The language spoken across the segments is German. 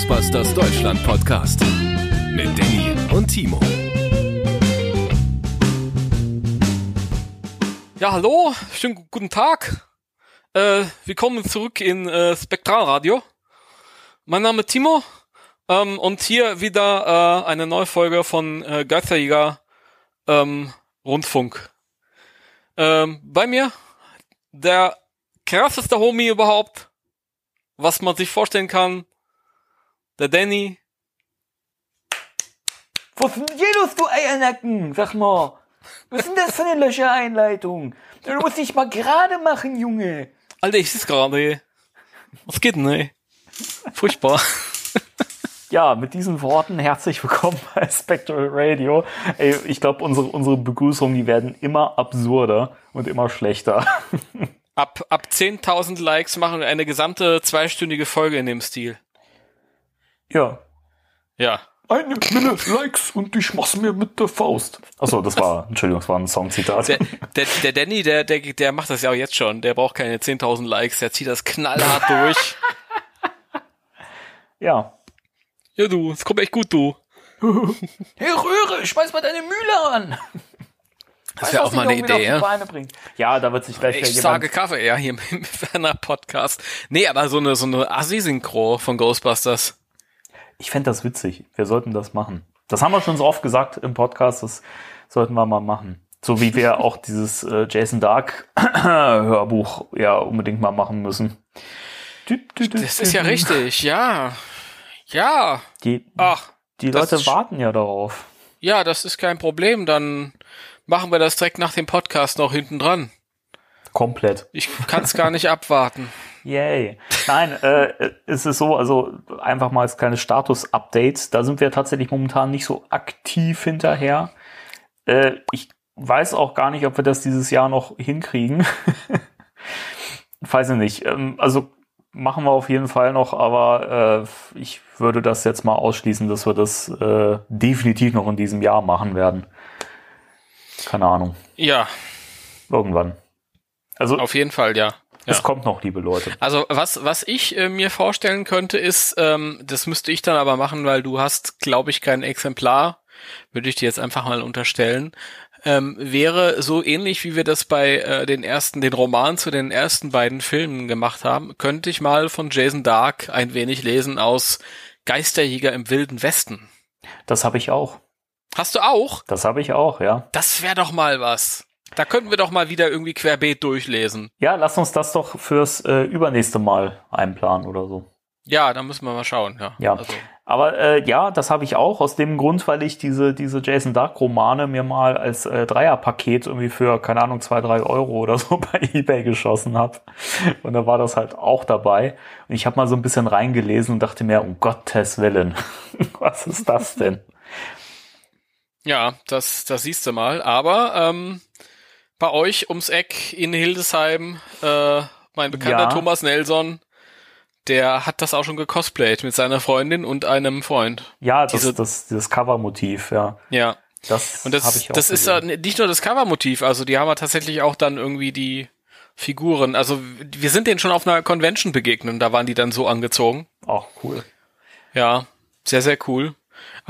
Ghostbusters Deutschland Podcast mit Danny und Timo. Ja, hallo, schönen guten Tag. Äh, willkommen zurück in äh, Spektralradio. Mein Name ist Timo ähm, und hier wieder äh, eine neue Folge von äh, Geisterjäger ähm, Rundfunk. Ähm, bei mir der krasseste Homie überhaupt, was man sich vorstellen kann. Der Danny. Was denn los, du Eiernacken? Sag mal. Was ist denn das für eine Löchereinleitung? Du musst dich mal gerade machen, Junge. Alter, ich sitze gerade. Was geht denn, ey? Furchtbar. Ja, mit diesen Worten herzlich willkommen bei Spectral Radio. Ey, ich glaube, unsere, unsere Begrüßungen, die werden immer absurder und immer schlechter. Ab, ab 10.000 Likes machen wir eine gesamte zweistündige Folge in dem Stil. Ja. Ja. Eine Mille Likes und ich mach's mir mit der Faust. Achso, das war, Entschuldigung, das war ein Songzitat. Der, der, der Danny, der, der, der macht das ja auch jetzt schon. Der braucht keine 10.000 Likes. Der zieht das knallhart durch. Ja. Ja, du, es kommt echt gut, du. Hey Röhre, schmeiß mal deine Mühle an. Das wäre auch mal eine Idee, ja. Ja, da wird sich gleich Ich sage. Kaffee, ja, hier im Werner Podcast. Nee, aber so eine, so eine Assi-Synchro von Ghostbusters. Ich fände das witzig. Wir sollten das machen. Das haben wir schon so oft gesagt im Podcast, das sollten wir mal machen. So wie wir auch dieses äh, Jason Dark Hörbuch ja unbedingt mal machen müssen. Das ist ja richtig, ja. Ja. Die, Ach, die Leute ist- warten ja darauf. ja, das ist kein Problem. Dann machen wir das direkt nach dem Podcast noch hinten dran. Komplett. Ich kann es gar nicht abwarten. Yay. Nein, äh, es ist so, also einfach mal als kleines Status-Update. Da sind wir tatsächlich momentan nicht so aktiv hinterher. Äh, ich weiß auch gar nicht, ob wir das dieses Jahr noch hinkriegen. weiß ich nicht. Ähm, also machen wir auf jeden Fall noch, aber äh, ich würde das jetzt mal ausschließen, dass wir das äh, definitiv noch in diesem Jahr machen werden. Keine Ahnung. Ja, Irgendwann. Also auf jeden Fall, ja. es ja. kommt noch, liebe Leute. Also was, was ich äh, mir vorstellen könnte, ist, ähm, das müsste ich dann aber machen, weil du hast, glaube ich, kein Exemplar, würde ich dir jetzt einfach mal unterstellen, ähm, wäre so ähnlich, wie wir das bei äh, den ersten, den Roman zu den ersten beiden Filmen gemacht haben, könnte ich mal von Jason Dark ein wenig lesen aus Geisterjäger im Wilden Westen. Das habe ich auch. Hast du auch? Das habe ich auch, ja. Das wäre doch mal was. Da könnten wir doch mal wieder irgendwie querbeet durchlesen. Ja, lass uns das doch fürs äh, übernächste Mal einplanen oder so. Ja, da müssen wir mal schauen, ja. Ja. Also, Aber äh, ja, das habe ich auch aus dem Grund, weil ich diese, diese Jason Dark Romane mir mal als äh, Dreierpaket irgendwie für, keine Ahnung, zwei, drei Euro oder so bei Ebay geschossen habe. Und da war das halt auch dabei. Und ich habe mal so ein bisschen reingelesen und dachte mir, um Gottes Willen, was ist das denn? Ja, das, das siehst du mal. Aber ähm, bei euch ums Eck in Hildesheim, äh, mein bekannter Ja. Thomas Nelson, der hat das auch schon gecosplayt mit seiner Freundin und einem Freund. Ja, das, Diese- das, dieses Covermotiv, ja. Ja. Das, Und das, das ist ja nicht nur das Covermotiv, also die haben ja tatsächlich auch dann irgendwie die Figuren. Also wir sind denen schon auf einer Convention begegnet, und da waren die dann so angezogen. auch cool. Ja, sehr, sehr cool.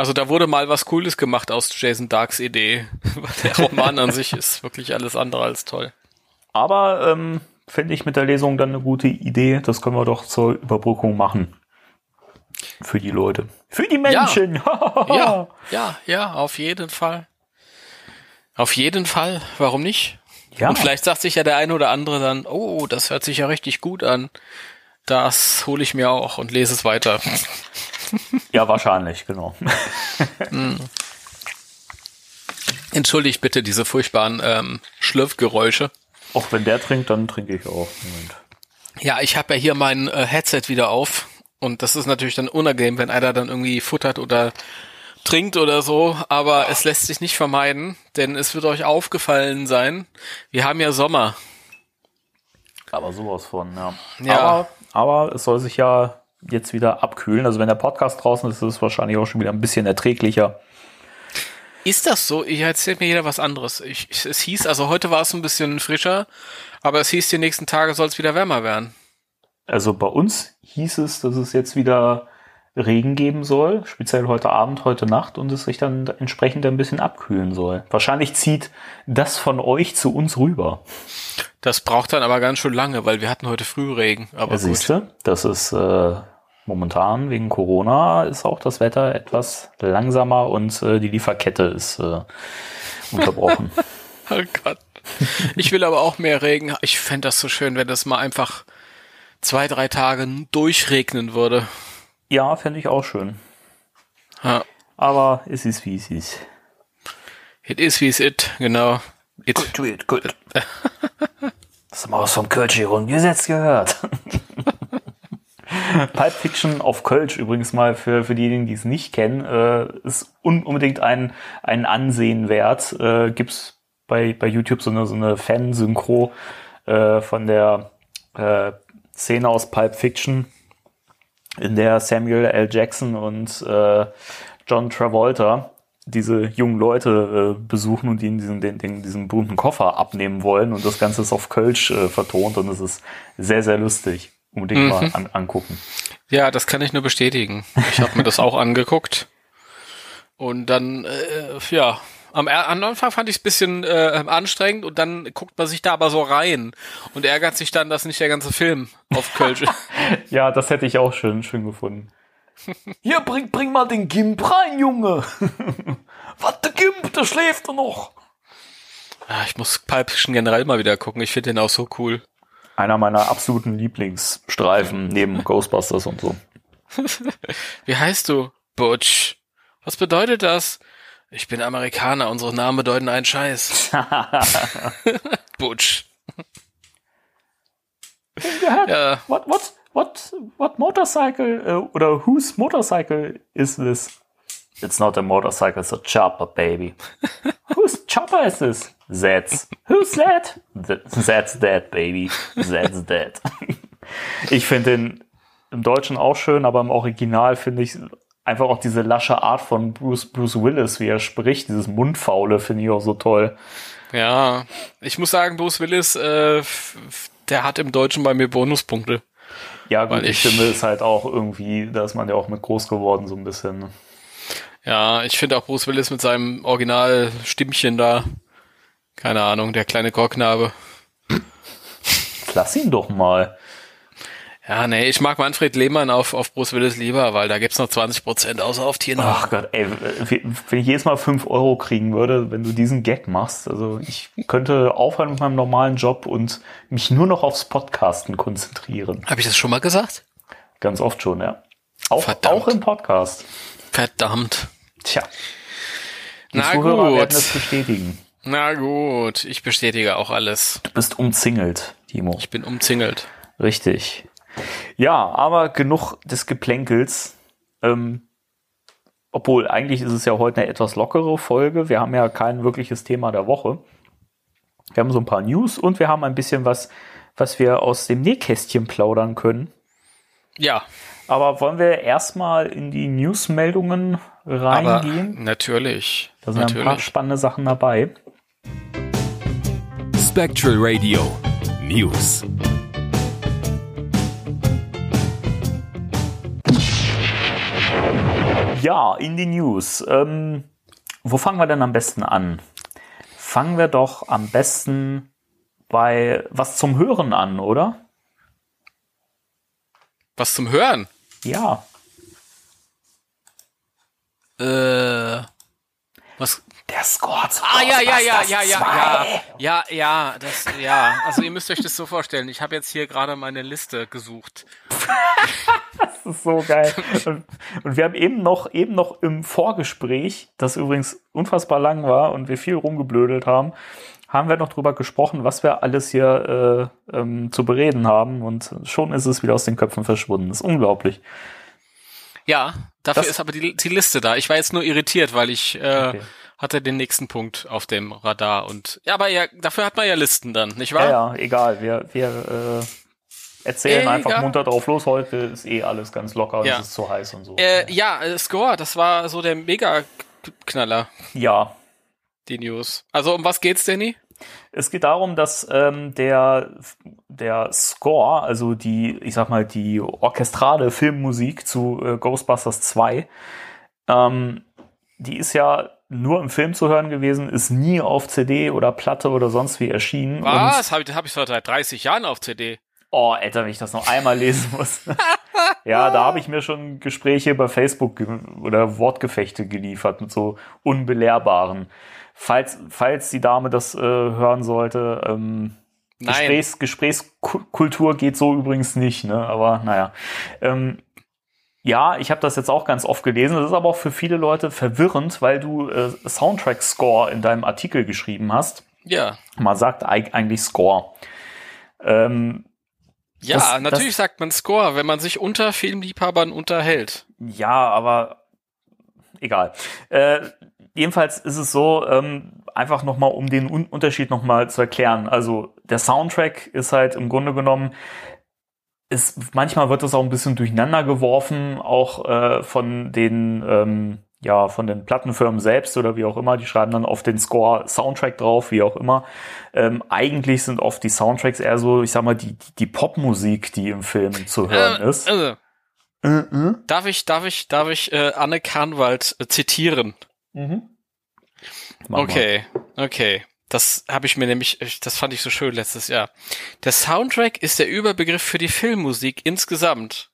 Also da wurde mal was Cooles gemacht aus Jason Darks Idee. Der Roman an sich ist wirklich alles andere als toll. Aber ähm, finde ich mit der Lesung dann eine gute Idee. Das können wir doch zur Überbrückung machen. Für die Leute. Für die Menschen. Ja, ja, ja, auf jeden Fall. Auf jeden Fall. Warum nicht? Ja. Und vielleicht sagt sich ja der eine oder andere dann, oh, das hört sich ja richtig gut an. Das hole ich mir auch und lese es weiter. ja, wahrscheinlich, genau. Entschuldigt bitte diese furchtbaren ähm, Schlürfgeräusche. Auch wenn der trinkt, dann trinke ich auch. Moment. Ja, ich habe ja hier mein äh, Headset wieder auf und das ist natürlich dann unangenehm, wenn einer dann irgendwie futtert oder trinkt oder so, aber es lässt sich nicht vermeiden, denn es wird euch aufgefallen sein, wir haben ja Sommer. Aber sowas von, ja. Ja. Aber, aber es soll sich ja jetzt wieder abkühlen. Also wenn der Podcast draußen ist, ist es wahrscheinlich auch schon wieder ein bisschen erträglicher. Ist das so? Ich erzähle mir jeder was anderes. Ich, ich, es hieß, also heute war es ein bisschen frischer, aber es hieß, die nächsten Tage soll es wieder wärmer werden. Also bei uns hieß es, dass es jetzt wieder Regen geben soll, speziell heute Abend, heute Nacht und es sich dann entsprechend ein bisschen abkühlen soll. Wahrscheinlich zieht das von euch zu uns rüber. Das braucht dann aber ganz schön lange, weil wir hatten heute Frühregen. Aber Ja, siehste, das ist äh, momentan wegen Corona ist auch das Wetter etwas langsamer und äh, die Lieferkette ist äh, unterbrochen. Oh Gott. Ich will aber auch mehr Regen. Ich fänd das so schön, wenn das mal einfach zwei, drei Tage durchregnen würde. ja, fände ich auch schön. Ja. Aber es ist wie es ist. It is wie es it, genau. It. Gut, gut, gut. Das haben wir aus vom Kölsch hier Gesetz gehört. Pulp Fiction auf Kölsch übrigens mal für, für diejenigen, die es nicht kennen, äh, ist un unbedingt ein, ein Ansehen wert. Äh, gibt's bei, bei YouTube so eine, so eine Fansynchro äh, von der äh, Szene aus Pulp Fiction, in der Samuel L. Jackson und äh, John Travolta diese jungen Leute äh, besuchen und ihnen diesen, den, den, diesen berühmten Koffer abnehmen wollen und das Ganze ist auf Kölsch äh, vertont und es ist sehr, sehr lustig. Unbedingt mal an, angucken. Ja, das kann ich nur bestätigen. Ich habe mir das auch angeguckt. Und dann, äh, ja, am, am Anfang fand ich es bisschen äh, anstrengend und dann guckt man sich da aber so rein und ärgert sich dann, dass nicht der ganze Film auf Kölsch ist. Ja, das hätte ich auch schön, schön gefunden. Hier, bring, bring mal den Gimp rein, Junge. Was, der Gimp, der schläft doch noch. Ah, Ich muss Pulp Fiction generell mal wieder gucken. Ich finde den auch so cool. Einer meiner absoluten Lieblingsstreifen neben Ghostbusters und so. Wie heißt du? Butch. Was bedeutet das? Ich bin Amerikaner, unsere Namen bedeuten einen Scheiß. Butch. Ja, What, what, what, what motorcycle uh, oder whose motorcycle is this? It's not a motorcycle, it's a chopper, baby. whose chopper is this? That's. Who's that? Th that's that, baby. That's that. ich finde den im Deutschen auch schön, aber im Original finde ich einfach auch diese lasche Art von Bruce, Bruce Willis, wie er spricht, dieses Mundfaule, finde ich auch so toll. ja. Ich muss sagen, Bruce Willis, äh, der hat im Deutschen bei mir Bonuspunkte. Ja, gut, Weil die ich- Stimme ist halt auch irgendwie, da ist man ja auch mit groß geworden, so ein bisschen. Ja, ich finde auch Bruce Willis mit seinem Original-Stimmchen da. Keine Ahnung, der kleine Chorknabe. Lass ihn doch mal. Ja, nee, ich mag Manfred Lehmann auf, auf Bruce Willis lieber, weil da gibt's noch 20% außer auf Tier nach. Ach Gott, ey, wenn ich jedes Mal 5 Euro kriegen würde, wenn du diesen Gag machst, also ich könnte aufhören mit meinem normalen Job und mich nur noch aufs Podcasten konzentrieren. Habe ich das schon mal gesagt? Ganz oft schon, ja. Auch, Verdammt. auch im Podcast. Verdammt. Tja, die Na Zuhörer gut. werden es bestätigen. Na gut, ich bestätige auch alles. Du bist umzingelt, Timo. Ich bin umzingelt. Richtig. Ja, aber genug des Geplänkels. Ähm, obwohl, eigentlich ist es ja heute eine etwas lockere Folge. Wir haben ja kein wirkliches Thema der Woche. Wir haben so ein paar News und wir haben ein bisschen was, was wir aus dem Nähkästchen plaudern können. Ja, Aber wollen wir erstmal in die Newsmeldungen aber reingehen? natürlich. Da sind ja ein paar natürlich. spannende Sachen dabei. Spectral Radio News. Ja, in die News. Ähm, wo fangen wir denn am besten an? Fangen wir doch am besten bei was zum Hören an, oder? Was zum Hören? Ja. Äh, was? Der Score Ah, ja, ja, ja, ja, ja, 2. ja, ja, ja, das, ja. Also ihr müsst euch das so vorstellen. Ich habe jetzt hier gerade meine Liste gesucht. Das ist so geil. Und, und wir haben eben noch, eben noch im Vorgespräch, das übrigens unfassbar lang war und wir viel rumgeblödelt haben, haben wir noch drüber gesprochen, was wir alles hier äh, ähm, zu bereden haben und schon ist es wieder aus den Köpfen verschwunden. Das ist unglaublich. Ja, dafür Das- ist aber die, die Liste da. Ich war jetzt nur irritiert, weil ich äh, Okay. hatte den nächsten Punkt auf dem Radar und ja, aber ja, dafür hat man ja Listen dann, nicht wahr? Ja, ja, egal. Wir, wir äh, erzählen Egal. einfach munter drauf los. Heute ist eh alles ganz locker und Ja. es ist zu heiß und so. Äh, ja, äh, Score, das war so der Mega-Knaller, ja, die News. Also um was geht's, Danny? Es geht darum, dass ähm, der, der Score, also die, ich sag mal, die orchestrale Filmmusik zu äh, Ghostbusters 2, ähm, die ist ja nur im Film zu hören gewesen, ist nie auf CD oder Platte oder sonst wie erschienen. Was? Habe ich, hab ich seit 30 Jahren auf CD. Oh, Alter, wenn ich das noch einmal lesen muss. ja, da habe ich mir schon Gespräche bei Facebook oder Wortgefechte geliefert mit so unbelehrbaren. Falls, falls die Dame das äh, hören sollte, ähm, Gesprächs, Gesprächskultur geht so übrigens nicht, ne? Aber naja. Ähm, ja, ich habe das jetzt auch ganz oft gelesen. Das ist aber auch für viele Leute verwirrend, weil du äh, Soundtrack-Score in deinem Artikel geschrieben hast. Ja. Man sagt eigentlich Score. Ähm, ja, das, natürlich das, sagt man Score, wenn man sich unter Filmliebhabern unterhält. Ja, aber egal. Äh, jedenfalls ist es so, ähm, einfach nochmal, um den Un Unterschied nochmal zu erklären. Also der Soundtrack ist halt im Grunde genommen, ist, manchmal wird das auch ein bisschen durcheinander geworfen, auch äh, von den ähm, ja, von den Plattenfirmen selbst oder wie auch immer, die schreiben dann auf den Score Soundtrack drauf, wie auch immer. Ähm, eigentlich sind oft die Soundtracks eher so, ich sag mal, die, die Popmusik, die im Film zu hören äh, ist. Also, äh, äh? Darf ich, darf ich, darf ich äh, Anne Kahnwald äh, zitieren? Mhm. okay, mal. okay. Das habe ich mir nämlich, das fand ich so schön letztes Jahr. Der Soundtrack ist der Überbegriff für die Filmmusik insgesamt.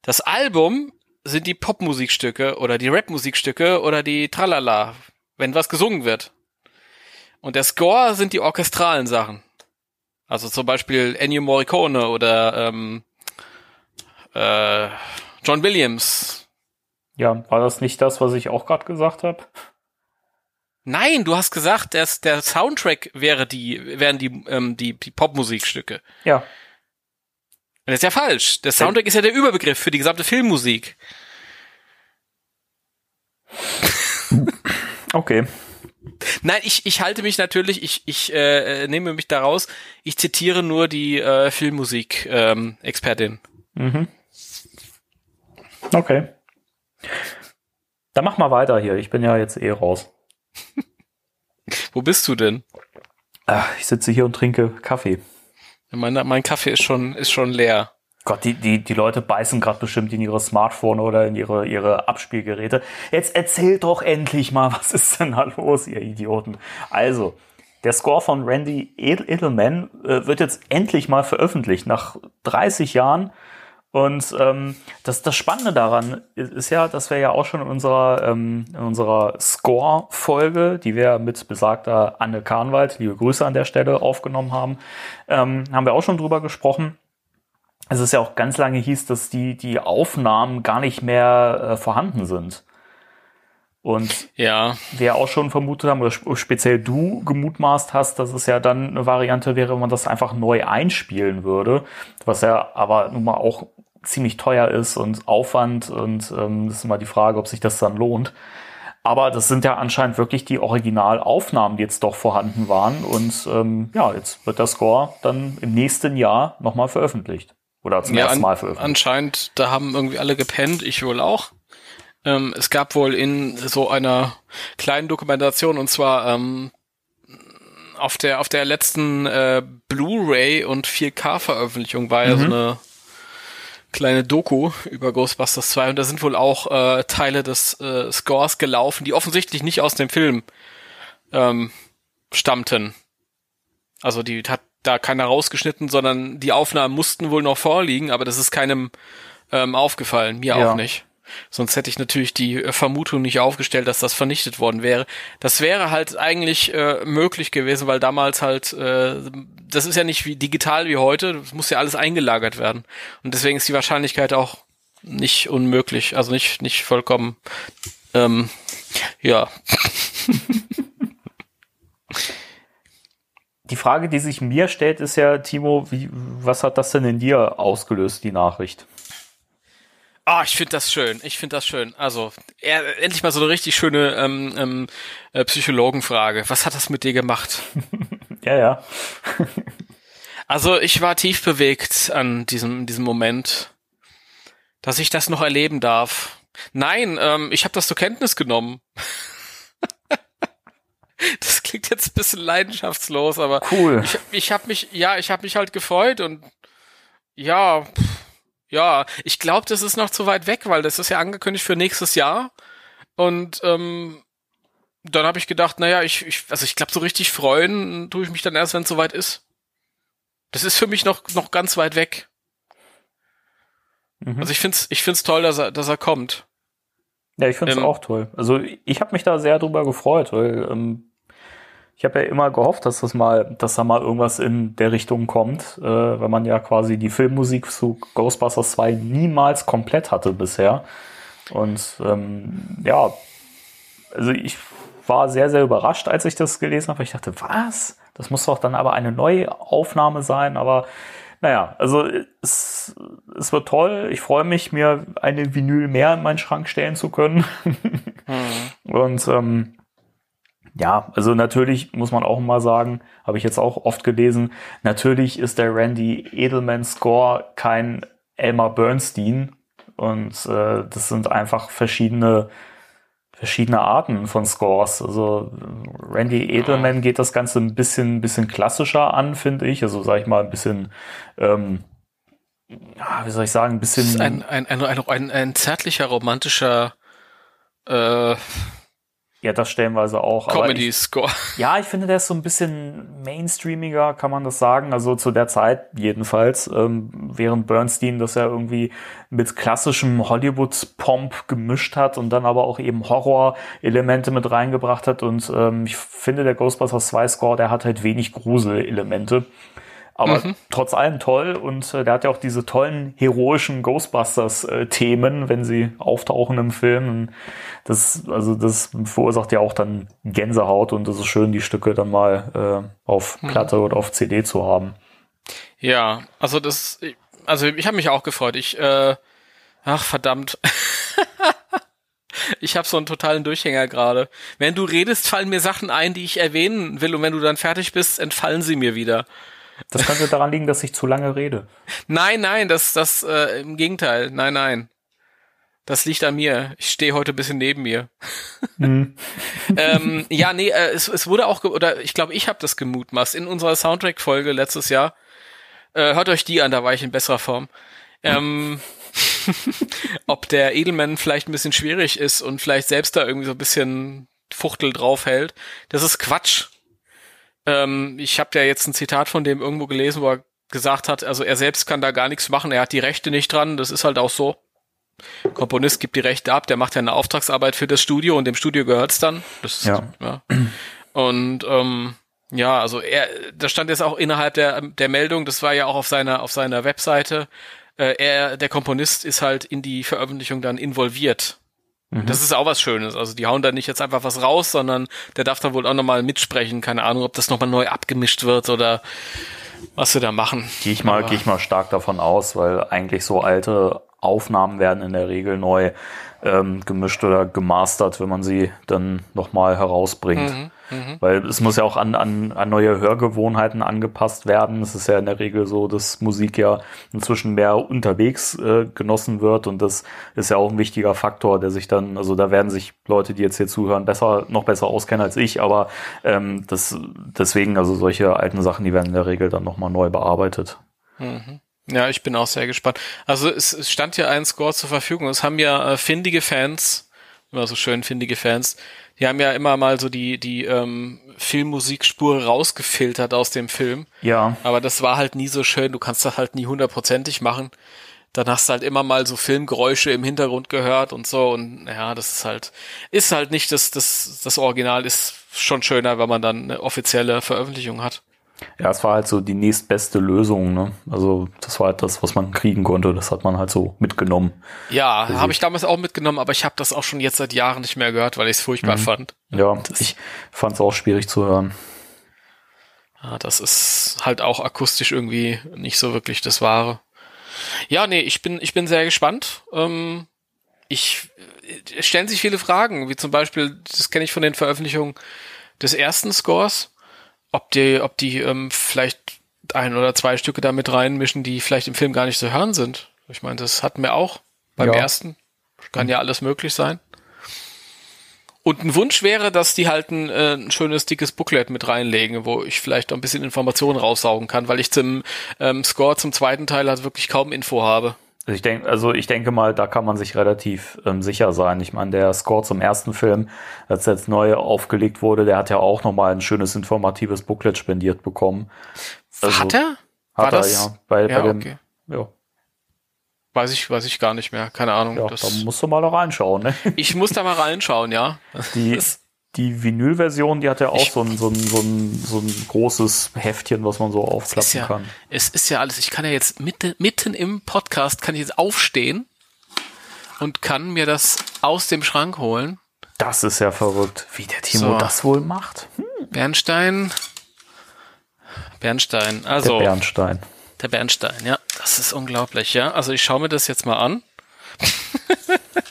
Das Album sind die Popmusikstücke oder die Rapmusikstücke oder die Tralala, wenn was gesungen wird. Und der Score sind die orchestralen Sachen. Also zum Beispiel Ennio Morricone oder ähm, äh, John Williams. Ja, war das nicht das, was ich auch gerade gesagt habe? Nein, du hast gesagt, dass der Soundtrack wäre die, wären die, ähm, die, die Popmusikstücke. Ja. Das ist ja falsch. Der Soundtrack ist ja der Überbegriff für die gesamte Filmmusik. Okay. Nein, ich, ich halte mich natürlich, ich, ich äh, nehme mich da raus. Ich zitiere nur die äh, Filmmusik-Expertin. Ähm, mhm. Okay. Dann mach mal weiter hier. Ich bin ja jetzt eh raus. Wo bist du denn? Ach, ich sitze hier und trinke Kaffee. Mein, mein Kaffee ist schon, ist schon leer. Gott, die, die, die Leute beißen gerade bestimmt in ihre Smartphone oder in ihre, ihre Abspielgeräte. Jetzt erzählt doch endlich mal, was ist denn da los, ihr Idioten? Also, der Score von Randy Edelman äh, wird jetzt endlich mal veröffentlicht, nach 30 Jahren. Und ähm, das, das Spannende daran ist, ja, dass wir ja auch schon in unserer, ähm, in unserer Score-Folge, die wir mit besagter Anne Kahnwald, liebe Grüße an der Stelle, aufgenommen haben, ähm, haben wir auch schon drüber gesprochen. Es ist ja auch ganz lange hieß, dass die, die Aufnahmen gar nicht mehr äh, vorhanden sind. Und ja. wir auch schon vermutet haben, oder speziell du gemutmaßt hast, dass es ja dann eine Variante wäre, wenn man das einfach neu einspielen würde, was ja aber nun mal auch ziemlich teuer ist und Aufwand und ähm, das ist immer die Frage, ob sich das dann lohnt. Aber das sind ja anscheinend wirklich die Originalaufnahmen, die jetzt doch vorhanden waren. Und ähm, ja, jetzt wird der Score dann im nächsten Jahr nochmal veröffentlicht. Oder zum ja, ersten Mal veröffentlicht. Anscheinend, da haben irgendwie alle gepennt, ich wohl auch. Ähm, es gab wohl in so einer kleinen Dokumentation und zwar ähm, auf der auf der letzten äh, Blu-ray und 4K Veröffentlichung war mhm. ja so mhm. eine kleine Doku über Ghostbusters 2 und da sind wohl auch äh, Teile des äh, Scores gelaufen, die offensichtlich nicht aus dem Film ähm, stammten. Also die hat da keiner rausgeschnitten, sondern die Aufnahmen mussten wohl noch vorliegen, aber das ist keinem ähm, aufgefallen, mir ja. auch nicht. Sonst hätte ich natürlich die äh, Vermutung nicht aufgestellt, dass das vernichtet worden wäre. Das wäre halt eigentlich äh, möglich gewesen, weil damals halt, äh, das ist ja nicht wie digital wie heute, das muss ja alles eingelagert werden. Und deswegen ist die Wahrscheinlichkeit auch nicht unmöglich, also nicht, nicht vollkommen, ähm, ja. Die Frage, die sich mir stellt, ist ja, Timo, wie, was hat das denn in dir ausgelöst, die Nachricht? Ah, oh, ich finde das schön. Ich finde das schön. Also er, endlich mal so eine richtig schöne ähm, ähm, äh, Psychologenfrage. Was hat das mit dir gemacht? ja, ja. also ich war tief bewegt an diesem diesem Moment, dass ich das noch erleben darf. Nein, ähm, ich habe das zur Kenntnis genommen. das klingt jetzt ein bisschen leidenschaftslos, aber Cool. ich, ich habe mich, ja, ich habe mich halt gefreut und ja, pff, ja, ich glaube, das ist noch zu weit weg, weil das ist ja angekündigt für nächstes Jahr und ähm, dann habe ich gedacht, naja, ich, ich also ich glaube, so richtig freuen tue ich mich dann erst, wenn es soweit ist. Das ist für mich noch noch ganz weit weg. Mhm. Also ich find's, ich find's toll, dass er, dass er kommt. Ja, ich finde es Ähm, auch toll. Also ich habe mich da sehr drüber gefreut, weil ähm, ich habe ja immer gehofft, dass das mal, dass da mal irgendwas in der Richtung kommt, äh, weil man ja quasi die Filmmusik zu Ghostbusters 2 niemals komplett hatte bisher. Und ähm, ja, also ich war sehr, sehr überrascht, als ich das gelesen habe. Ich dachte, was? Das muss doch dann aber eine neue Aufnahme sein, aber naja, also es, es wird toll. Ich freue mich, mir eine Vinyl mehr in meinen Schrank stellen zu können. Und ähm, ja, also natürlich muss man auch mal sagen, habe ich jetzt auch oft gelesen, natürlich ist der Randy Edelman Score kein Elmer Bernstein. Und äh, das sind einfach verschiedene verschiedene Arten von Scores. Also Randy Edelman geht das Ganze ein bisschen, bisschen klassischer an, finde ich. Also sag ich mal ein bisschen, ähm, wie soll ich sagen, ein bisschen. ein, ein, ein, ein, ein, ein zärtlicher, romantischer äh, ja, das stellenweise auch. Comedy-Score. Ja, ich finde, der ist so ein bisschen mainstreamiger, kann man das sagen. Also zu der Zeit jedenfalls, ähm, während Bernstein das ja irgendwie mit klassischem Hollywood-Pomp gemischt hat und dann aber auch eben Horror-Elemente mit reingebracht hat. Und ähm, ich finde, der Ghostbusters 2 Score, der hat halt wenig Grusel-Elemente. Aber trotz allem toll und äh, der hat ja auch diese tollen heroischen Ghostbusters-Themen, wenn sie auftauchen im Film. Und Das, also das verursacht ja auch dann Gänsehaut und das ist schön, die Stücke dann mal äh, auf Platte oder auf CD zu haben. Ja, also das, also ich habe mich auch gefreut. Ich, äh, ach verdammt. ich habe so einen totalen Durchhänger gerade. Wenn du redest, fallen mir Sachen ein, die ich erwähnen will und wenn du dann fertig bist, entfallen sie mir wieder. Das könnte daran liegen, dass ich zu lange rede. Nein, nein, das, das, äh, im Gegenteil. Nein, nein. Das liegt an mir. Ich stehe heute ein bisschen neben mir. ähm, ja, nee, äh, es, es wurde auch, oder ich glaube, ich habe das gemutmaßt in unserer Soundtrack-Folge letztes Jahr. Äh, hört euch die an, da war ich in besserer Form. Ähm, ob der Edelman vielleicht ein bisschen schwierig ist und vielleicht selbst da irgendwie so ein bisschen Fuchtel draufhält. Das ist Quatsch. Ähm, ich habe ja jetzt ein Zitat von dem irgendwo gelesen, wo er gesagt hat, also er selbst kann da gar nichts machen, er hat die Rechte nicht dran, das ist halt auch so. Komponist gibt die Rechte ab, der macht ja eine Auftragsarbeit für das Studio und dem Studio gehört's dann. Das ist, Ja. ja. Und ähm, ja, also er, da stand jetzt auch innerhalb der der Meldung, das war ja auch auf seiner auf seiner Webseite, äh, er, der Komponist ist halt in die Veröffentlichung dann involviert. Das ist auch was Schönes. Also die hauen da nicht jetzt einfach was raus, sondern der darf dann wohl auch nochmal mitsprechen. Keine Ahnung, ob das nochmal neu abgemischt wird oder was sie da machen. Gehe ich mal, gehe ich mal stark davon aus, weil eigentlich so alte Aufnahmen werden in der Regel neu ähm, gemischt oder gemastert, wenn man sie dann nochmal herausbringt. Mhm, Weil es muss ja auch an, an, an neue Hörgewohnheiten angepasst werden. Es ist ja in der Regel so, dass Musik ja inzwischen mehr unterwegs äh, genossen wird und das ist ja auch ein wichtiger Faktor, der sich dann, also da werden sich Leute, die jetzt hier zuhören, besser, noch besser auskennen als ich, aber ähm, das deswegen, also solche alten Sachen, die werden in der Regel dann nochmal neu bearbeitet. Ja, ich bin auch sehr gespannt. Also es, es stand ja ein Score zur Verfügung. Es haben ja äh, findige Fans, immer so schön findige Fans, die haben ja immer mal so die, die ähm, Filmmusikspur rausgefiltert aus dem Film. Ja, Aber das war halt nie so schön. Du kannst das halt nie hundertprozentig machen. Dann hast du halt immer mal so Filmgeräusche im Hintergrund gehört und so. Und ja, das ist halt, ist halt nicht das, das, das Original ist schon schöner, wenn man dann eine offizielle Veröffentlichung hat. Ja, es war halt so die nächstbeste Lösung, ne? Also das war halt das, was man kriegen konnte. Das hat man halt so mitgenommen. Ja, habe ich damals auch mitgenommen, aber ich habe das auch schon jetzt seit Jahren nicht mehr gehört, weil ich es furchtbar fand. Ja, Das- ich fand es auch schwierig zu hören. Ja, das ist halt auch akustisch irgendwie nicht so wirklich das Wahre. Ja, nee, ich bin, ich bin sehr gespannt. Ähm, ich es stellen sich viele Fragen, wie zum Beispiel, das kenne ich von den Veröffentlichungen des ersten Scores, ob die, ob die ähm, vielleicht ein oder zwei Stücke da mit reinmischen, die vielleicht im Film gar nicht zu hören sind. Ich meine, das hatten wir auch beim Ja. ersten. Kann ja alles möglich sein. Und ein Wunsch wäre, dass die halt ein, äh, ein schönes, dickes Booklet mit reinlegen, wo ich vielleicht auch ein bisschen Informationen raussaugen kann, weil ich zum ähm, Score zum zweiten Teil halt wirklich kaum Info habe. Also ich denke, also ich denke mal, da kann man sich relativ ähm, sicher sein. Ich meine, der Score zum ersten Film, als er jetzt neu aufgelegt wurde, der hat ja auch nochmal ein schönes informatives Booklet spendiert bekommen. Also, hat er? Hat War er, das? ja. Bei, Ja, bei dem, okay. ja, Weiß ich, weiß ich gar nicht mehr. Keine Ahnung. ja da musst du mal da reinschauen. Ne? ich muss da mal reinschauen, ja. Die, die Vinyl-Version, die hat ja auch Ich- so ein, so, ein, so, ein, so ein großes Heftchen, was man so aufklappen ja, kann. es ist ja alles, ich kann ja jetzt mitten, mitten im Podcast, kann ich jetzt aufstehen und kann mir das aus dem Schrank holen. Das ist ja verrückt, wie der Timo So. das wohl macht. Hm, Bernstein. Bernstein, der also Bernstein. der Bernstein, ja, das ist unglaublich, ja. Also ich schaue mir das jetzt mal an.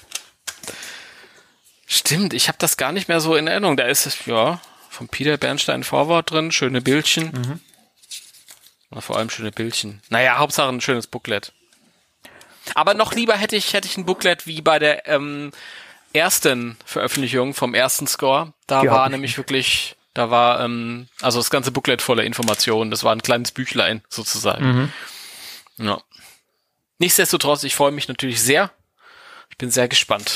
Stimmt, ich habe das gar nicht mehr so in Erinnerung. Da ist es, ja, von Peter Bernstein Vorwort drin, schöne Bildchen. Na, vor allem schöne Bildchen. Naja, Hauptsache ein schönes Booklet. Aber noch lieber hätte ich, hätte ich ein Booklet wie bei der ähm, ersten Veröffentlichung vom ersten Score. Da Die war ich nämlich wirklich, da war ähm, also das ganze Booklet voller Informationen. Das war ein kleines Büchlein sozusagen. Ja. Nichtsdestotrotz, ich freue mich natürlich sehr. Ich bin sehr gespannt.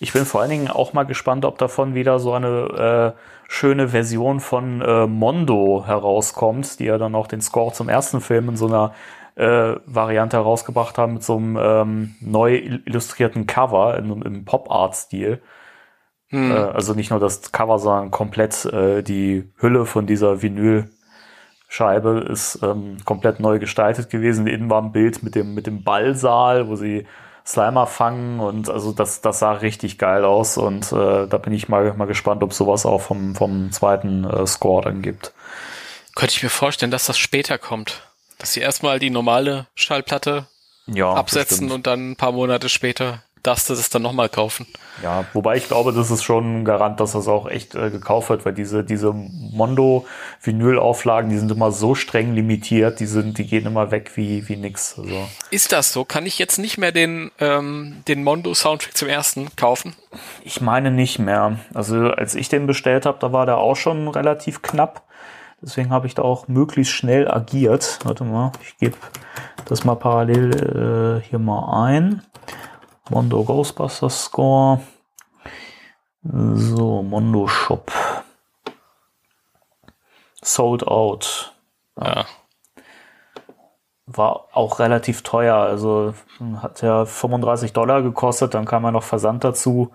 Ich bin vor allen Dingen auch mal gespannt, ob davon wieder so eine äh, schöne Version von äh, Mondo herauskommt, die ja dann auch den Score zum ersten Film in so einer äh, Variante herausgebracht haben mit so einem ähm, neu illustrierten Cover in, im Pop-Art-Stil. Äh, also nicht nur das Cover, sondern komplett äh, die Hülle von dieser Vinylscheibe ist ähm, komplett neu gestaltet gewesen. Innen war ein Bild mit dem, mit dem Ballsaal, wo sie Slimer fangen und also das, das sah richtig geil aus und äh, da bin ich mal, mal gespannt, ob sowas auch vom, vom zweiten äh, Score dann gibt. Könnte ich mir vorstellen, dass das später kommt. Dass sie erstmal die normale Schallplatte Ja, absetzen bestimmt. und dann ein paar Monate später darfst du das dann nochmal kaufen. Ja, wobei ich glaube, das ist schon ein Garant, dass das auch echt äh, gekauft wird, weil diese, diese Mondo-Vinyl-Auflagen, die sind immer so streng limitiert, die sind, die gehen immer weg wie, wie nix. Also, Ist das so? Kann ich jetzt nicht mehr den, ähm, den Mondo-Soundtrack zum ersten kaufen? ich meine nicht mehr. Also als ich den bestellt habe, da war der auch schon relativ knapp. Deswegen habe ich da auch möglichst schnell agiert. Warte mal, ich gebe das mal parallel äh, hier mal ein. Mondo Ghostbusters Score. So, Mondo Shop. Sold out. Ja. War auch relativ teuer. Also hat ja 35 Dollar gekostet, dann kam ja noch Versand dazu.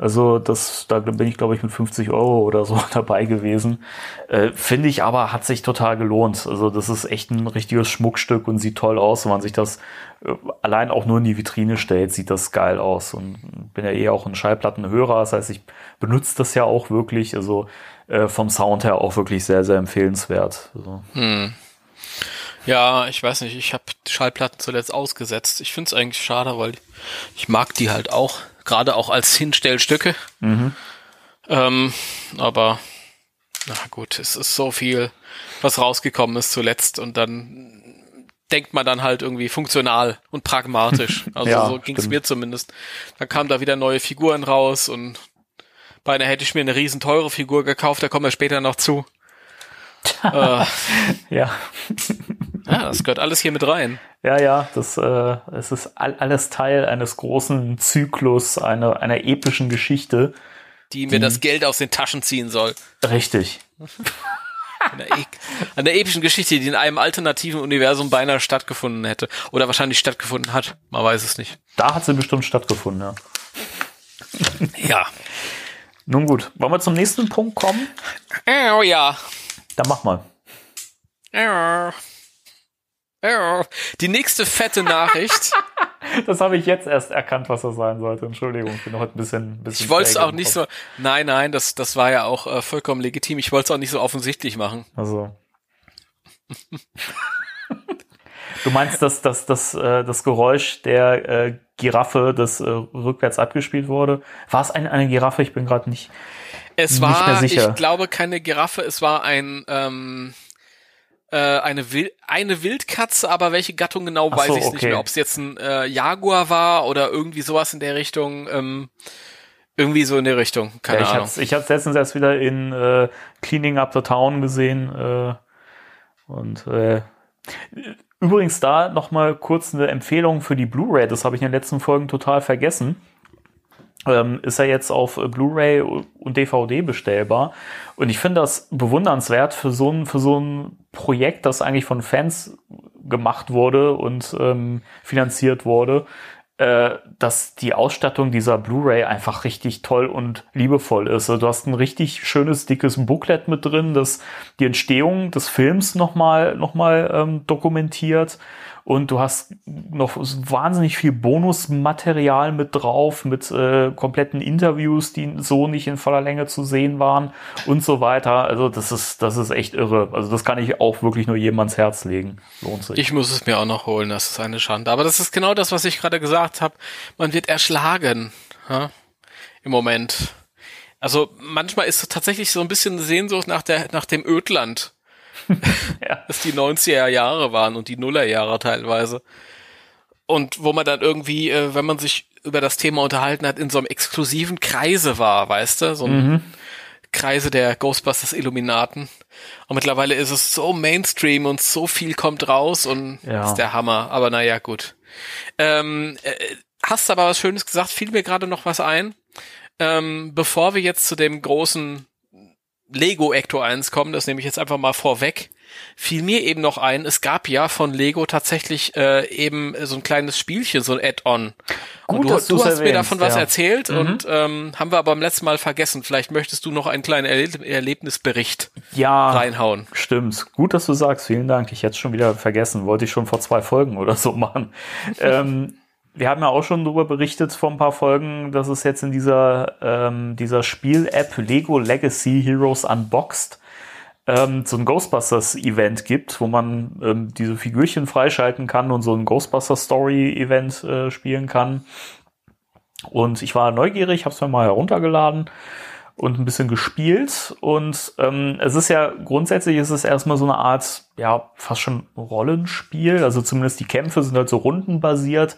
Also das, da bin ich glaube ich mit 50 Euro oder so dabei gewesen. Äh, Finde ich aber, hat sich total gelohnt. Also das ist echt ein richtiges Schmuckstück und sieht toll aus. Wenn man sich das äh, allein auch nur in die Vitrine stellt, sieht das geil aus. Und bin ja eh auch ein Schallplattenhörer. Das heißt, ich benutze das ja auch wirklich. Also äh, vom Sound her auch wirklich sehr, sehr empfehlenswert. Also, Ja, ich weiß nicht, ich habe Schallplatten zuletzt ausgesetzt. Ich find's eigentlich schade, weil ich mag die halt auch, gerade auch als Hinstellstücke. Ähm, aber na gut, es ist so viel, was rausgekommen ist zuletzt und dann denkt man dann halt irgendwie funktional und pragmatisch. Also Ja, so ging's stimmt. mir zumindest. Dann kamen da wieder neue Figuren raus und beinahe hätte ich mir eine riesen teure Figur gekauft, da kommen wir später noch zu. äh, ja. ja, das gehört alles hier mit rein. Ja, ja, das äh, es ist all, alles Teil eines großen Zyklus, einer, einer epischen Geschichte. die mir das Geld aus den Taschen ziehen soll. Richtig. Einer, e einer epischen Geschichte, die in einem alternativen Universum beinahe stattgefunden hätte. Oder wahrscheinlich stattgefunden hat. Man weiß es nicht. Da hat sie bestimmt stattgefunden, ja. Ja. Nun gut, wollen wir zum nächsten Punkt kommen? Oh ja. Dann mach mal. Oh. Die nächste fette Nachricht. Das habe ich jetzt erst erkannt, was das sein sollte. Entschuldigung, ich bin heute ein bisschen, bisschen Ich wollte es auch nicht so. Nein, nein, das, das war ja auch äh, vollkommen legitim. Ich wollte es auch nicht so offensichtlich machen. Also. Du meinst, dass, dass, dass äh, das Geräusch der äh, Giraffe, das äh, rückwärts abgespielt wurde? War es eine, eine Giraffe? Ich bin gerade nicht. Es Nicht war, mehr sicher. ich glaube, keine Giraffe, es war ein ähm, äh, eine, Wil eine Wildkatze, aber welche Gattung genau Ach weiß so, ich nicht okay. mehr. Ob es jetzt ein äh, Jaguar war oder irgendwie sowas in der Richtung. Ähm, Irgendwie so in die Richtung, keine ja, ich Ahnung. Hab's, ich habe es letztens erst wieder in äh, Cleaning Up the Town gesehen. Äh, und äh, übrigens da nochmal kurz eine Empfehlung für die Blu-ray. Das habe ich in den letzten Folgen total vergessen. Ähm, ist er jetzt auf Blu-ray und DVD bestellbar. Und ich finde das bewundernswert für so ein, für so ein Projekt, das eigentlich von Fans gemacht wurde und ähm, finanziert wurde, äh, dass die Ausstattung dieser Blu-ray einfach richtig toll und liebevoll ist. Also du hast ein richtig schönes, dickes Booklet mit drin, das die Entstehung des Films nochmal noch mal, ähm, dokumentiert und du hast noch wahnsinnig viel Bonusmaterial mit drauf, mit äh, kompletten Interviews, die so nicht in voller Länge zu sehen waren und so weiter. Also das ist, das ist echt irre. Also das kann ich auch wirklich nur jedem ans Herz legen. Lohnt sich. Ich muss es mir auch noch holen, das ist eine Schande. Aber das ist genau das, was ich gerade gesagt habe. Man wird erschlagen ja? im Moment. Also manchmal ist es tatsächlich so ein bisschen Sehnsucht nach der nach dem Ödland ja. dass die 90er Jahre waren und die Nuller Jahre teilweise. Und wo man dann irgendwie, äh, wenn man sich über das Thema unterhalten hat, in so einem exklusiven Kreise war, weißt du, so ein mhm. Kreise der Ghostbusters Illuminaten. Und mittlerweile ist es so Mainstream und so viel kommt raus und ja. ist der Hammer. Aber naja, gut. Ähm, äh, hast aber was Schönes gesagt, fiel mir gerade noch was ein. Ähm, bevor wir jetzt zu dem großen Lego Ecto 1 kommen, das nehme ich jetzt einfach mal vorweg, fiel mir eben noch ein, es gab ja von Lego tatsächlich äh, eben so ein kleines Spielchen, so ein Add-on. Und du, du hast erwähnst, mir davon was erzählt mhm. und ähm, haben wir aber beim letzten Mal vergessen. Vielleicht möchtest du noch einen kleinen Erleb Erlebnisbericht ja, reinhauen. Stimmt. Gut, dass du sagst. Vielen Dank. Ich hätte es schon wieder vergessen. Wollte ich schon vor zwei Folgen oder so machen. ähm, wir haben ja auch schon darüber berichtet vor ein paar Folgen, dass es jetzt in dieser, ähm, dieser Spiel-App Lego Legacy Heroes Unboxed ähm, so ein Ghostbusters-Event gibt, wo man ähm, diese Figürchen freischalten kann und so ein Ghostbusters-Story-Event äh, spielen kann. Und ich war neugierig, habe es mir mal heruntergeladen und ein bisschen gespielt. Und ähm, es ist ja grundsätzlich ist es erstmal so eine Art, ja, fast schon Rollenspiel. Also zumindest die Kämpfe sind halt so rundenbasiert.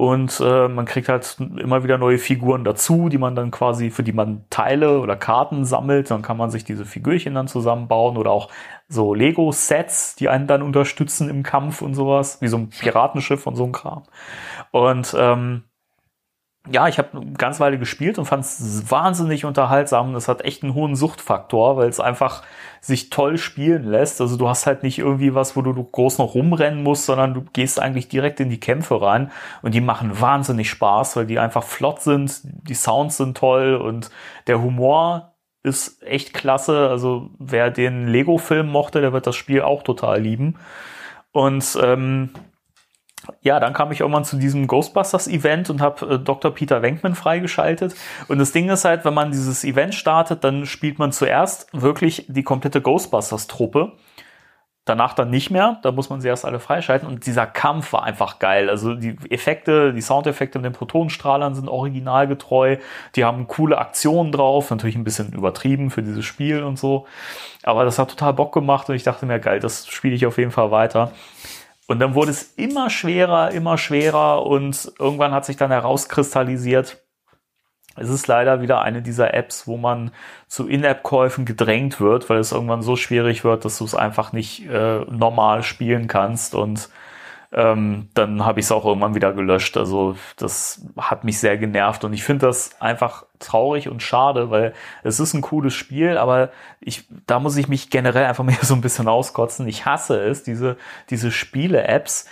Und äh, man kriegt halt immer wieder neue Figuren dazu, die man dann quasi, für die man Teile oder Karten sammelt. Dann kann man sich diese Figürchen dann zusammenbauen oder auch so Lego-Sets, die einen dann unterstützen im Kampf und sowas, wie so ein Piratenschiff und so ein Kram. Und ähm, ja, ich habe eine ganze Weile gespielt und fand es wahnsinnig unterhaltsam. Das hat echt einen hohen Suchtfaktor, weil es einfach sich toll spielen lässt. Also du hast halt nicht irgendwie was, wo du groß noch rumrennen musst, sondern du gehst eigentlich direkt in die Kämpfe rein und die machen wahnsinnig Spaß, weil die einfach flott sind, die Sounds sind toll und der Humor ist echt klasse. Also wer den Lego-Film mochte, der wird das Spiel auch total lieben. Und ähm, ja, dann kam ich irgendwann zu diesem Ghostbusters-Event und habe äh, Dr. Peter Wenkman freigeschaltet. Und das Ding ist halt, wenn man dieses Event startet, dann spielt man zuerst wirklich die komplette Ghostbusters-Truppe. Danach dann nicht mehr, da muss man sie erst alle freischalten. Und dieser Kampf war einfach geil. Also die Effekte, die Soundeffekte mit den Protonenstrahlern sind originalgetreu. Die haben coole Aktionen drauf, natürlich ein bisschen übertrieben für dieses Spiel und so. Aber das hat total Bock gemacht und ich dachte mir, geil, das spiele ich auf jeden Fall weiter. Und dann wurde es immer schwerer, immer schwerer und irgendwann hat sich dann herauskristallisiert, es ist leider wieder eine dieser Apps, wo man zu In-App-Käufen gedrängt wird, weil es irgendwann so schwierig wird, dass du es einfach nicht äh, normal spielen kannst. Und ähm, dann habe ich es auch irgendwann wieder gelöscht. Also das hat mich sehr genervt und ich finde das einfach traurig und schade, weil es ist ein cooles Spiel, aber ich, da muss ich mich generell einfach mehr so ein bisschen auskotzen. Ich hasse es, diese, diese Spiele-Apps,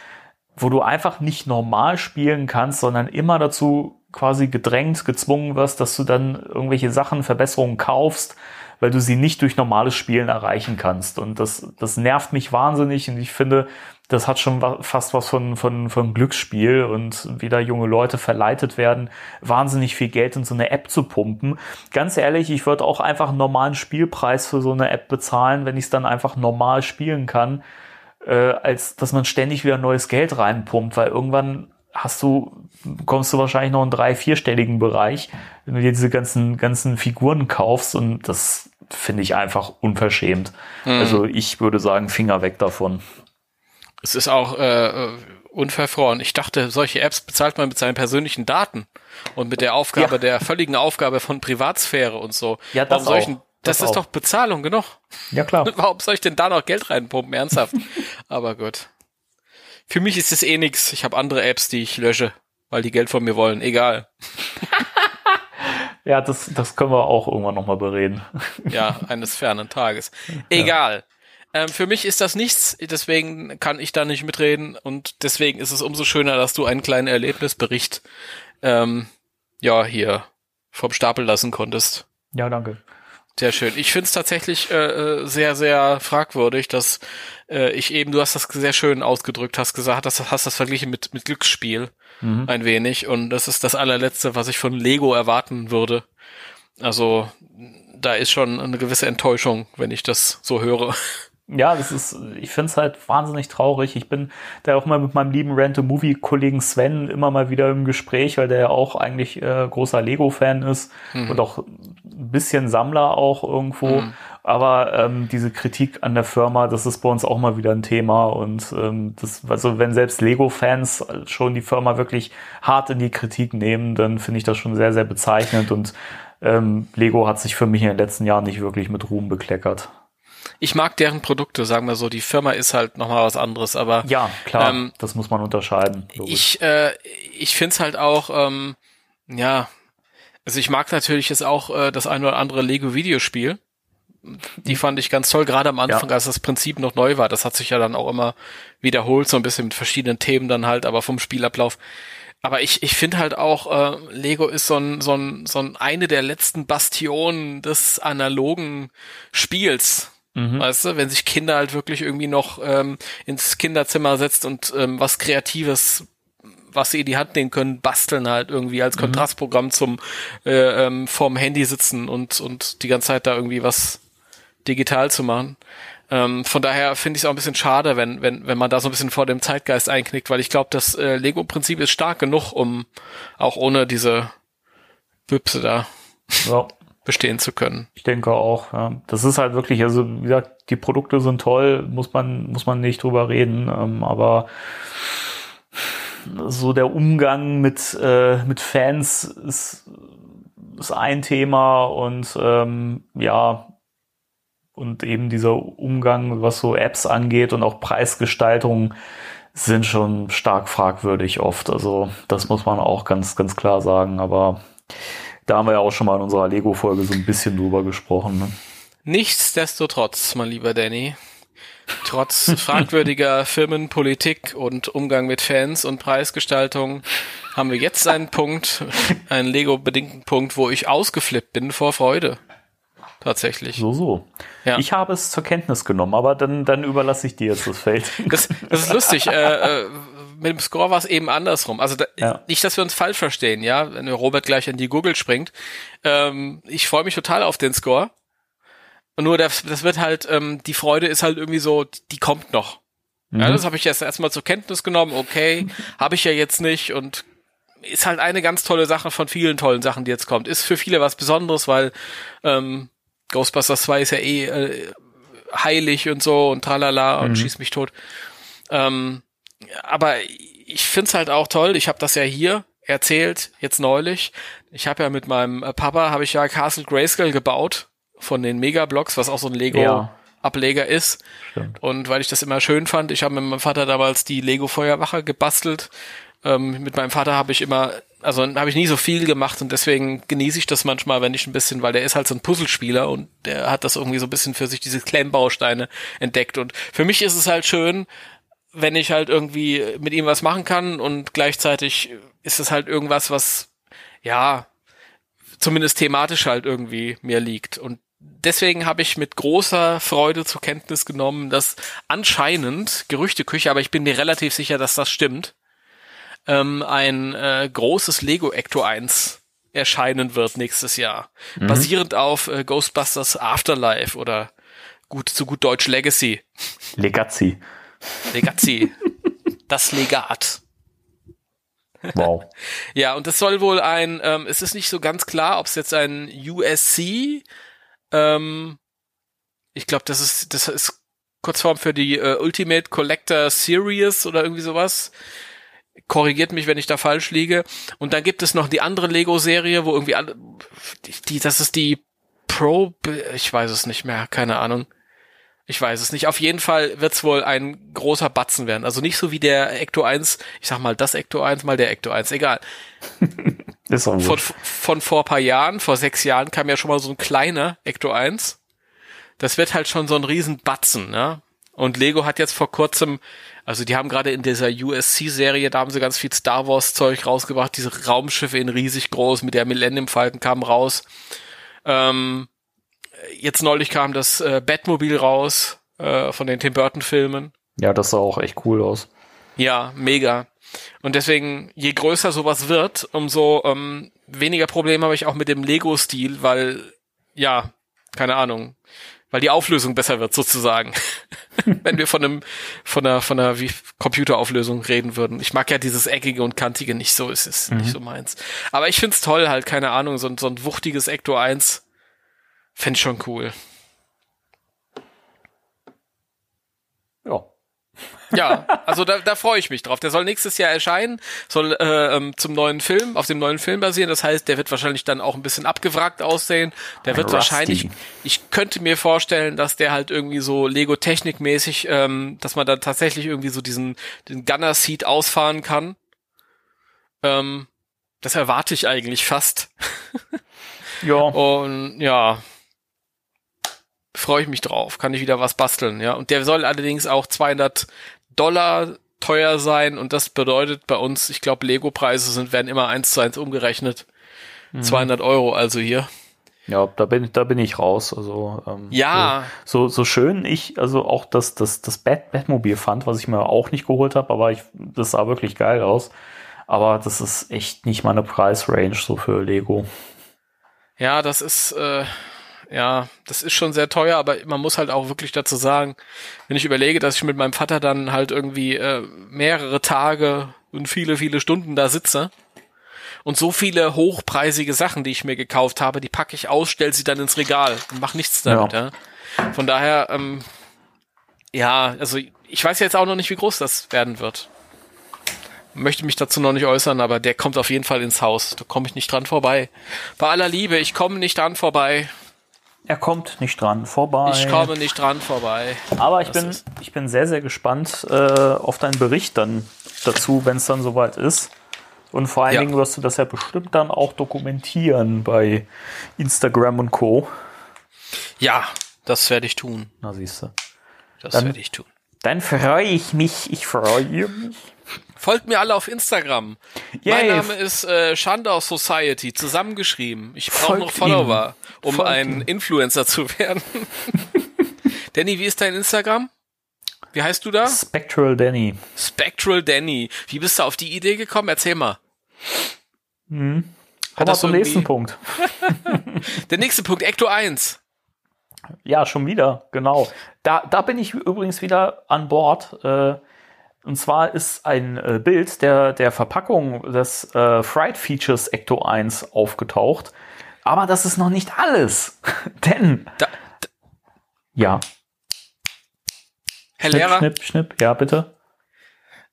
wo du einfach nicht normal spielen kannst, sondern immer dazu quasi gedrängt, gezwungen wirst, dass du dann irgendwelche Sachen, Verbesserungen kaufst, weil du sie nicht durch normales Spielen erreichen kannst. Und das, das nervt mich wahnsinnig und ich finde, das hat schon fast was von, von, von Glücksspiel und wie da junge Leute verleitet werden, wahnsinnig viel Geld in so eine App zu pumpen. Ganz ehrlich, ich würde auch einfach einen normalen Spielpreis für so eine App bezahlen, wenn ich es dann einfach normal spielen kann, äh, als dass man ständig wieder neues Geld reinpumpt, weil irgendwann hast du, kommst du wahrscheinlich noch in drei, vierstelligen Bereich, wenn du dir diese ganzen, ganzen Figuren kaufst und das finde ich einfach unverschämt. Mhm. Also ich würde sagen, Finger weg davon. Es ist auch äh, unverfroren. Ich dachte, solche Apps bezahlt man mit seinen persönlichen Daten und mit der Aufgabe, Ja. der völligen Aufgabe von Privatsphäre und so. Ja, das Warum denn- das, Das ist doch Bezahlung genug. Ja, klar. Warum soll ich denn da noch Geld reinpumpen? Ernsthaft. Aber gut. Für mich ist es eh nix. Ich habe andere Apps, die ich lösche, weil die Geld von mir wollen. Egal. Ja, das, das können wir auch irgendwann nochmal bereden. Ja, eines fernen Tages. Egal. Ähm, für mich ist das nichts, deswegen kann ich da nicht mitreden und deswegen ist es umso schöner, dass du einen kleinen Erlebnisbericht ähm, ja hier vom Stapel lassen konntest. Ja, danke. Sehr schön. Ich finde es tatsächlich äh, äh, sehr, sehr fragwürdig, dass äh, ich eben, du hast das sehr schön ausgedrückt, hast gesagt, dass, hast das verglichen mit, mit Glücksspiel Mhm. ein wenig und das ist das allerletzte, was ich von Lego erwarten würde. Also da ist schon eine gewisse Enttäuschung, wenn ich das so höre. Ja, das ist, ich finde es halt wahnsinnig traurig. Ich bin da auch mal mit meinem lieben Rent-A-Movie-Kollegen Sven immer mal wieder im Gespräch, weil der ja auch eigentlich äh, großer Lego-Fan ist und auch ein bisschen Sammler auch irgendwo. Aber ähm, diese Kritik an der Firma, das ist bei uns auch mal wieder ein Thema. Und ähm, das, also wenn selbst Lego-Fans schon die Firma wirklich hart in die Kritik nehmen, dann finde ich das schon sehr, sehr bezeichnend. Und ähm, Lego hat sich für mich in den letzten Jahren nicht wirklich mit Ruhm bekleckert. Ich mag deren Produkte, sagen wir so. Die Firma ist halt nochmal was anderes, aber Ja, klar, Ähm, das muss man unterscheiden. logisch. ich, äh, ich finde es halt auch, ähm, ja, also ich mag natürlich jetzt auch äh, das ein oder andere Lego-Videospiel. Die fand ich ganz toll, gerade am Anfang, Ja. als das Prinzip noch neu war. Das hat sich ja dann auch immer wiederholt, so ein bisschen mit verschiedenen Themen dann halt, aber vom Spielablauf. Aber ich, ich finde halt auch, äh, Lego ist so ein, so ein, so ein eine der letzten Bastionen des analogen Spiels. Weißt du, wenn sich Kinder halt wirklich irgendwie noch ähm, ins Kinderzimmer setzt und ähm, was Kreatives, was sie in die Hand nehmen können, basteln halt irgendwie als Kontrastprogramm zum äh, ähm, vorm Handy sitzen und, und die ganze Zeit da irgendwie was digital zu machen. Ähm, von daher finde ich es auch ein bisschen schade, wenn, wenn, wenn man da so ein bisschen vor dem Zeitgeist einknickt, weil ich glaube, das äh, Lego-Prinzip ist stark genug, um auch ohne diese Büchse da ja, bestehen zu können. ich denke auch. Ja. Das ist halt wirklich, also wie gesagt, die Produkte sind toll, muss man, muss man nicht drüber reden, ähm, aber so der Umgang mit, äh, mit Fans ist, ist ein Thema und ähm, ja, und eben dieser Umgang, was so Apps angeht und auch Preisgestaltung, sind schon stark fragwürdig oft. Also das muss man auch ganz, ganz klar sagen. Aber da haben wir ja auch schon mal in unserer Lego-Folge so ein bisschen drüber gesprochen. Ne? Nichtsdestotrotz, mein lieber Danny, trotz fragwürdiger Firmenpolitik und Umgang mit Fans und Preisgestaltung haben wir jetzt einen Punkt, einen Lego-bedingten Punkt, wo ich ausgeflippt bin vor Freude. Tatsächlich. So, so. Ja. Ich habe es zur Kenntnis genommen, aber dann, dann überlasse ich dir jetzt das Feld. Das, das ist lustig. äh, äh, mit dem Score war es eben andersrum. Also da, Ja. nicht, dass wir uns falsch verstehen, ja, wenn Robert gleich an die Google springt. Ähm, ich freue mich total auf den Score. Und nur das, das wird halt, ähm, die Freude ist halt irgendwie so, die kommt noch. Ja, das habe ich jetzt erstmal zur Kenntnis genommen, okay, habe ich ja jetzt nicht und ist halt eine ganz tolle Sache von vielen tollen Sachen, die jetzt kommt. Ist für viele was Besonderes, weil ähm, Ghostbusters 2 ist ja eh äh, heilig und so und tralala und schieß mich tot. Ähm, aber ich find's halt auch toll. Ich habe das ja hier erzählt, jetzt neulich. Ich habe ja mit meinem äh, Papa, habe ich ja Castle Grayskull gebaut von den Megablocks, was auch so ein Ja. Lego-Ableger ist. Stimmt. Und weil ich das immer schön fand, ich habe mit meinem Vater damals die Lego-Feuerwache gebastelt. Ähm, mit meinem Vater habe ich immer, also habe ich nie so viel gemacht und deswegen genieße ich das manchmal, wenn ich ein bisschen, weil der ist halt so ein Puzzlespieler und der hat das irgendwie so ein bisschen für sich, diese Klemmbausteine entdeckt. Und für mich ist es halt schön, wenn ich halt irgendwie mit ihm was machen kann und gleichzeitig ist es halt irgendwas, was, ja, zumindest thematisch halt irgendwie mir liegt. Und deswegen habe ich mit großer Freude zur Kenntnis genommen, dass anscheinend Gerüchteküche, aber ich bin mir relativ sicher, dass das stimmt, ähm, ein äh, großes Lego Ecto 1 erscheinen wird nächstes Jahr. Basierend auf äh, Ghostbusters Afterlife oder gut zu gut Deutsch Legacy. Legacy. Legacy. das Legat. Wow. Ja, und das soll wohl ein, ähm, es ist nicht so ganz klar, ob es jetzt ein USC, ähm, ich glaube, das ist, das ist Kurzform für die äh, Ultimate Collector Series oder irgendwie sowas. Korrigiert mich, wenn ich da falsch liege. Und dann gibt es noch die andere Lego-Serie, wo irgendwie alle, die, das ist die Pro, ich weiß es nicht mehr, keine Ahnung. Ich weiß es nicht. Auf jeden Fall wird es wohl ein großer Batzen werden. Also nicht so wie der Ecto 1, ich sag mal das Ecto 1 mal der Ecto 1, egal. Ist auch von, von vor paar Jahren, vor sechs Jahren kam ja schon mal so ein kleiner Ecto 1. Das wird halt schon so ein riesen Batzen, ne? Und Lego hat jetzt vor kurzem, also die haben gerade in dieser USC-Serie, da haben sie ganz viel Star Wars-Zeug rausgebracht, diese Raumschiffe in riesig groß, mit der Millennium Falcon kam raus. Ähm, jetzt neulich kam das äh, Batmobil raus äh, von den Tim Burton Filmen. Ja, das sah auch echt cool aus. Ja, mega. Und deswegen, je größer sowas wird, umso ähm, weniger Probleme habe ich auch mit dem Lego-Stil, weil, ja, keine Ahnung, weil die Auflösung besser wird sozusagen. Wenn wir von einem, von einer, von einer wie Computerauflösung reden würden. Ich mag ja dieses eckige und kantige nicht so, ist es mhm. nicht so meins. Aber ich find's toll, halt, keine Ahnung, so, so ein wuchtiges Ecto 1 Fände schon cool. Ja. Ja, also da, da freue ich mich drauf. Der soll nächstes Jahr erscheinen, soll äh, ähm, zum neuen Film, auf dem neuen Film basieren. Das heißt, der wird wahrscheinlich dann auch ein bisschen abgewrackt aussehen. Der wird Rusty. wahrscheinlich, ich könnte mir vorstellen, dass der halt irgendwie so Lego-Technik-mäßig, ähm, dass man da tatsächlich irgendwie so diesen den Gunner-Seat ausfahren kann. Ähm, das erwarte ich eigentlich fast. ja. Und ja, freue ich mich drauf, kann ich wieder was basteln, ja. Und der soll allerdings auch 200 Dollar teuer sein und das bedeutet bei uns, ich glaube, Lego-Preise sind, werden immer eins zu eins umgerechnet. Mhm. 200 Euro also hier. Ja, da bin, da bin ich raus. Also ähm, ja, so, so schön ich also auch das das das Bat Batmobil fand, was ich mir auch nicht geholt habe, aber ich das sah wirklich geil aus. Aber das ist echt nicht meine Preisrange so für Lego. Ja, das ist äh, ja, das ist schon sehr teuer, aber man muss halt auch wirklich dazu sagen, wenn ich überlege, dass ich mit meinem Vater dann halt irgendwie äh, mehrere Tage und viele, viele Stunden da sitze und so viele hochpreisige Sachen, die ich mir gekauft habe, die packe ich aus, stell sie dann ins Regal und mach nichts damit. Ja. ja. Von daher, ähm, ja, also ich weiß jetzt auch noch nicht, wie groß das werden wird. Möchte mich dazu noch nicht äußern, aber der kommt auf jeden Fall ins Haus. Da komme ich nicht dran vorbei. Bei aller Liebe, ich komme nicht dran vorbei. Er kommt nicht dran vorbei. Ich komme nicht dran vorbei. Aber ich bin, ich bin sehr, sehr gespannt äh, auf deinen Bericht dann dazu, wenn es dann soweit ist. Und vor allen ja. Dingen wirst du das ja bestimmt dann auch dokumentieren bei Instagram und Co. Ja, das werde ich tun. Na siehst du. Das werde ich tun. Dann freue ich mich. Ich freue mich. Folgt mir alle auf Instagram. Yay. Mein Name ist äh, Schandau Society, zusammengeschrieben. Ich brauche noch Follower, ihm. um Folgt ein ihm. Influencer zu werden. Danny, wie ist dein Instagram? Wie heißt du da? Spectral Danny. Spectral Danny. Wie bist du auf die Idee gekommen? Erzähl mal. Hm. Kommen wir zum nächsten Punkt. Der nächste Punkt, Ecto 1. Ja, schon wieder, genau. Da, da bin ich übrigens wieder an Bord. Äh, und zwar ist ein äh, Bild der, der Verpackung des äh, Fright Features Ecto 1 aufgetaucht. Aber das ist noch nicht alles. Denn. Da, da, ja. Herr schnipp, Lehrer. Schnipp, schnipp, ja, bitte.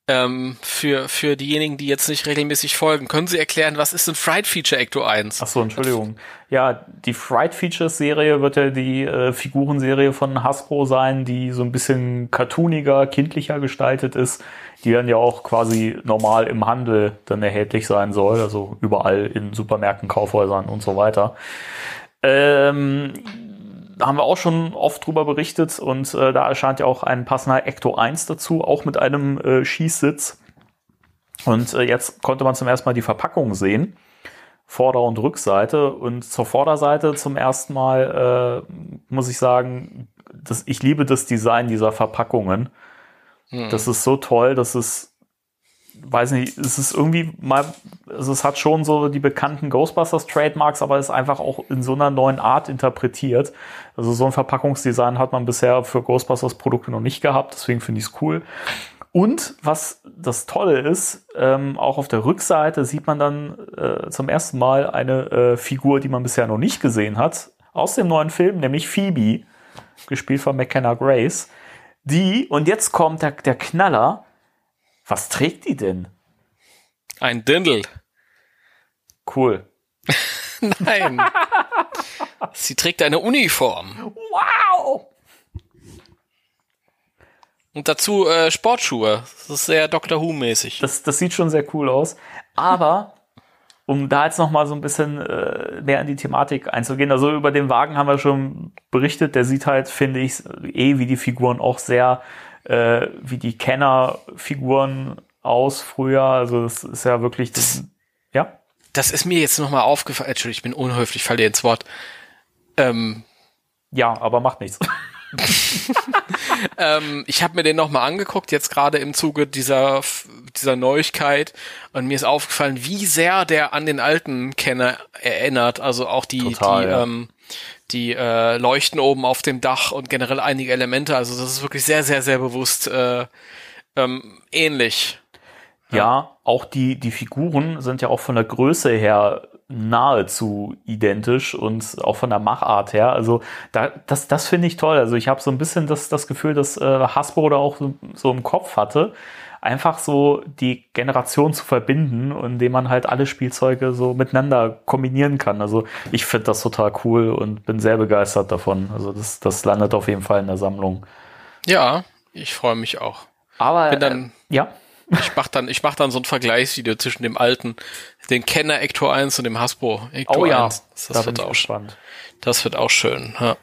Ähm, für, für diejenigen, die jetzt nicht regelmäßig folgen, können Sie erklären, was ist ein Fright Feature Ecto 1? Ach so, Entschuldigung. Ja, die Fright Features Serie wird ja die äh, Figurenserie von Hasbro sein, die so ein bisschen cartooniger, kindlicher gestaltet ist, die dann ja auch quasi normal im Handel dann erhältlich sein soll, also überall in Supermärkten, Kaufhäusern und so weiter. Ähm, haben wir auch schon oft drüber berichtet und äh, da erscheint ja auch ein passender Ecto 1 dazu, auch mit einem äh, Schießsitz. Und äh, jetzt konnte man zum ersten Mal die Verpackung sehen, Vorder- und Rückseite. Und zur Vorderseite zum ersten Mal äh, muss ich sagen, dass ich liebe das Design dieser Verpackungen. Hm. Das ist so toll, das ist weiß nicht, es ist irgendwie mal, also es hat schon so die bekannten Ghostbusters Trademarks, aber ist einfach auch in so einer neuen Art interpretiert. Also so ein Verpackungsdesign hat man bisher für Ghostbusters Produkte noch nicht gehabt, deswegen finde ich es cool. Und was das Tolle ist, ähm, auch auf der Rückseite sieht man dann äh, zum ersten Mal eine äh, Figur, die man bisher noch nicht gesehen hat, aus dem neuen Film, nämlich Phoebe, gespielt von McKenna Grace Die, und jetzt kommt der, der Knaller. Was trägt die denn? Ein Dindel. Cool. Nein. Sie trägt eine Uniform. Wow! Und dazu äh, Sportschuhe. Das ist sehr Doctor Who-mäßig. Das, das sieht schon sehr cool aus. Aber um da jetzt noch mal so ein bisschen äh, mehr in die Thematik einzugehen. Also über den Wagen haben wir schon berichtet. Der sieht halt, finde ich, eh wie die Figuren auch sehr äh, wie die Kenner-Figuren aus früher. Also das ist ja wirklich das, ja. Das ist mir jetzt nochmal aufgefallen. Entschuldigung, ich bin unhöflich, falle ins Wort. Ähm, ja, aber macht nichts. ähm, ich habe mir den nochmal angeguckt, jetzt gerade im Zuge dieser, dieser Neuigkeit. Und mir ist aufgefallen, wie sehr der an den alten Kenner erinnert. Also auch die, Total, die, ja. ähm, die äh, Leuchten oben auf dem Dach und generell einige Elemente. Also das ist wirklich sehr, sehr, sehr bewusst äh, ähm, ähnlich. Ja, auch die, die Figuren sind ja auch von der Größe her nahezu identisch und auch von der Machart her. Also da, das, das finde ich toll. Also ich habe so ein bisschen das, das Gefühl, dass äh, Hasbro da auch so, so im Kopf hatte, einfach so die Generation zu verbinden, indem man halt alle Spielzeuge so miteinander kombinieren kann. Also ich finde das total cool und bin sehr begeistert davon. Also das, das landet auf jeden Fall in der Sammlung. Ja, ich freue mich auch. Aber Bin dann- äh, ja. Ich mach dann, ich mach dann so ein Vergleichsvideo zwischen dem alten, den Kenner Ector 1 und dem Hasbro Ector Oh ja, 1. Das, da bin wird ich auch, gespannt. das wird auch schön. Ja.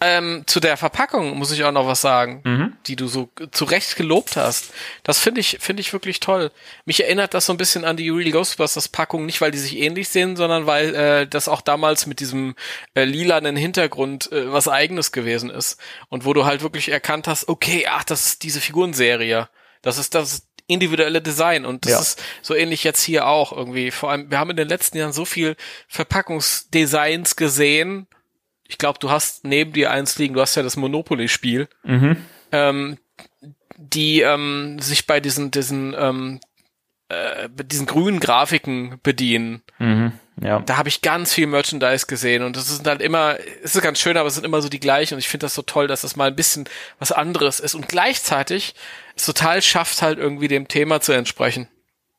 Ähm, zu der Verpackung muss ich auch noch was sagen, Mhm. die du so zu Recht gelobt hast. Das finde ich, finde ich wirklich toll. Mich erinnert das so ein bisschen an die Real Ghostbusters Packung, nicht weil die sich ähnlich sehen, sondern weil äh, das auch damals mit diesem äh, lilanen Hintergrund äh, was eigenes gewesen ist. Und wo du halt wirklich erkannt hast, okay, ach, das ist diese Figurenserie. Das ist das individuelle Design und das Ja. ist so ähnlich jetzt hier auch irgendwie. Vor allem, wir haben in den letzten Jahren so viel Verpackungsdesigns gesehen. Ich glaube, du hast neben dir eins liegen, du hast ja das Monopoly-Spiel, Mhm. ähm, die ähm, sich bei diesen, diesen, ähm, äh, diesen grünen Grafiken bedienen. Mhm. Ja. Da habe ich ganz viel Merchandise gesehen und das ist halt immer, es ist ganz schön, aber es sind immer so die gleichen und ich finde das so toll, dass das mal ein bisschen was anderes ist und gleichzeitig es total schafft halt irgendwie dem Thema zu entsprechen.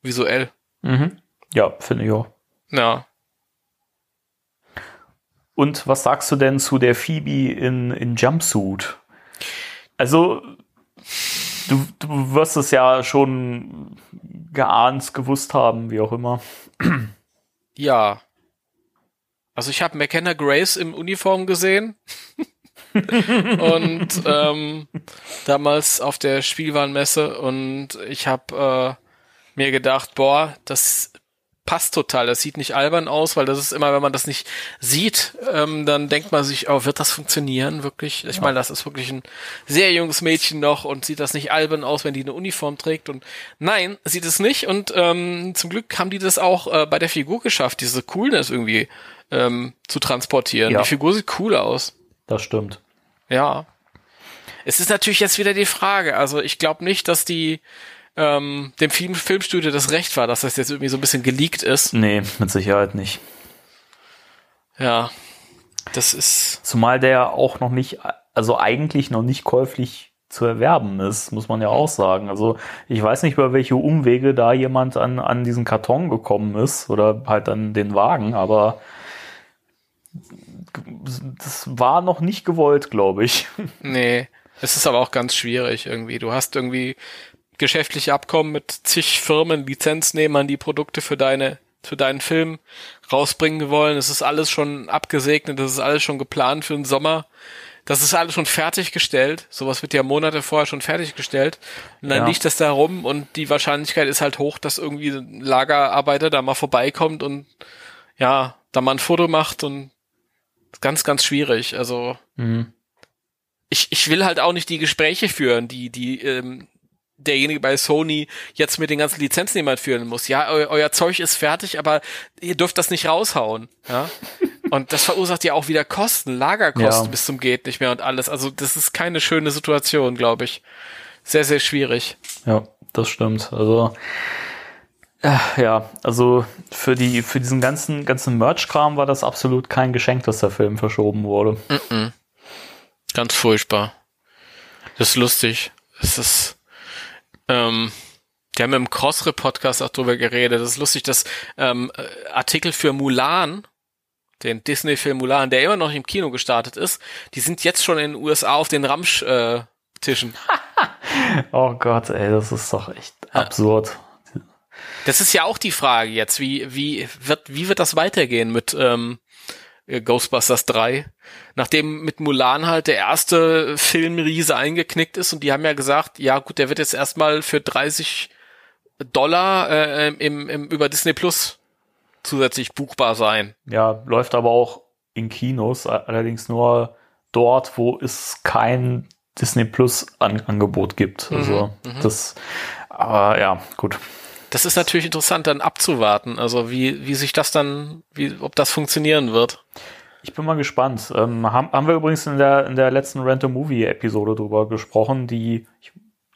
Visuell. Mhm. Ja, finde ich auch. Ja. Und was sagst du denn zu der Phoebe in, in Jumpsuit? Also, du, du wirst es ja schon geahnt, gewusst haben, wie auch immer. Ja. Also ich habe McKenna Grace im Uniform gesehen. und ähm, damals auf der Spielwarenmesse und ich habe äh, mir gedacht, boah, das passt total. Das sieht nicht albern aus, weil das ist immer, wenn man das nicht sieht, ähm, dann denkt man sich, oh, wird das funktionieren wirklich? Ich meine, das ist wirklich ein sehr junges Mädchen noch und sieht das nicht albern aus, wenn die eine Uniform trägt und nein, sieht es nicht und ähm, zum Glück haben die das auch äh, bei der Figur geschafft, diese Coolness irgendwie ähm, zu transportieren. Ja. Die Figur sieht cool aus. Das stimmt. Ja. Es ist natürlich jetzt wieder die Frage. Also ich glaube nicht, dass die ähm, dem Film Filmstudio das Recht war, dass das jetzt irgendwie so ein bisschen geleakt ist. Nee, mit Sicherheit nicht. Ja. Das ist. Zumal der auch noch nicht, also eigentlich noch nicht käuflich zu erwerben ist, muss man ja auch sagen. Also ich weiß nicht, über welche Umwege da jemand an, an diesen Karton gekommen ist oder halt an den Wagen, aber das war noch nicht gewollt, glaube ich. Nee. Es ist aber auch ganz schwierig irgendwie. Du hast irgendwie geschäftliche Abkommen mit zig Firmen, Lizenznehmern, die Produkte für deine für deinen Film rausbringen wollen. Es ist alles schon abgesegnet, das ist alles schon geplant für den Sommer. Das ist alles schon fertiggestellt. Sowas wird ja Monate vorher schon fertiggestellt. Und dann Ja. liegt das da rum und die Wahrscheinlichkeit ist halt hoch, dass irgendwie ein Lagerarbeiter da mal vorbeikommt und ja, da mal ein Foto macht und ganz, ganz schwierig. Also ich, ich will halt auch nicht die Gespräche führen, die, die ähm, derjenige bei Sony jetzt mit den ganzen Lizenznehmern führen muss. Ja, eu, euer Zeug ist fertig, aber ihr dürft das nicht raushauen. Ja. Und das verursacht ja auch wieder Kosten, Lagerkosten Ja. bis zum geht nicht mehr und alles. Also das ist keine schöne Situation, glaube ich. Sehr, sehr schwierig. Ja, das stimmt. Also äh, ja, also für die für diesen ganzen ganzen Merch-Kram war das absolut kein Geschenk, dass der Film verschoben wurde. Ganz furchtbar. Das ist lustig. Es ist, ähm, die haben im Crossrip-Podcast auch drüber geredet. Das ist lustig, dass ähm, Artikel für Mulan, den Disney-Film Mulan, der immer noch im Kino gestartet ist, die sind jetzt schon in den USA auf den Ramsch-Tischen. Äh, oh Gott, ey, das ist doch echt ja. absurd. Das ist ja auch die Frage jetzt, wie, wie wird, wie wird das weitergehen mit ähm, Ghostbusters 3? Nachdem mit Mulan halt der erste Filmriese eingeknickt ist und die haben ja gesagt, ja gut, der wird jetzt erstmal für 30 Dollar äh, im, im, über Disney Plus zusätzlich buchbar sein. Ja, läuft aber auch in Kinos, allerdings nur dort, wo es kein Disney Plus Angebot gibt. Also mhm, mhm, das, aber ja, gut. Das ist natürlich interessant dann abzuwarten, also wie, wie sich das dann, wie, ob das funktionieren wird. Ich bin mal gespannt. Ähm, haben, haben wir übrigens in der, in der letzten Rent-A-Movie-Episode drüber gesprochen, die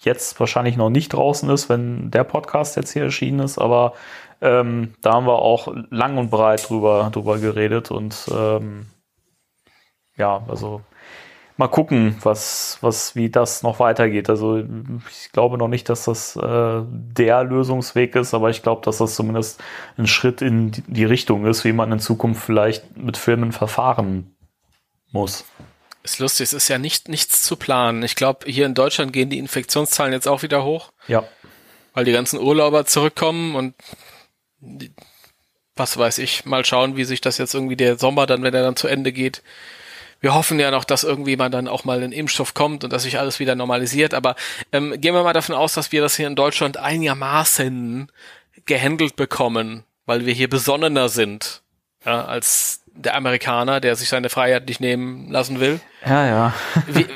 jetzt wahrscheinlich noch nicht draußen ist, wenn der Podcast jetzt hier erschienen ist, aber ähm, da haben wir auch lang und breit drüber, drüber geredet und ähm, ja, also mal gucken, was, was, wie das noch weitergeht. Also ich glaube noch nicht, dass das äh, der Lösungsweg ist, aber ich glaube, dass das zumindest ein Schritt in die Richtung ist, wie man in Zukunft vielleicht mit Filmen verfahren muss. Ist lustig, es ist ja nicht, nichts zu planen. Ich glaube, hier in Deutschland gehen die Infektionszahlen jetzt auch wieder hoch. Ja. Weil die ganzen Urlauber zurückkommen und die, was weiß ich, mal schauen, wie sich das jetzt irgendwie der Sommer dann, wenn er dann zu Ende geht, wir hoffen ja noch, dass irgendwie mal dann auch mal ein Impfstoff kommt und dass sich alles wieder normalisiert. Aber ähm, gehen wir mal davon aus, dass wir das hier in Deutschland einigermaßen gehandelt bekommen, weil wir hier besonnener sind ja, als der Amerikaner, der sich seine Freiheit nicht nehmen lassen will. Ja, ja. Wie,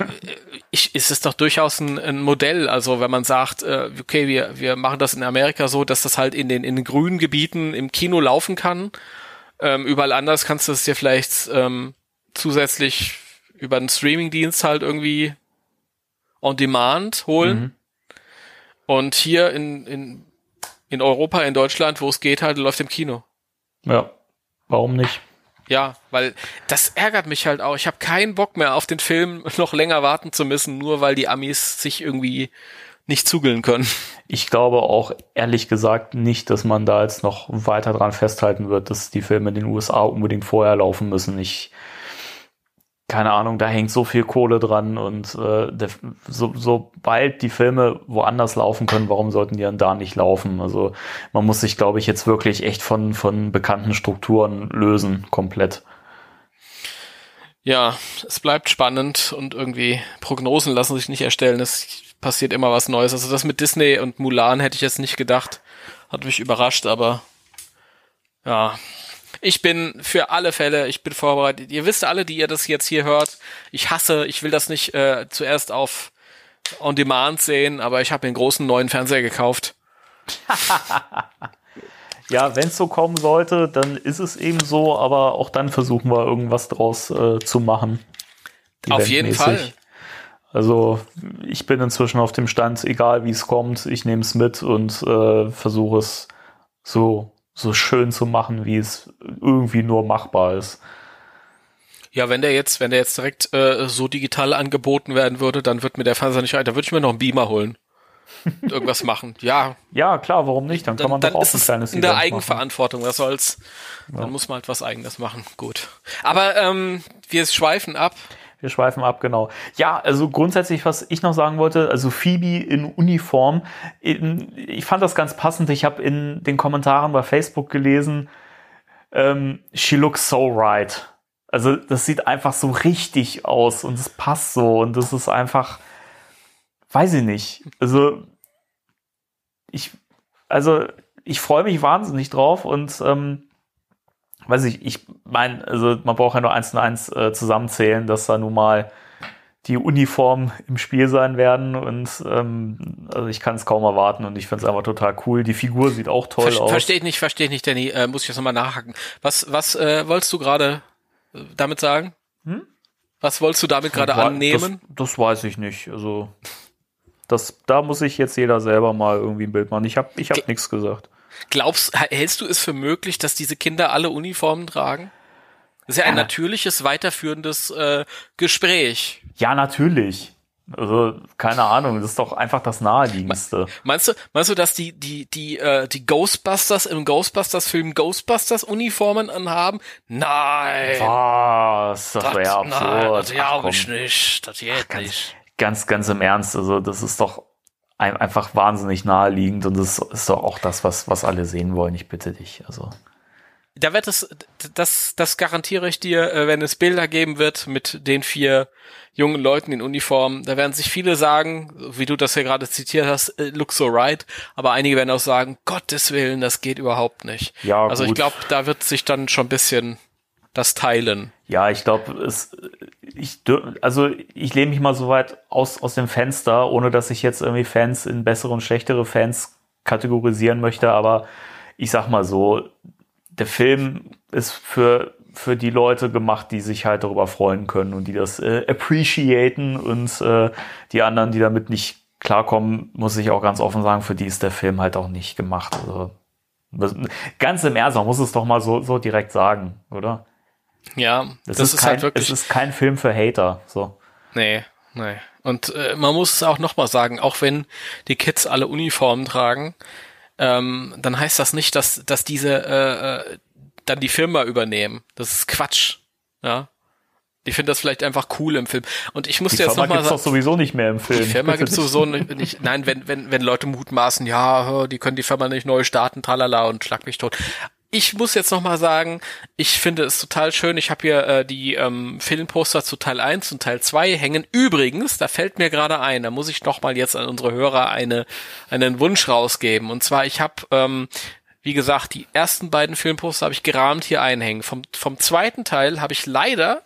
ich, ist es doch durchaus ein, ein Modell. Also wenn man sagt, äh, okay, wir, wir machen das in Amerika so, dass das halt in den, in den grünen Gebieten im Kino laufen kann. Ähm, überall anders kannst du es dir vielleicht ähm, zusätzlich über einen Streamingdienst halt irgendwie on demand holen. Mhm. Und hier in, in, in Europa, in Deutschland, wo es geht, halt läuft im Kino. Ja, warum nicht? Ja, weil das ärgert mich halt auch. Ich habe keinen Bock mehr auf den Film noch länger warten zu müssen, nur weil die Amis sich irgendwie nicht zugeln können. Ich glaube auch ehrlich gesagt nicht, dass man da jetzt noch weiter dran festhalten wird, dass die Filme in den USA unbedingt vorher laufen müssen. Ich keine Ahnung, da hängt so viel Kohle dran und äh, der, so, sobald die Filme woanders laufen können, warum sollten die dann da nicht laufen? Also man muss sich, glaube ich, jetzt wirklich echt von, von bekannten Strukturen lösen, komplett. Ja, es bleibt spannend und irgendwie Prognosen lassen sich nicht erstellen. Es passiert immer was Neues. Also das mit Disney und Mulan hätte ich jetzt nicht gedacht. Hat mich überrascht, aber ja, ich bin für alle Fälle, ich bin vorbereitet. Ihr wisst alle, die ihr das jetzt hier hört, ich hasse, ich will das nicht äh, zuerst auf On Demand sehen, aber ich habe einen großen neuen Fernseher gekauft. ja, wenn es so kommen sollte, dann ist es eben so, aber auch dann versuchen wir irgendwas draus äh, zu machen. Auf jeden Fall. Also ich bin inzwischen auf dem Stand, egal wie es kommt, ich nehme es mit und äh, versuche es so so schön zu machen, wie es irgendwie nur machbar ist. Ja, wenn der jetzt, wenn der jetzt direkt äh, so digital angeboten werden würde, dann wird mir der Fernseher nicht rein. Da würde ich mir noch einen Beamer holen. Irgendwas machen. Ja. Ja, klar, warum nicht? Dann kann man dann, doch auch ein kleines In der Eigenverantwortung, was soll's. Ja. Dann muss man halt was eigenes machen. Gut. Aber ähm, wir schweifen ab. Wir schweifen ab, genau. Ja, also grundsätzlich, was ich noch sagen wollte, also Phoebe in Uniform, ich fand das ganz passend. Ich habe in den Kommentaren bei Facebook gelesen, ähm, she looks so right. Also das sieht einfach so richtig aus und es passt so und das ist einfach, weiß ich nicht. Also ich, also ich freue mich wahnsinnig drauf und ähm, weiß ich, ich meine, also man braucht ja nur eins und eins äh, zusammenzählen, dass da nun mal die Uniformen im Spiel sein werden und ähm, also ich kann es kaum erwarten und ich finde es einfach total cool. Die Figur sieht auch toll Ver aus. Verstehe ich nicht, verstehe ich nicht, Danny. Äh, muss ich jetzt nochmal nachhaken. Was, was äh, wolltest du gerade äh, damit sagen? Hm? Was wolltest du damit gerade annehmen? Das, das weiß ich nicht. Also das, da muss ich jetzt jeder selber mal irgendwie ein Bild machen. Ich habe ich hab nichts gesagt. Glaubst, hältst du es für möglich, dass diese Kinder alle Uniformen tragen? Das ist ja ein ja. natürliches, weiterführendes äh, Gespräch. Ja, natürlich. Also, keine Ahnung, das ist doch einfach das Naheliegendste. Meinst du, meinst du, dass die, die, die, äh, die Ghostbusters im Ghostbusters-Film Ghostbusters-Uniformen anhaben? Nein! Was? Das wäre absurd. Nein, das Ach, glaube ich nicht. Das geht ganz- nicht. Ganz, ganz im Ernst. Also, das ist doch einfach wahnsinnig naheliegend und das ist doch auch das, was, was alle sehen wollen. Ich bitte dich. Also, Da wird es, das, das garantiere ich dir, äh, wenn es Bilder geben wird mit den vier jungen Leuten in Uniform, da werden sich viele sagen, wie du das ja gerade zitiert hast, äh, looks so right, aber einige werden auch sagen, Gottes Willen, das geht überhaupt nicht. Ja, also ich gut. glaube, da wird sich dann schon ein bisschen das teilen. Ja, ich glaube, es, ich, also ich lehne mich mal so weit aus, aus dem Fenster, ohne dass ich jetzt irgendwie Fans in bessere und schlechtere Fans kategorisieren möchte, aber ich sag mal so, der Film ist für, für die Leute gemacht, die sich halt darüber freuen können und die das äh, appreciaten und äh, die anderen, die damit nicht klarkommen, muss ich auch ganz offen sagen, für die ist der Film halt auch nicht gemacht. Also, ganz im Ernst, man muss es doch mal so, so direkt sagen, oder? Ja, Das, das, ist, ist, kein, halt wirklich. es ist kein Film für Hater. So. Nee, nee. Und äh, man muss es auch nochmal sagen, auch wenn die Kids alle Uniformen tragen, ähm, dann heißt das nicht, dass, dass diese äh, äh, dann die Firma übernehmen. Das ist Quatsch. Ja. Ich finde das vielleicht einfach cool im Film. Und ich musste Die jetzt Firma nochmal gibt's doch sagen, sowieso nicht mehr im Film. die Firma gibt's sowieso nicht, nicht. Nein, wenn, wenn, wenn Leute mutmaßen, ja, die können die Firma nicht neu starten, tralala und schlag mich tot. Ich muss jetzt nochmal sagen, ich finde es total schön. Ich habe hier äh, die ähm, Filmposter zu Teil 1 und Teil 2 hängen. Übrigens, da fällt mir gerade ein, da muss ich nochmal jetzt an unsere Hörer eine, einen Wunsch rausgeben. Und zwar, ich habe, ähm, wie gesagt, die ersten beiden Filmposter habe ich gerahmt hier einhängen. Vom, vom zweiten Teil habe ich leider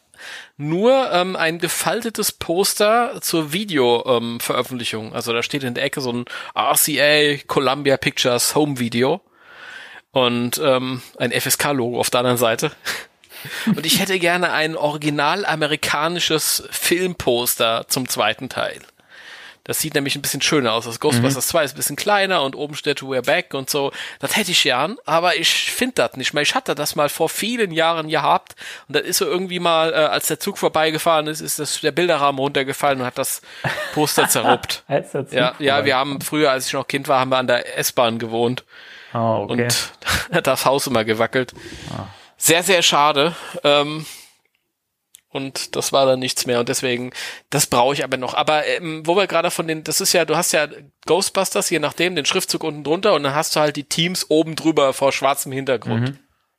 nur ähm, ein gefaltetes Poster zur Video-Veröffentlichung. Ähm, also da steht in der Ecke so ein RCA Columbia Pictures Home Video und ähm, ein FSK-Logo auf der anderen Seite. Und ich hätte gerne ein original amerikanisches Filmposter zum zweiten Teil. Das sieht nämlich ein bisschen schöner aus. Das Ghostbusters 2 ist ein bisschen kleiner und oben steht We're Back und so. Das hätte ich gern, aber ich finde das nicht mehr. Ich hatte das mal vor vielen Jahren gehabt und dann ist so irgendwie mal, äh, als der Zug vorbeigefahren ist, ist das, der Bilderrahmen runtergefallen und hat das Poster zerruppt. Ja, ja, wir haben früher, als ich noch Kind war, haben wir an der S-Bahn gewohnt Ah, okay. und hat das Haus immer gewackelt. Sehr, sehr schade. Ähm, und das war dann nichts mehr und deswegen, das brauche ich aber noch. Aber ähm, wo wir gerade von den, das ist ja, du hast ja Ghostbusters, je nachdem, den Schriftzug unten drunter und dann hast du halt die Teams oben drüber vor schwarzem Hintergrund.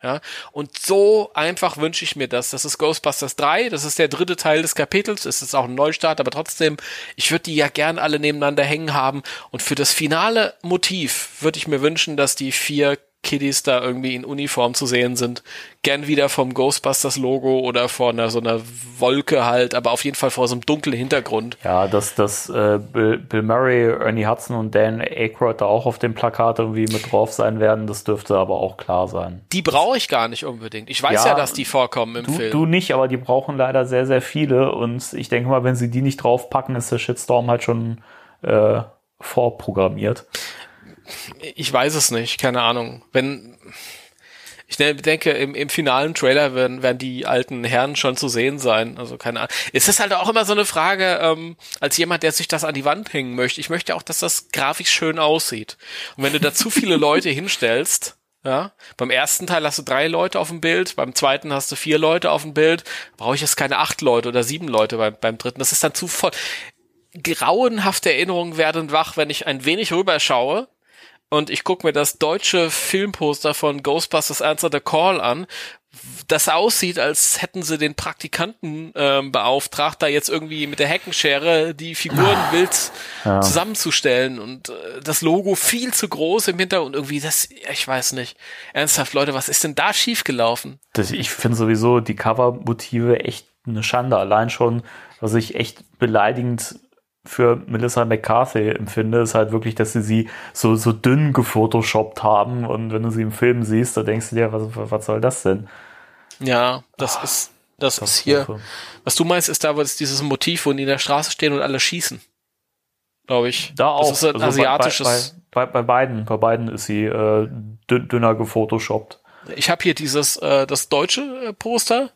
Ja, und so einfach wünsche ich mir das. Das ist Ghostbusters 3, das ist der dritte Teil des Kapitels, es ist auch ein Neustart, aber trotzdem, ich würde die ja gern alle nebeneinander hängen haben. Und für das finale Motiv würde ich mir wünschen, dass die vier Kiddies da irgendwie in Uniform zu sehen sind. Gern wieder vom Ghostbusters Logo oder vor einer so einer Wolke halt, aber auf jeden Fall vor so einem dunklen Hintergrund. Ja, dass, dass äh, Bill, Bill Murray, Ernie Hudson und Dan Aykroyd da auch auf dem Plakat irgendwie mit drauf sein werden, das dürfte aber auch klar sein. Die brauche ich gar nicht unbedingt. Ich weiß ja, Ja, dass die vorkommen im Du, Film. du nicht, aber die brauchen leider sehr, sehr viele und ich denke mal, wenn sie die nicht draufpacken, ist der Shitstorm halt schon äh, vorprogrammiert. Ich weiß es nicht, keine Ahnung. Wenn ich ne- denke, im, im finalen Trailer werden, werden die alten Herren schon zu sehen sein. Also keine Ahnung. Es ist halt auch immer so eine Frage, ähm, als jemand, der sich das an die Wand hängen möchte. Ich möchte auch, dass das grafisch schön aussieht. Und wenn du da zu viele Leute hinstellst, ja, beim ersten Teil hast du drei Leute auf dem Bild, beim zweiten hast du vier Leute auf dem Bild, brauche ich jetzt keine acht Leute oder sieben Leute beim, beim dritten. Das ist dann zu voll. Grauenhafte Erinnerungen werden wach, wenn ich ein wenig rüberschaue und ich gucke mir das deutsche Filmposter von Ghostbusters Answer the Call an, das aussieht, als hätten sie den Praktikanten ähm, beauftragt, da jetzt irgendwie mit der Heckenschere die Figuren wild zusammenzustellen und äh, das Logo viel zu groß im Hintergrund. Irgendwie das, ich weiß nicht. Ernsthaft, Leute, was ist denn da schiefgelaufen? Das, ich finde sowieso die Covermotive echt eine Schande. Allein schon, was ich echt beleidigend für Melissa McCarthy empfinde, ist halt wirklich, dass sie sie so, so dünn gefotoshoppt haben und wenn du sie im Film siehst, da denkst du dir, was, was soll das denn? Ja, das ist, das, ist hier. Was du meinst, ist da, es dieses Motiv, wo die in der Straße stehen und alle schießen. Glaube ich. Da auch. Das ist ein Also asiatisches. Bei, bei, bei beiden, bei beiden ist sie äh, dünn, dünner gefotoshoppt. Ich habe hier dieses, äh, das deutsche äh, Poster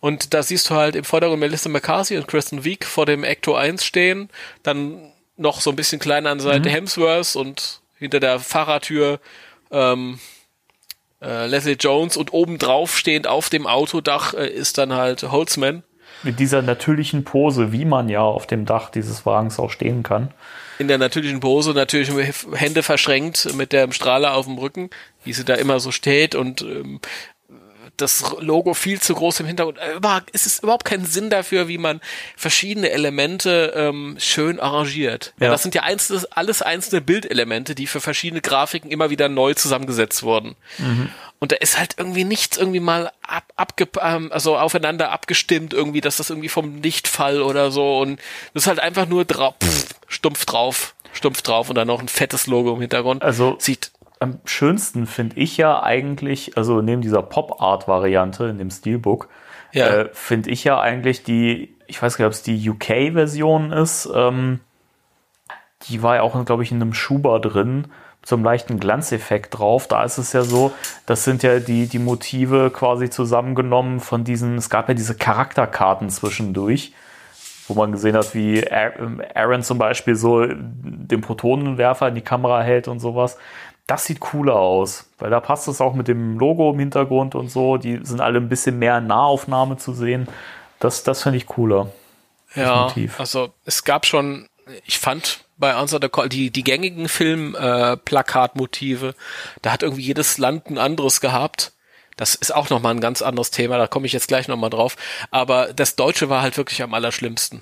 und da siehst du halt im Vordergrund Melissa McCarthy und Kristen Wiig vor dem Ecto 1 stehen, dann noch so ein bisschen kleiner an der Seite mhm. Hemsworth und hinter der Fahrertür ähm, äh, Leslie Jones und obendrauf stehend auf dem Autodach äh, ist dann halt Holzman. Mit dieser natürlichen Pose, wie man ja auf dem Dach dieses Wagens auch stehen kann. In der natürlichen Pose, natürlich Hände verschränkt mit dem Strahler auf dem Rücken, wie sie da immer so steht und ähm, das Logo viel zu groß im Hintergrund. Äh, es ist überhaupt kein Sinn dafür, wie man verschiedene Elemente ähm, schön arrangiert. Ja. Das sind ja einzelne, alles einzelne Bildelemente, die für verschiedene Grafiken immer wieder neu zusammengesetzt wurden. Mhm. Und da ist halt irgendwie nichts irgendwie mal ab, abge, ähm, also aufeinander abgestimmt, irgendwie, dass das irgendwie vom Lichtfall oder so. Und das ist halt einfach nur drauf, stumpf drauf, stumpf drauf und dann noch ein fettes Logo im Hintergrund. Also sieht am schönsten finde ich ja eigentlich, also neben dieser Pop-Art-Variante in dem Steelbook, ja. äh, finde ich ja eigentlich die, ich weiß gar nicht, ob es die UK-Version ist, ähm, die war ja auch, glaube ich, in einem Schuber drin, mit so einem leichten Glanzeffekt drauf. Da ist es ja so, das sind ja die, die Motive quasi zusammengenommen von diesen, es gab ja diese Charakterkarten zwischendurch wo man gesehen hat, wie Aaron zum Beispiel so den Protonenwerfer in die Kamera hält und sowas das sieht cooler aus, weil da passt es auch mit dem Logo im Hintergrund und so. Die sind alle ein bisschen mehr in Nahaufnahme zu sehen. Das, das finde ich cooler. Ja, Motiv. also es gab schon, ich fand bei Answer the Call die, die gängigen Filmplakatmotive, äh, da hat irgendwie jedes Land ein anderes gehabt. Das ist auch nochmal ein ganz anderes Thema, da komme ich jetzt gleich nochmal drauf. Aber das Deutsche war halt wirklich am allerschlimmsten.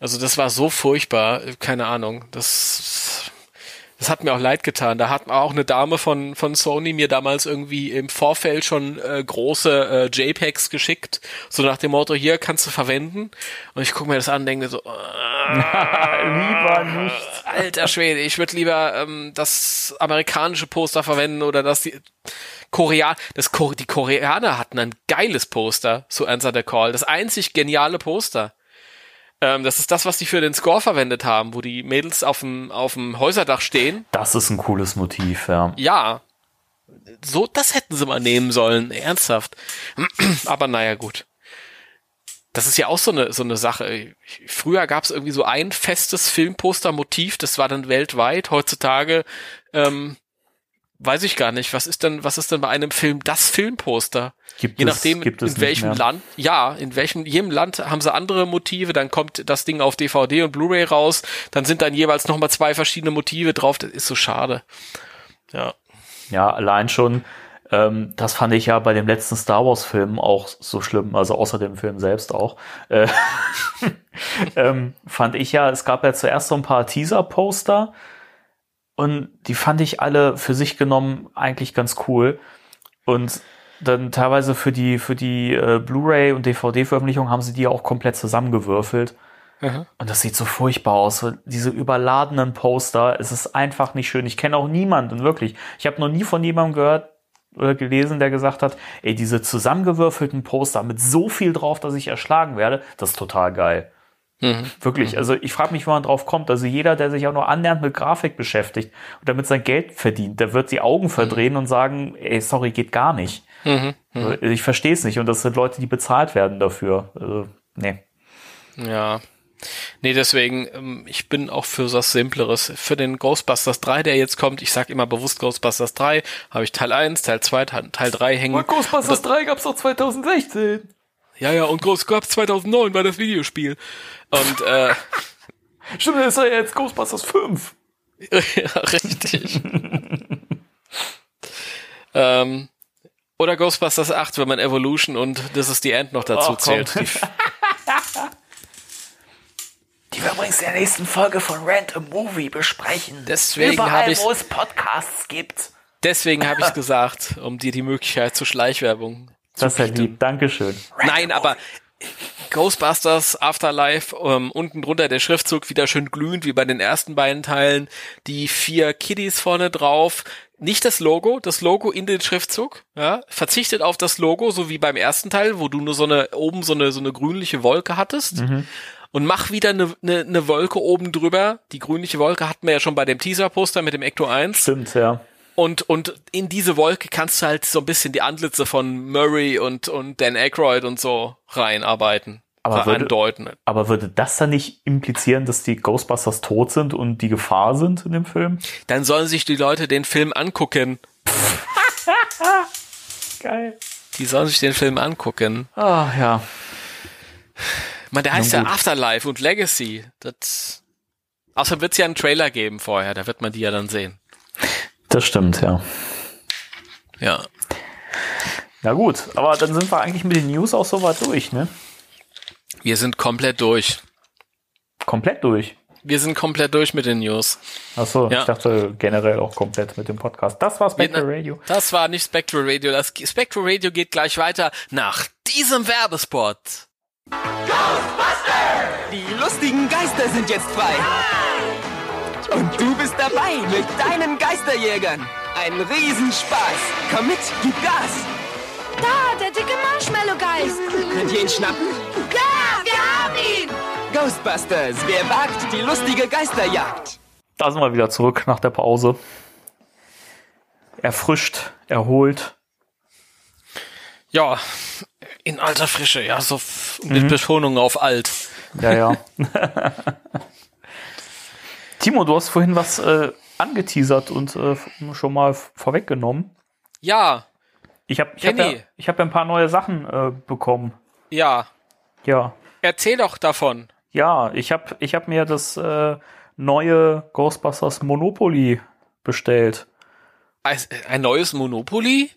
Also das war so furchtbar, keine Ahnung. Das das hat mir auch leid getan. Da hat auch eine Dame von, von Sony mir damals irgendwie im Vorfeld schon äh, große äh, JPEGs geschickt, so nach dem Motto, hier kannst du verwenden. Und ich gucke mir das an und denke so, äh, lieber nicht. Alter Schwede, ich würde lieber ähm, das amerikanische Poster verwenden oder das die Korea, das Ko die Koreaner hatten ein geiles Poster zu Answer the Call. Das einzig geniale Poster. Ähm, das ist das, was die für den Score verwendet haben, wo die Mädels auf dem, auf dem Häuserdach stehen. Das ist ein cooles Motiv, ja. Ja. So, das hätten sie mal nehmen sollen, ernsthaft. Aber naja, gut. Das ist ja auch so eine, so eine Sache. Früher gab es irgendwie so ein festes Filmposter-Motiv, das war dann weltweit. Heutzutage ähm, weiß ich gar nicht. Was ist denn, was ist denn bei einem Film das Filmposter? Gibt Je nachdem, es, in welchem Land, ja, in welchem, jedem Land haben sie andere Motive, dann kommt das Ding auf DVD und Blu-ray raus, dann sind dann jeweils nochmal zwei verschiedene Motive drauf, das ist so schade. Ja. Ja, allein schon, ähm, das fand ich ja bei dem letzten Star Wars Film auch so schlimm, also außer dem Film selbst auch. Äh, ähm, fand ich ja, es gab ja zuerst so ein paar Teaser-Poster, und die fand ich alle für sich genommen eigentlich ganz cool. Und dann teilweise für die, für die äh, Blu-ray und DVD-Veröffentlichung haben sie die auch komplett zusammengewürfelt. Mhm. Und das sieht so furchtbar aus. Diese überladenen Poster, es ist einfach nicht schön. Ich kenne auch niemanden, wirklich. Ich habe noch nie von jemandem gehört oder gelesen, der gesagt hat, ey, diese zusammengewürfelten Poster mit so viel drauf, dass ich erschlagen werde, das ist total geil. Mhm. Wirklich, mhm. also ich frage mich, wie man drauf kommt. Also jeder, der sich auch nur annähernd mit Grafik beschäftigt und damit sein Geld verdient, der wird die Augen verdrehen mhm. und sagen, ey, sorry, geht gar nicht. Mhm. mhm. Also ich verstehe es nicht und das sind Leute, die bezahlt werden dafür. Also, nee. Ja. Nee, deswegen, ähm, ich bin auch für was Simpleres. Für den Ghostbusters 3, der jetzt kommt, ich sag immer bewusst Ghostbusters 3, habe ich Teil 1, Teil 2, Teil 3 hängen. Aber Ghostbusters 3 gab's doch 2016. Ja, ja, und Ghost gab's 2009 war das Videospiel. Und, äh. Stimmt, das ist ja jetzt Ghostbusters 5. ja, richtig. ähm, oder Ghostbusters 8, wenn man Evolution und This is the End noch dazu oh, zählt. Die, die wir übrigens in der nächsten Folge von Rent a Movie besprechen. Deswegen habe ich wo es Podcasts gibt. Deswegen habe ich gesagt, um dir die Möglichkeit zur Schleichwerbung das ist ja lieb, Dankeschön. Nein, aber Ghostbusters Afterlife, ähm, unten drunter der Schriftzug wieder schön glühend wie bei den ersten beiden Teilen, die vier Kiddies vorne drauf, nicht das Logo, das Logo in den Schriftzug, ja, verzichtet auf das Logo, so wie beim ersten Teil, wo du nur so eine, oben so eine, so eine grünliche Wolke hattest. Mhm. Und mach wieder eine, eine, eine Wolke oben drüber. Die grünliche Wolke hatten wir ja schon bei dem Teaser-Poster mit dem Ecto 1. Stimmt, ja. Und, und in diese Wolke kannst du halt so ein bisschen die Antlitze von Murray und, und Dan Aykroyd und so reinarbeiten. Aber würde, andeuten. aber würde das dann nicht implizieren, dass die Ghostbusters tot sind und die Gefahr sind in dem Film? Dann sollen sich die Leute den Film angucken. Geil. Die sollen sich den Film angucken. Ah, ja. Man, der heißt ja. Afterlife und Legacy. Das. Außerdem wird es ja einen Trailer geben vorher, da wird man die ja dann sehen. Das stimmt, ja. Ja. Na gut, aber dann sind wir eigentlich mit den News auch soweit durch, ne? Wir sind komplett durch. Komplett durch. Wir sind komplett durch mit den News. Achso, Ja. ich dachte generell auch komplett mit dem Podcast. Das war Spectre Wir- Radio. Das war nicht Spectral Radio. Das Spectral Radio geht gleich weiter nach diesem Werbespot. Die lustigen Geister sind jetzt frei. Und du bist dabei mit deinen Geisterjägern. Ein Riesenspaß. Komm mit, gib Gas. Da, der dicke Marshmallow-Geist. Könnt ihr ihn schnappen? Ja, wir haben ihn. Ghostbusters, wer wagt die lustige Geisterjagd? Da sind wir wieder zurück nach der Pause. Erfrischt, erholt. Ja, in alter Frische, ja, so mit Betonung auf alt. Ja, ja. Timo, du hast vorhin was äh, angeteasert und äh, schon mal vorweggenommen. Ja, Ich habe ich hab ja, ich hab ja ein paar neue Sachen äh, bekommen. ja. Ja. Erzähl doch davon. Ja, ich habe ich hab mir das äh, neue Ghostbusters Monopoly bestellt. Ein, ein neues Monopoly?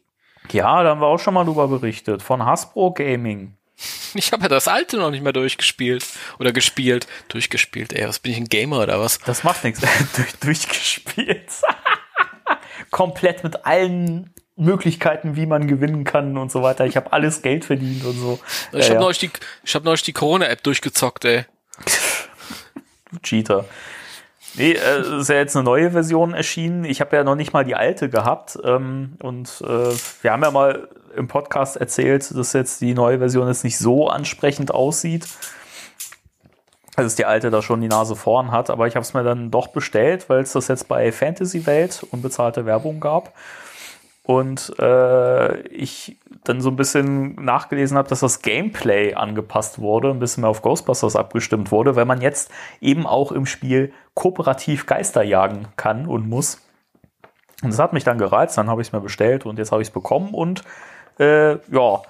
Ja, da haben wir auch schon mal drüber berichtet. Von Hasbro Gaming. Ich habe ja das alte noch nicht mehr durchgespielt. Oder gespielt. Durchgespielt, ey. Was bin ich, ein Gamer oder was? Das macht nichts. Durch, durchgespielt. Komplett mit allen Möglichkeiten, wie man gewinnen kann und so weiter. Ich habe alles Geld verdient und so. Ich habe ja. neulich die, ich hab neulich die Corona-App durchgezockt, ey. Cheater. Nee, äh, ist ja jetzt eine neue Version erschienen. Ich habe ja noch nicht mal die alte gehabt. Ähm, und äh, wir haben ja mal im Podcast erzählt, dass jetzt die neue Version jetzt nicht so ansprechend aussieht. Also dass die alte da schon die Nase vorn hat, aber ich habe es mir dann doch bestellt, weil es das jetzt bei Fantasy Welt unbezahlte Werbung gab. Und äh, ich dann so ein bisschen nachgelesen habe, dass das Gameplay angepasst wurde, ein bisschen mehr auf Ghostbusters abgestimmt wurde, weil man jetzt eben auch im Spiel kooperativ Geister jagen kann und muss. Und das hat mich dann gereizt, dann habe ich es mir bestellt und jetzt habe ich es bekommen und äh, ja,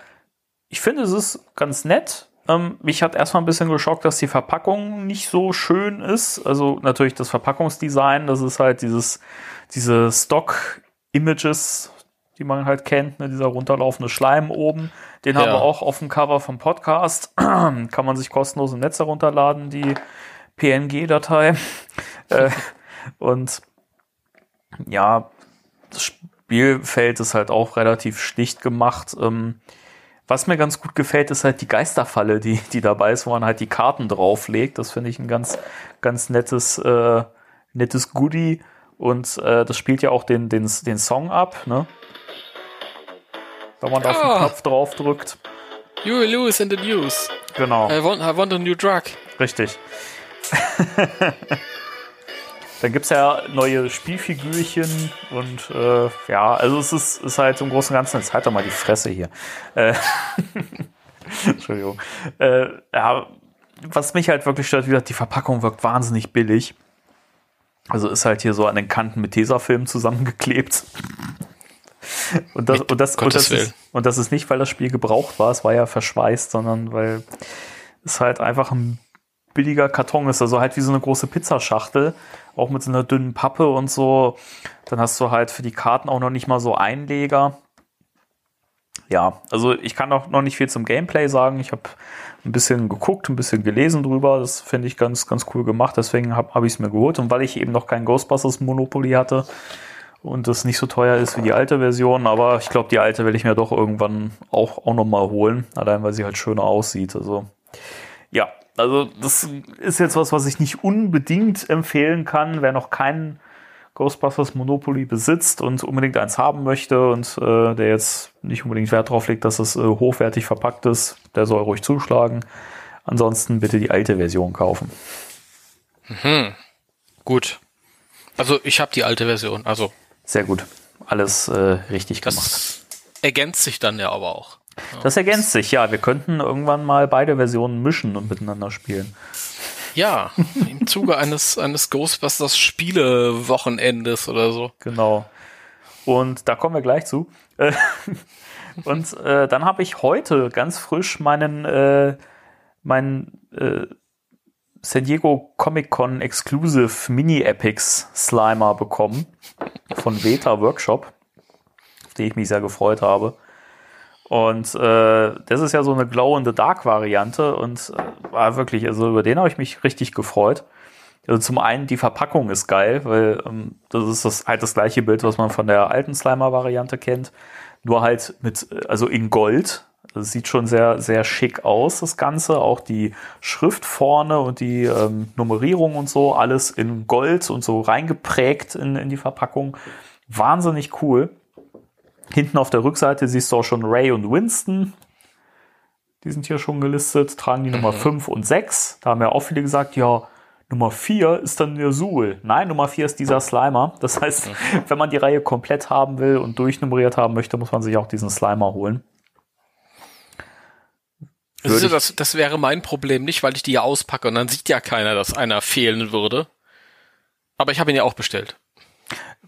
ich finde es ist ganz nett. Ähm, mich hat erstmal ein bisschen geschockt, dass die Verpackung nicht so schön ist. Also natürlich das Verpackungsdesign, das ist halt dieses, diese Stock-Images, die man halt kennt, ne, dieser runterlaufende Schleim oben. Den haben Ja. wir auch auf dem Cover vom Podcast. Kann man sich kostenlos im Netz herunterladen, die PNG-Datei. äh, und ja, das Spielfeld ist halt auch relativ schlicht gemacht. Ähm, was mir ganz gut gefällt, ist halt die Geisterfalle, die, die dabei ist, wo man halt die Karten drauflegt. Das finde ich ein ganz, ganz nettes, äh, nettes Goodie. Und äh, das spielt ja auch den, den, den Song ab, ne? Wenn man da auf den. Knopf drauf drückt. You lose in the news. Genau. I want, I want a new drug. Richtig. Dann gibt's ja neue Spielfigürchen und äh, ja, also es ist, ist halt im Großen und Ganzen, jetzt halt doch mal die Fresse hier. Äh, Entschuldigung. Äh, ja, was mich halt wirklich stört, wie gesagt, die Verpackung wirkt wahnsinnig billig. Also ist halt hier so an den Kanten mit Tesafilm zusammengeklebt. Und das, und, das, und, das ist, und das ist nicht, weil das Spiel gebraucht war, es war ja verschweißt, sondern weil es halt einfach ein billiger Karton ist, also halt wie so eine große Pizzaschachtel, auch mit so einer dünnen Pappe und so. Dann hast du halt für die Karten auch noch nicht mal so Einleger. Ja, also ich kann auch noch nicht viel zum Gameplay sagen. Ich habe ein bisschen geguckt, ein bisschen gelesen drüber. Das finde ich ganz, ganz cool gemacht. Deswegen habe hab ich es mir geholt. Und weil ich eben noch kein Ghostbusters Monopoly hatte und das nicht so teuer ist wie die alte Version, aber ich glaube, die alte will ich mir doch irgendwann auch, auch noch mal holen. Allein, weil sie halt schöner aussieht. Also ja, also das ist jetzt was, was ich nicht unbedingt empfehlen kann, wer noch keinen Ghostbusters Monopoly besitzt und unbedingt eins haben möchte und äh, der jetzt nicht unbedingt Wert drauf legt, dass es äh, hochwertig verpackt ist, der soll ruhig zuschlagen. Ansonsten bitte die alte Version kaufen. Gut. Also ich habe die alte Version. Also Sehr gut. alles äh, richtig gemacht. Das ergänzt sich dann ja aber auch. Das ergänzt sich, ja. Wir könnten irgendwann mal beide Versionen mischen und miteinander spielen. Ja, im Zuge eines, eines Ghostbusters Spiele-Wochenendes oder so. Genau. Und da kommen wir gleich zu. Äh, Und äh, dann habe ich heute ganz frisch meinen, äh, meinen äh, San Diego Comic Con Exclusive Mini Epics Slimer bekommen von Veta Workshop, auf den ich mich sehr gefreut habe. Und äh, das ist ja so eine Glow in the Dark Variante und äh, war wirklich, also über den habe ich mich richtig gefreut. Also zum einen die Verpackung ist geil, weil ähm, das ist das halt das gleiche Bild, was man von der alten Slimer Variante kennt, nur halt mit also in Gold. Das sieht schon sehr sehr schick aus das Ganze, auch die Schrift vorne und die ähm, Nummerierung und so alles in Gold und so reingeprägt in, in die Verpackung. Wahnsinnig cool. Hinten auf der Rückseite siehst du auch schon Ray und Winston. Die sind hier schon gelistet, tragen die mhm. Nummer 5 und 6. Da haben ja auch viele gesagt, ja, Nummer 4 ist dann der Suhl. Nein, Nummer 4 ist dieser Slimer. Das heißt, mhm. wenn man die Reihe komplett haben will und durchnummeriert haben möchte, muss man sich auch diesen Slimer holen. Also das, das wäre mein Problem nicht, weil ich die ja auspacke und dann sieht ja keiner, dass einer fehlen würde. Aber ich habe ihn ja auch bestellt.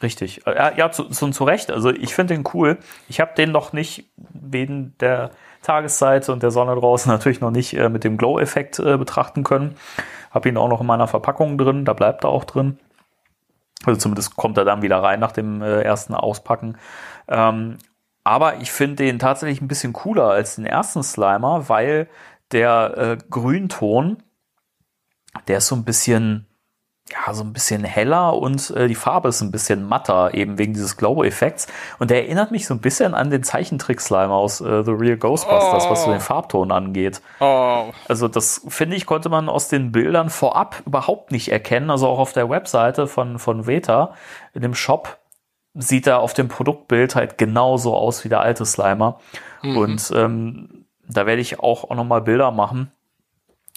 Richtig. Ja, ja zu, zu, zu Recht. Also ich finde den cool. Ich habe den noch nicht wegen der Tageszeit und der Sonne draußen natürlich noch nicht äh, mit dem Glow-Effekt äh, betrachten können. Habe ihn auch noch in meiner Verpackung drin, da bleibt er auch drin. Also zumindest kommt er dann wieder rein nach dem äh, ersten Auspacken. Ähm, aber ich finde den tatsächlich ein bisschen cooler als den ersten Slimer, weil der äh, Grünton, der ist so ein bisschen, ja, so ein bisschen heller und äh, die Farbe ist ein bisschen matter, eben wegen dieses Glow-Effekts. Und der erinnert mich so ein bisschen an den Zeichentrick-Slime aus äh, The Real Ghostbusters, oh. was so den Farbton angeht. Oh. Also das, finde ich, konnte man aus den Bildern vorab überhaupt nicht erkennen. Also auch auf der Webseite von, von Veta, in dem Shop, sieht er auf dem Produktbild halt genauso aus wie der alte Slimer. Mhm. Und ähm, da werde ich auch, auch nochmal Bilder machen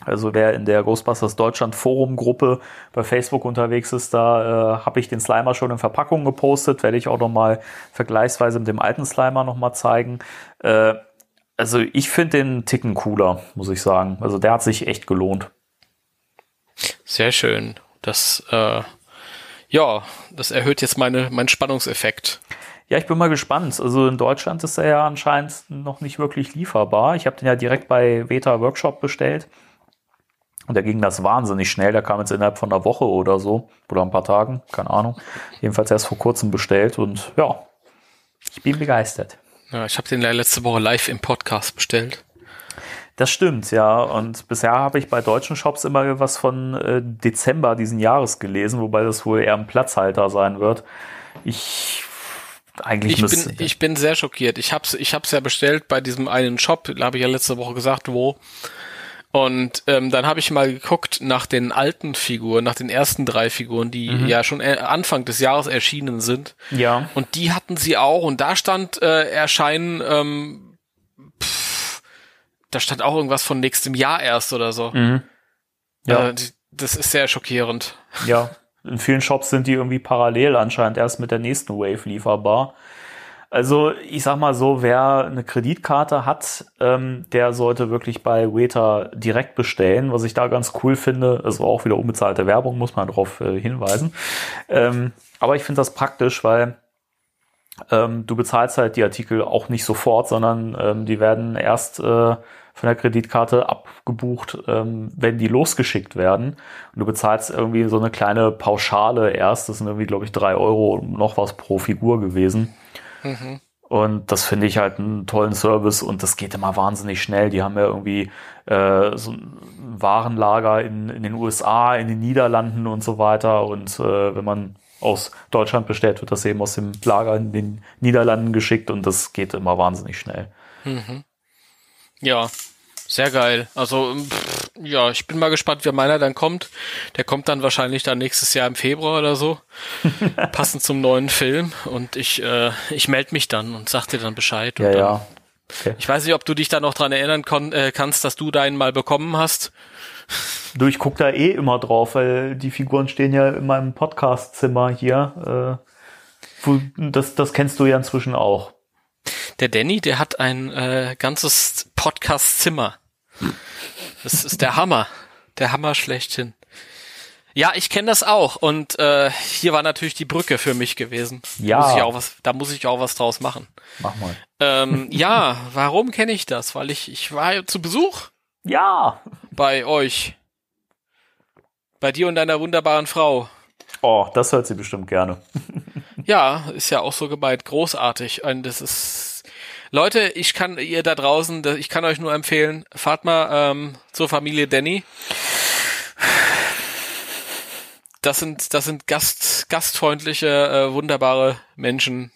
also wer in der Ghostbusters Deutschland Forum Gruppe bei Facebook unterwegs ist, da äh, habe ich den Slimer schon in Verpackung gepostet, werde ich auch noch mal vergleichsweise mit dem alten Slimer noch mal zeigen. Äh, also ich finde den Ticken cooler, muss ich sagen. Also der hat sich echt gelohnt. Sehr schön. Das äh, ja, das erhöht jetzt meine meinen Spannungseffekt. Ja, ich bin mal gespannt. Also in Deutschland ist er ja anscheinend noch nicht wirklich lieferbar. Ich habe den ja direkt bei Veta Workshop bestellt. Und da ging das wahnsinnig schnell. Der kam jetzt innerhalb von einer Woche oder so. Oder ein paar Tagen, keine Ahnung. Jedenfalls erst vor kurzem bestellt. Und ja, ich bin begeistert. Ja, ich habe den letzte Woche live im Podcast bestellt. Das stimmt, ja. Und bisher habe ich bei deutschen Shops immer was von äh, Dezember diesen Jahres gelesen, wobei das wohl eher ein Platzhalter sein wird. Ich eigentlich ich bin, ich bin sehr schockiert. Ich habe es ich hab's ja bestellt bei diesem einen Shop, habe ich ja letzte Woche gesagt, wo und ähm, dann habe ich mal geguckt nach den alten Figuren, nach den ersten drei Figuren, die mhm. ja schon äh, Anfang des Jahres erschienen sind. Ja. Und die hatten sie auch und da stand äh, erscheinen, ähm, pff, da stand auch irgendwas von nächstem Jahr erst oder so. Mhm. Ja. Äh, das ist sehr schockierend. Ja. In vielen Shops sind die irgendwie parallel anscheinend erst mit der nächsten Wave lieferbar. Also ich sag mal so, wer eine Kreditkarte hat, ähm, der sollte wirklich bei Weta direkt bestellen. Was ich da ganz cool finde, ist auch wieder unbezahlte Werbung, muss man darauf äh, hinweisen. Ähm, aber ich finde das praktisch, weil ähm, du bezahlst halt die Artikel auch nicht sofort, sondern ähm, die werden erst äh, von der Kreditkarte abgebucht, ähm, wenn die losgeschickt werden. Und du bezahlst irgendwie so eine kleine Pauschale erst. Das sind irgendwie, glaube ich, drei Euro noch was pro Figur gewesen. Mhm. Und das finde ich halt einen tollen Service und das geht immer wahnsinnig schnell. Die haben ja irgendwie äh, so ein Warenlager in, in den USA, in den Niederlanden und so weiter. Und äh, wenn man aus Deutschland bestellt, wird das eben aus dem Lager in den Niederlanden geschickt und das geht immer wahnsinnig schnell. Mhm. Ja, sehr geil. Also, pff, ja, ich bin mal gespannt, wie meiner dann kommt. Der kommt dann wahrscheinlich dann nächstes Jahr im Februar oder so. passend zum neuen Film. Und ich, äh, ich melde mich dann und sag dir dann Bescheid. Ja, dann, ja. Okay. Ich weiß nicht, ob du dich da noch dran erinnern äh, kannst, dass du deinen mal bekommen hast. Du, ich guck da eh immer drauf, weil die Figuren stehen ja in meinem Podcastzimmer hier. Äh Das, das kennst du ja inzwischen auch. Der Danny, der hat ein äh, ganzes Podcast-Zimmer. Das ist der Hammer. Der Hammer schlechthin. Ja, ich kenne das auch. Und äh, hier war natürlich die Brücke für mich gewesen. Ja. Muss ich auch was, da muss ich auch was draus machen. Mach mal. Ähm, ja, warum kenne ich das? Weil ich, ich war zu Besuch Ja. bei euch. Bei dir und deiner wunderbaren Frau. Oh, das hört sie bestimmt gerne. Ja, ist ja auch so gemeint. Großartig. Und das ist. Leute, ich kann ihr da draußen, ich kann euch nur empfehlen, fahrt mal ähm, zur Familie Danny. Das sind, das sind Gast, gastfreundliche, äh, wunderbare Menschen.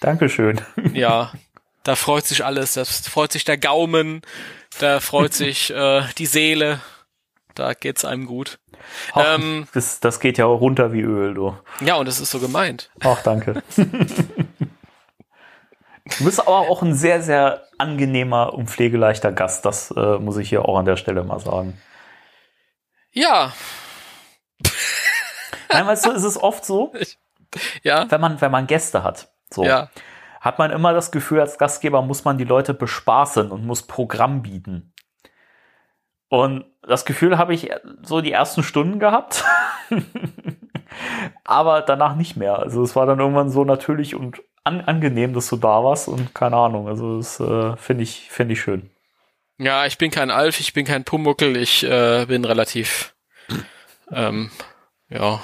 Dankeschön. Ja, da freut sich alles. Da freut sich der Gaumen, da freut sich äh, die Seele. Da geht's einem gut. Ach, Ähm, das, das geht ja auch runter wie Öl, du. Ja, und das ist so gemeint. Ach, danke. Du bist aber auch ein sehr, sehr angenehmer und pflegeleichter Gast. Das äh, muss ich hier auch an der Stelle mal sagen. Ja, Nein, weißt du, es ist oft so, ja, wenn man, wenn man Gäste hat, so, ja. hat man immer das Gefühl, als Gastgeber muss man die Leute bespaßen und muss Programm bieten. Und das Gefühl habe ich so die ersten Stunden gehabt, aber danach nicht mehr. Also es war dann irgendwann so natürlich und an, angenehm, dass du da warst und keine Ahnung. Also das äh, finde ich, finde ich schön. Ja, ich bin kein Alf, ich bin kein Pumuckel, ich äh, bin relativ, ähm, ja,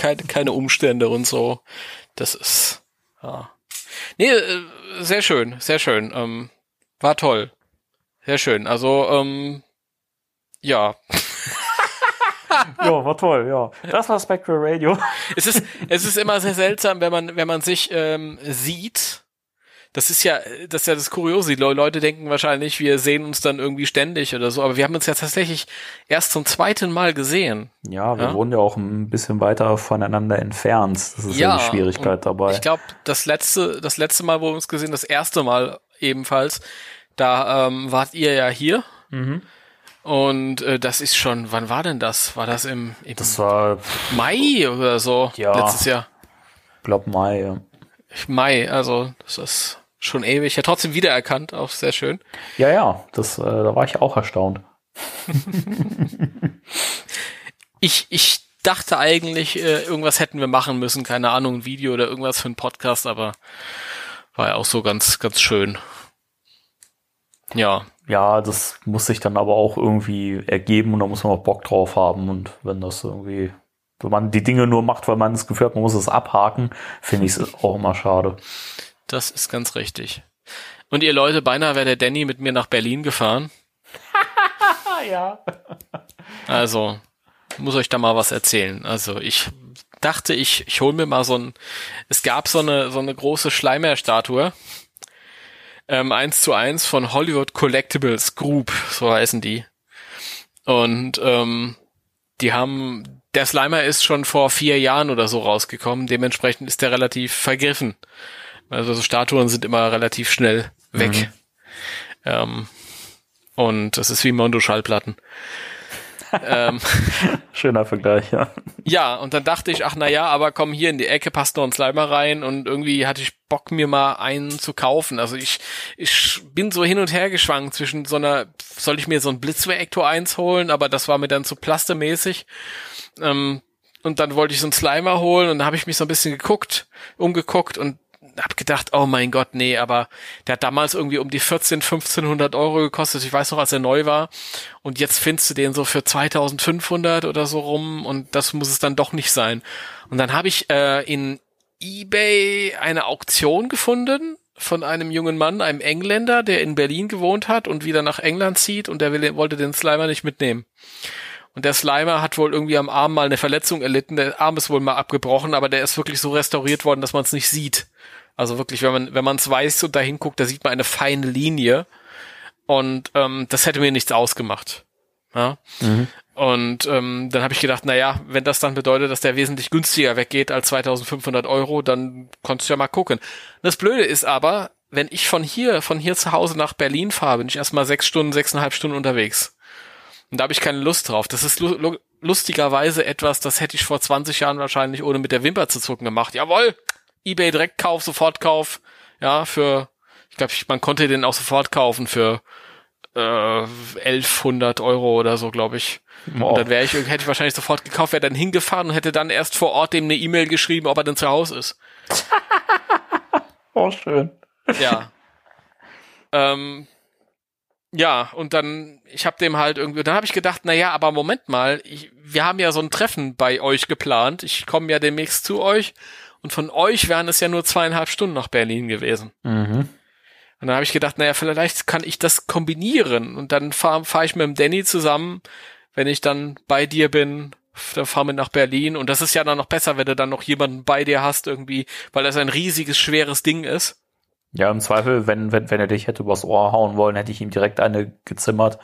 keine, keine Umstände und so. Das ist, ja. Nee, äh, sehr schön, sehr schön. Ähm, war toll. Sehr schön. Also, ähm, ja. Ja, war toll, ja. Das war Spectral Radio. Es ist, es ist immer sehr seltsam, wenn man, wenn man sich ähm, sieht. Das ist ja, das ist ja das Kuriose. Die Le- Leute denken wahrscheinlich, wir sehen uns dann irgendwie ständig oder so, aber wir haben uns ja tatsächlich erst zum zweiten Mal gesehen. Ja, wir Ja. wohnen ja auch ein bisschen weiter voneinander entfernt. Das ist ja, die Schwierigkeit dabei. Ich glaube, das letzte, das letzte Mal, wo wir uns gesehen, das erste Mal ebenfalls, da ähm, wart ihr ja hier. Mhm. Und äh, das ist schon, wann war denn das? War das im, im das war, Mai oder so? Ja. Letztes Jahr. glaub Mai. Ja. Mai, also das ist schon ewig. Ja, trotzdem wiedererkannt, auch sehr schön. Ja, ja, das, äh, da war ich auch erstaunt. Ich, ich dachte eigentlich, äh, irgendwas hätten wir machen müssen, keine Ahnung, ein Video oder irgendwas für einen Podcast, aber war ja auch so ganz, ganz schön. Ja, Ja, das muss sich dann aber auch irgendwie ergeben und da muss man auch Bock drauf haben. Und wenn das irgendwie, wenn man die Dinge nur macht, weil man das Gefühl hat, man muss es abhaken, finde ich es auch immer schade. das ist ganz richtig. Und ihr Leute, beinahe wäre der Danny mit mir nach Berlin gefahren. Ah, ja. Also, muss euch da mal was erzählen. Also, ich dachte, ich, ich hol mir mal so ein, es gab so eine, so eine große Schleimer-Statue. Ähm, eins zu eins von Hollywood Collectibles Group, so heißen die. Und, ähm, die haben, der Slimer ist schon vor vier Jahren oder so rausgekommen. Dementsprechend ist der relativ vergriffen. Also, so Statuen sind immer relativ schnell weg. Ähm, und das ist wie Mondo-Schallplatten. Ähm, Schöner Vergleich, ja. ja, und dann dachte ich, ach na ja, aber komm hier in die Ecke passt noch ein Slimer rein und irgendwie hatte ich Bock mir mal einen zu kaufen. Also ich ich bin so hin und her geschwankt zwischen so einer soll ich mir so ein Blitzreaktor 1 holen, aber das war mir dann zu plastemäßig. Ähm, und dann wollte ich so einen Slimer holen und da habe ich mich so ein bisschen geguckt, umgeguckt und hab gedacht, oh mein Gott, nee, aber der hat damals irgendwie um die 14, 1500 Euro gekostet. Ich weiß noch, als er neu war. Und jetzt findest du den so für 2500 oder so rum und das muss es dann doch nicht sein. Und dann habe ich äh, in eBay eine Auktion gefunden von einem jungen Mann, einem Engländer, der in Berlin gewohnt hat und wieder nach England zieht und der will, wollte den Slimer nicht mitnehmen. Und der Slimer hat wohl irgendwie am Arm mal eine Verletzung erlitten. Der Arm ist wohl mal abgebrochen, aber der ist wirklich so restauriert worden, dass man es nicht sieht. Also wirklich, wenn man wenn man es weiß und da hinguckt, da sieht man eine feine Linie. Und ähm, das hätte mir nichts ausgemacht. Ja? Und ähm, dann habe ich gedacht, na ja, wenn das dann bedeutet, dass der wesentlich günstiger weggeht als 2500 Euro, dann konntest du ja mal gucken. Das Blöde ist aber, wenn ich von hier, von hier zu Hause nach Berlin fahre, bin ich erstmal sechs Stunden, sechseinhalb Stunden unterwegs. Und da habe ich keine Lust drauf. Das ist lu lu lustigerweise etwas, das hätte ich vor 20 Jahren wahrscheinlich ohne mit der Wimper zu zucken gemacht. Jawohl, eBay Direktkauf, Sofortkauf, ja, für, ich glaube, man konnte den auch sofort kaufen für äh, 1100 Euro oder so, glaube ich. Und dann wäre ich, hätte ich wahrscheinlich sofort gekauft, wäre dann hingefahren und hätte dann erst vor Ort dem eine E-Mail geschrieben, ob er denn zu Hause ist. Oh, schön. Ja. ähm, ja, und dann, ich habe dem halt irgendwie, dann habe ich gedacht, na ja, aber Moment mal, ich, wir haben ja so ein Treffen bei euch geplant. Ich komme ja demnächst zu euch und von euch wären es ja nur zweieinhalb Stunden nach Berlin gewesen. Mhm. Und dann habe ich gedacht, naja, vielleicht kann ich das kombinieren und dann fahre fahr ich mit dem Danny zusammen, wenn ich dann bei dir bin, dann fahren wir nach Berlin und das ist ja dann noch besser, wenn du dann noch jemanden bei dir hast irgendwie, weil das ein riesiges, schweres Ding ist. Ja, im Zweifel, wenn, wenn, wenn er dich hätte übers Ohr hauen wollen, hätte ich ihm direkt eine gezimmert.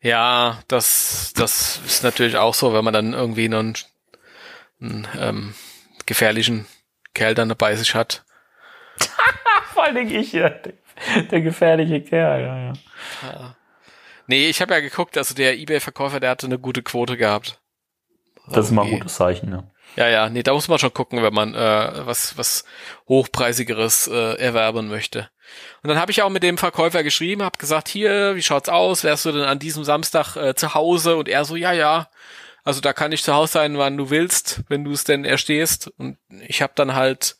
Ja, das, das ist natürlich auch so, wenn man dann irgendwie einen, einen ähm, gefährlichen Kerl dann dabei sich hat. Vor allen Dingen ich, ja, der, gefährliche Kerl. Ja, ja. Nee, ich habe ja geguckt, also der Ebay-Verkäufer, der hatte eine gute Quote gehabt. Das ist mal ein Okay. gutes Zeichen. Ne? Ja, ja, nee, da muss man schon gucken, wenn man äh, was was hochpreisigeres äh, erwerben möchte. Und dann habe ich auch mit dem Verkäufer geschrieben, habe gesagt, hier, wie schaut's aus? Wärst du denn an diesem Samstag äh, zu Hause? Und er so, ja, ja. Also da kann ich zu Hause sein, wann du willst, wenn du es denn erstehst. Und ich habe dann halt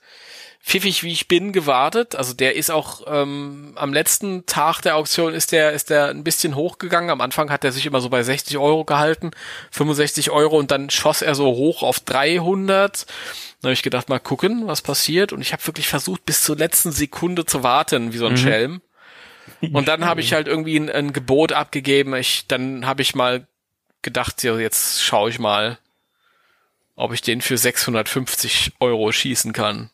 pfiffig wie ich bin gewartet. Also der ist auch ähm, am letzten Tag der Auktion ist der ist der ein bisschen hochgegangen. Am Anfang hat er sich immer so bei 60 Euro gehalten, 65 Euro und dann schoss er so hoch auf 300. Dann habe ich gedacht, mal gucken, was passiert. Und ich habe wirklich versucht, bis zur letzten Sekunde zu warten, wie so ein Schelm. Und dann habe ich halt irgendwie ein, ein Gebot abgegeben. Ich, dann habe ich mal gedacht, ja, jetzt schaue ich mal, ob ich den für 650 Euro schießen kann.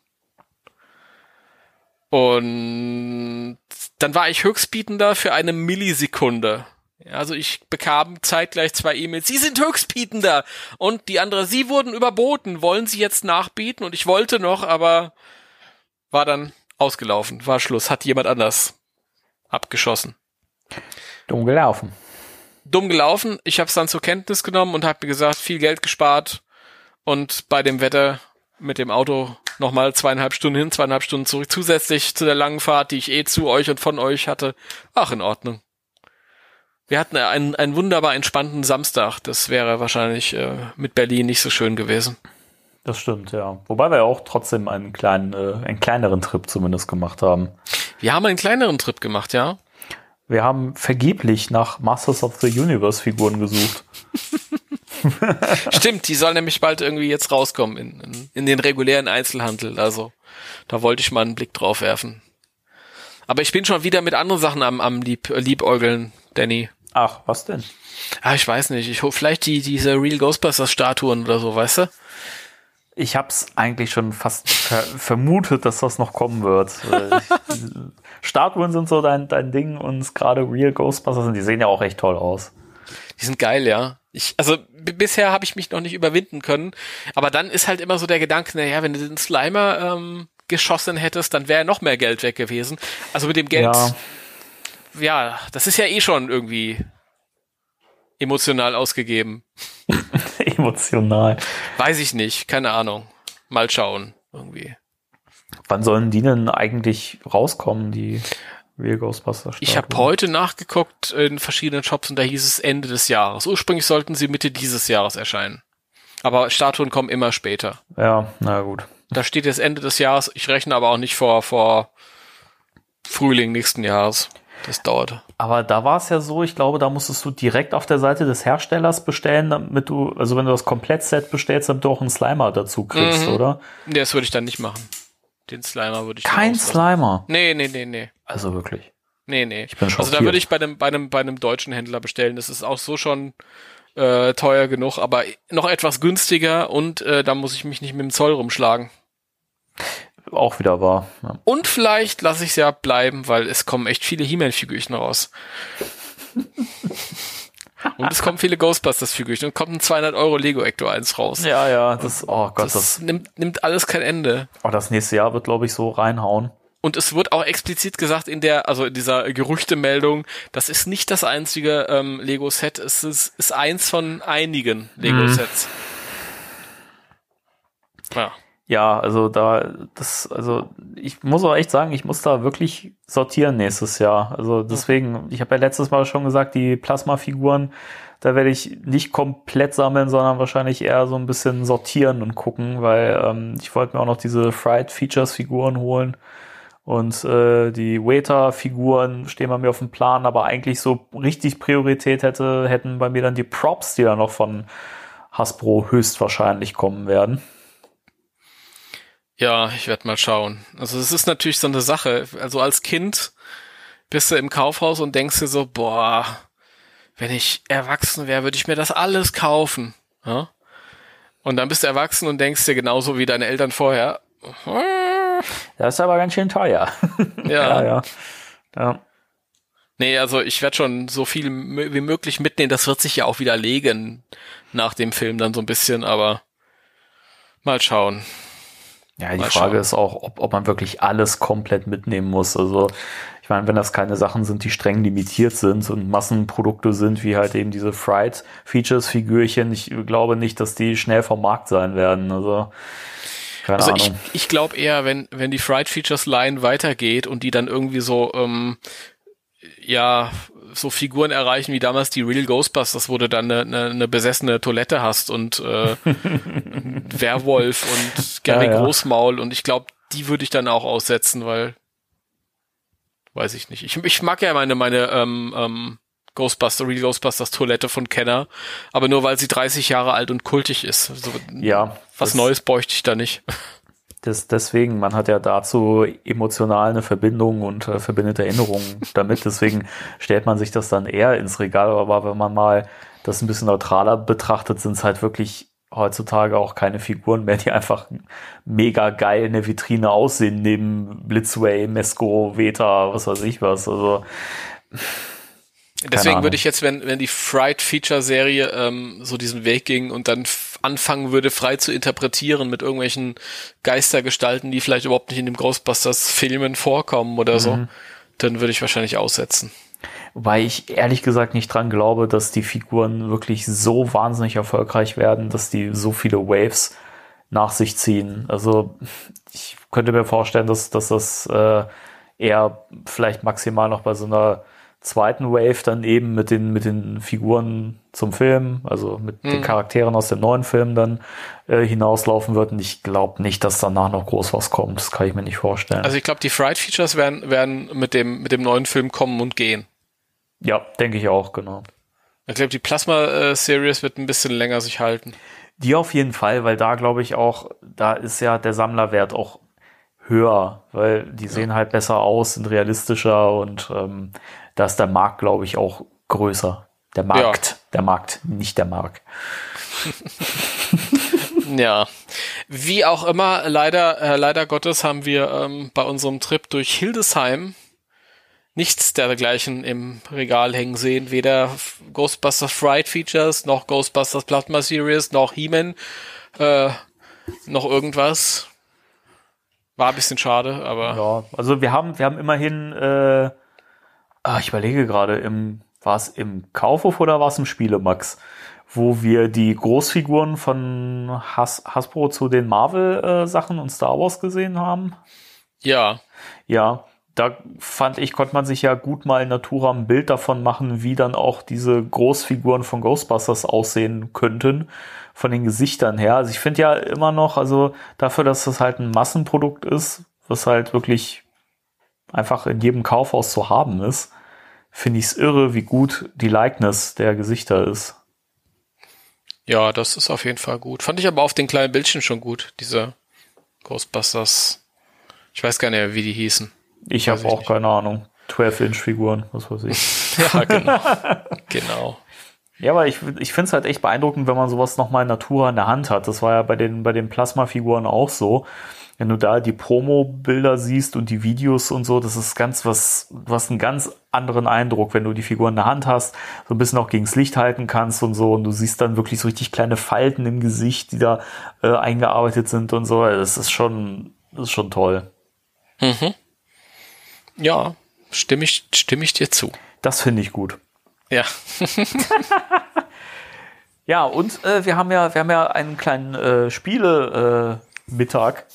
Und dann war ich Höchstbietender für eine Millisekunde. Also ich bekam zeitgleich zwei E-Mails. Sie sind Höchstbietender. Und die andere, Sie wurden überboten. Wollen Sie jetzt nachbieten? Und ich wollte noch, aber war dann ausgelaufen. War Schluss. Hat jemand anders abgeschossen. Dumm gelaufen. Dumm gelaufen. Ich habe es dann zur Kenntnis genommen und habe mir gesagt, viel Geld gespart. Und bei dem Wetter mit dem Auto nochmal zweieinhalb Stunden hin, zweieinhalb Stunden zurück, zusätzlich zu der langen Fahrt, die ich eh zu euch und von euch hatte. Ach, in Ordnung. Wir hatten einen, einen wunderbar entspannten Samstag. Das wäre wahrscheinlich äh, mit Berlin nicht so schön gewesen. Das stimmt, ja. Wobei wir auch trotzdem einen kleinen, äh, einen kleineren Trip zumindest gemacht haben. Wir haben einen kleineren Trip gemacht, ja. Wir haben vergeblich nach Masters of the Universe Figuren gesucht. Stimmt, die soll nämlich bald irgendwie jetzt rauskommen in, in, in den regulären Einzelhandel. Also da wollte ich mal einen Blick drauf werfen. Aber ich bin schon wieder mit anderen Sachen am, am Lieb, äh, Liebäugeln, Danny. Ach, was denn? Ah, ich weiß nicht. Ich hoffe vielleicht die, diese Real Ghostbusters Statuen oder so, weißt du? Ich hab's eigentlich schon fast ver vermutet, dass das noch kommen wird. Statuen sind so dein, dein Ding und gerade Real Ghostbusters sind, die sehen ja auch echt toll aus. Die sind geil, ja. Ich, also bisher habe ich mich noch nicht überwinden können. Aber dann ist halt immer so der Gedanke, naja, wenn du den Slimer ähm, geschossen hättest, dann wäre noch mehr Geld weg gewesen. Also mit dem Geld, Ja, ja, das ist ja eh schon irgendwie emotional ausgegeben. emotional. Weiß ich nicht, keine Ahnung. Mal schauen, irgendwie. Wann sollen die denn eigentlich rauskommen, die Real Ghostbusters Ich habe heute nachgeguckt in verschiedenen Shops und da hieß es Ende des Jahres. Ursprünglich sollten sie Mitte dieses Jahres erscheinen. Aber Statuen kommen immer später. Ja, na gut. Da steht jetzt Ende des Jahres. Ich rechne aber auch nicht vor, vor Frühling nächsten Jahres. Das dauert. Aber da war es ja so, ich glaube, da musstest du direkt auf der Seite des Herstellers bestellen, damit du, also wenn du das Komplettset bestellst, damit du auch einen Slimer dazu kriegst, Mhm. oder? Nee, das würde ich dann nicht machen. Den Slimer würde ich Kein. Slimer. Nee, nee, nee, nee. Also wirklich. Nee, nee. bin also da schockiert. würde ich bei einem, bei einem, bei einem deutschen Händler bestellen. Das ist auch so schon äh, teuer genug, aber noch etwas günstiger und äh, da muss ich mich nicht mit dem Zoll rumschlagen. Auch wieder wahr. Ja. Und vielleicht lasse ich es ja bleiben, weil es kommen echt viele He-Man-Figürchen raus. und es kommen viele Ghostbusters-Figürchen und kommt ein 200 Euro Lego Ecto 1 raus. ja, ja, das, oh Gott, das, das, nimmt, nimmt alles kein Ende. oh, das nächste Jahr wird, glaube ich, so reinhauen. und es wird auch explizit gesagt in der, also in dieser Gerüchtemeldung, das ist nicht das einzige ähm, Lego-Set, es ist, ist eins von einigen Lego-Sets. Ja. Ja, also da, das, also ich muss auch echt sagen, ich muss da wirklich sortieren nächstes Jahr. Also deswegen, ich habe ja letztes Mal schon gesagt, die Plasma-Figuren, da werde ich nicht komplett sammeln, sondern wahrscheinlich eher so ein bisschen sortieren und gucken, weil ähm, ich wollte mir auch noch diese Fried Features Figuren holen. Und äh, die Waiter-Figuren stehen bei mir auf dem Plan, aber eigentlich so richtig Priorität hätte, hätten bei mir dann die Props, die dann noch von Hasbro höchstwahrscheinlich kommen werden. Ja, ich werde mal schauen. Also es ist natürlich so eine Sache. Also als Kind bist du im Kaufhaus und denkst dir so, boah, wenn ich erwachsen wäre, würde ich mir das alles kaufen. Ja? Und dann bist du erwachsen und denkst dir genauso wie deine Eltern vorher. Das ist aber ganz schön teuer. Ja, ja. ja. ja. Nee, also ich werde schon so viel wie möglich mitnehmen. Das wird sich ja auch widerlegen nach dem Film dann so ein bisschen, aber mal schauen. Ja, die Mal Frage schauen. ist auch, ob, ob man wirklich alles komplett mitnehmen muss. Also ich meine, wenn das keine Sachen sind, die streng limitiert sind und Massenprodukte sind, wie halt eben diese Fried Features Figürchen, ich glaube nicht, dass die schnell vom Markt sein werden. Also keine also Ahnung. ich, ich glaube eher, wenn, wenn die Fried Features Line weitergeht und die dann irgendwie so, ähm, ja, so Figuren erreichen wie damals die Real Ghostbusters, wo du dann eine, eine, eine besessene Toilette hast und äh, Werwolf und Gary ja, ja. Großmaul und ich glaube, die würde ich dann auch aussetzen, weil weiß ich nicht. Ich, ich mag ja meine meine ähm, ähm, Ghostbuster, Real Ghostbusters Toilette von Kenner, aber nur weil sie 30 Jahre alt und kultig ist. Also, ja. Was Neues bräuchte ich da nicht. Das, deswegen, man hat ja dazu emotional eine Verbindung und äh, verbindet Erinnerungen damit. Deswegen stellt man sich das dann eher ins Regal. Aber wenn man mal das ein bisschen neutraler betrachtet, sind es halt wirklich heutzutage auch keine Figuren mehr, die einfach mega geil in der Vitrine aussehen, neben Blitzway, Mesco, Veta, was weiß ich was. Also Deswegen würde ich jetzt, wenn, wenn die Fright Feature Serie ähm, so diesen Weg ging und dann anfangen würde, frei zu interpretieren mit irgendwelchen Geistergestalten, die vielleicht überhaupt nicht in dem Ghostbusters Filmen vorkommen oder mhm. so, dann würde ich wahrscheinlich aussetzen. Wobei ich ehrlich gesagt nicht dran glaube, dass die Figuren wirklich so wahnsinnig erfolgreich werden, dass die so viele Waves nach sich ziehen. Also ich könnte mir vorstellen, dass, dass das äh, eher vielleicht maximal noch bei so einer zweiten Wave dann eben mit den, mit den Figuren zum Film, also mit mhm. den Charakteren aus dem neuen Film dann äh, hinauslaufen wird. Und ich glaube nicht, dass danach noch groß was kommt. Das kann ich mir nicht vorstellen. Also ich glaube, die Fright Features werden, werden mit dem, mit dem neuen Film kommen und gehen. Ja, denke ich auch, genau. Ich glaube, die Plasma äh, Series wird ein bisschen länger sich halten. Die auf jeden Fall, weil da glaube ich auch, da ist ja der Sammlerwert auch höher, weil die ja. sehen halt besser aus, sind realistischer und ähm, da ist der Markt, glaube ich, auch größer. Der Markt, ja. der Markt, nicht der Markt. ja, wie auch immer, leider, äh, leider Gottes haben wir ähm, bei unserem Trip durch Hildesheim nichts dergleichen im Regal hängen sehen. Weder Ghostbusters Fright Features, noch Ghostbusters Plasma Series, noch He-Man, äh, noch irgendwas. War ein bisschen schade, aber. Ja, also wir haben, wir haben immerhin äh, Ah, ich überlege gerade, im, war es im Kaufhof oder war es im Spielemax, wo wir die Großfiguren von Has Hasbro zu den Marvel-Sachen und Star Wars gesehen haben? Ja. Ja, da fand ich, konnte man sich ja gut mal in Natura ein Bild davon machen, wie dann auch diese Großfiguren von Ghostbusters aussehen könnten, von den Gesichtern her. Also ich finde ja immer noch, also dafür, dass das halt ein Massenprodukt ist, was halt wirklich einfach in jedem Kaufhaus zu haben ist, finde ich es irre, wie gut die Likeness der Gesichter ist. Ja, das ist auf jeden Fall gut. Fand ich aber auf den kleinen Bildschirm schon gut, diese Ghostbusters. Ich weiß gar nicht mehr, wie die hießen. Ich habe auch nicht. keine Ahnung. 12-Inch-Figuren, was weiß ich. ja, genau. genau. Ja, aber ich, ich finde es halt echt beeindruckend, wenn man sowas nochmal in Natura in der Hand hat. Das war ja bei den, bei den Plasma-Figuren auch so wenn du da die Promo-Bilder siehst und die Videos und so, das ist ganz was, was einen ganz anderen Eindruck, wenn du die Figur in der Hand hast, so ein bisschen auch gegens Licht halten kannst und so und du siehst dann wirklich so richtig kleine Falten im Gesicht, die da äh, eingearbeitet sind und so. Das ist schon, das ist schon toll. Mhm. Ja, stimme ich, stimme ich dir zu. Das finde ich gut. Ja. Ja, und äh, wir haben ja, wir haben ja einen kleinen äh, Spiele-Mittag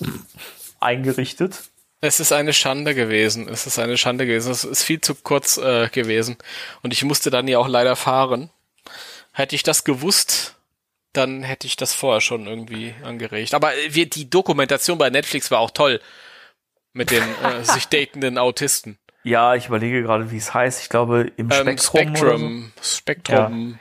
eingerichtet. Es ist eine Schande gewesen. Es ist eine Schande gewesen. Es ist viel zu kurz äh, gewesen. Und ich musste dann ja auch leider fahren. Hätte ich das gewusst, dann hätte ich das vorher schon irgendwie angeregt. Aber äh, wir, die Dokumentation bei Netflix war auch toll. Mit den äh, sich datenden Autisten. Ja, ich überlege gerade, wie es heißt. Ich glaube, im Ähm, Spektrum. oder Spektrum. Spektrum.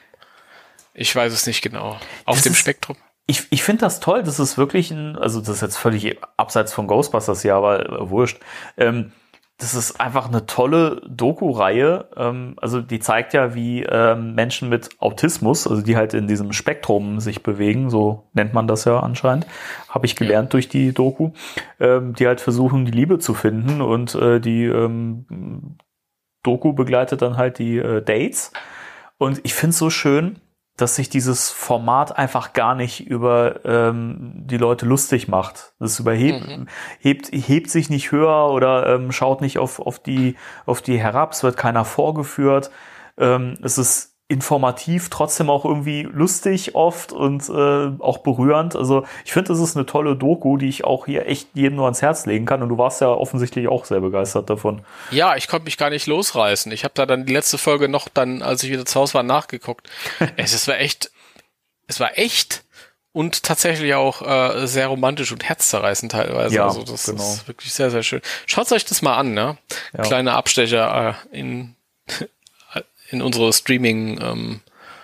Ich weiß es nicht genau. Auf Das dem ist- Spektrum. Ich, ich finde das toll, das ist wirklich ein, also das ist jetzt völlig abseits von Ghostbusters hier, aber äh, wurscht. Ähm, das ist einfach eine tolle Doku-Reihe. Ähm, also die zeigt ja, wie ähm, Menschen mit Autismus, also die halt in diesem Spektrum sich bewegen, so nennt man das ja anscheinend, habe ich gelernt durch die Doku, ähm, die halt versuchen, die Liebe zu finden und äh, die ähm, Doku begleitet dann halt die äh, Dates. Und ich finde es so schön, dass sich dieses Format einfach gar nicht über ähm, die Leute lustig macht. Das überhebt, hebt, hebt sich nicht höher oder ähm, schaut nicht auf, auf, die, auf die herab, es wird keiner vorgeführt. Ähm, es ist informativ, trotzdem auch irgendwie lustig oft und äh, auch berührend. Also ich finde, das ist eine tolle Doku, die ich auch hier echt jedem nur ans Herz legen kann. Und du warst ja offensichtlich auch sehr begeistert davon. Ja, ich konnte mich gar nicht losreißen. Ich habe da dann die letzte Folge noch dann, als ich wieder zu Hause war, nachgeguckt. es, es war echt, es war echt und tatsächlich auch äh, sehr romantisch und herzzerreißend teilweise. Ja, also das genau. ist wirklich sehr, sehr schön. Schaut euch das mal an, ne? Ja. Kleine Abstecher äh, in, in unsere Streaming ähm,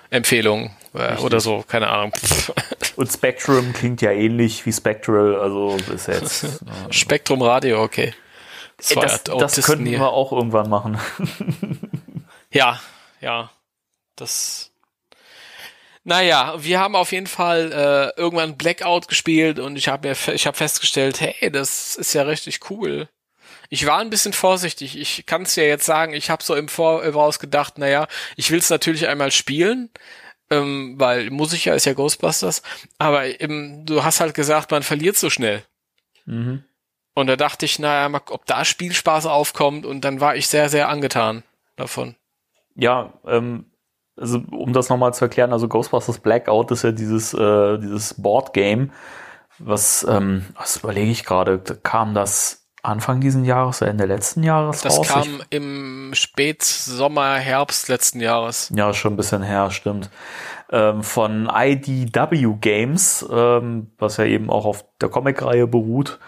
Empfehlung äh, oder so, keine Ahnung. Und Spectrum klingt ja ähnlich wie Spectral, also ist jetzt. äh, Spektrum Radio, okay. Ey, das, das könnten hier. wir auch irgendwann machen. Ja, ja. Das. Naja, wir haben auf jeden Fall äh, irgendwann Blackout gespielt und ich habe mir fe- ich habe festgestellt, hey, das ist ja richtig cool. Ich war ein bisschen vorsichtig. Ich kann es ja jetzt sagen, ich habe so im Voraus gedacht, naja, ich will es natürlich einmal spielen, ähm, weil muss ich ja, ist ja Ghostbusters. Aber ähm, du hast halt gesagt, man verliert so schnell. Mhm. Und da dachte ich, naja, mal, ob da Spielspaß aufkommt und dann war ich sehr, sehr angetan davon. Ja, ähm, also um das nochmal zu erklären, also Ghostbusters Blackout ist ja dieses, äh, dieses Board-Game, was, ähm, was überlege ich gerade, kam das Anfang diesen Jahres oder Ende letzten Jahres Das raus? kam im Spätsommer, Herbst letzten Jahres. Ich, ja, schon ein bisschen her, stimmt. Ähm, von IDW Games, ähm, was ja eben auch auf der Comic-Reihe beruht.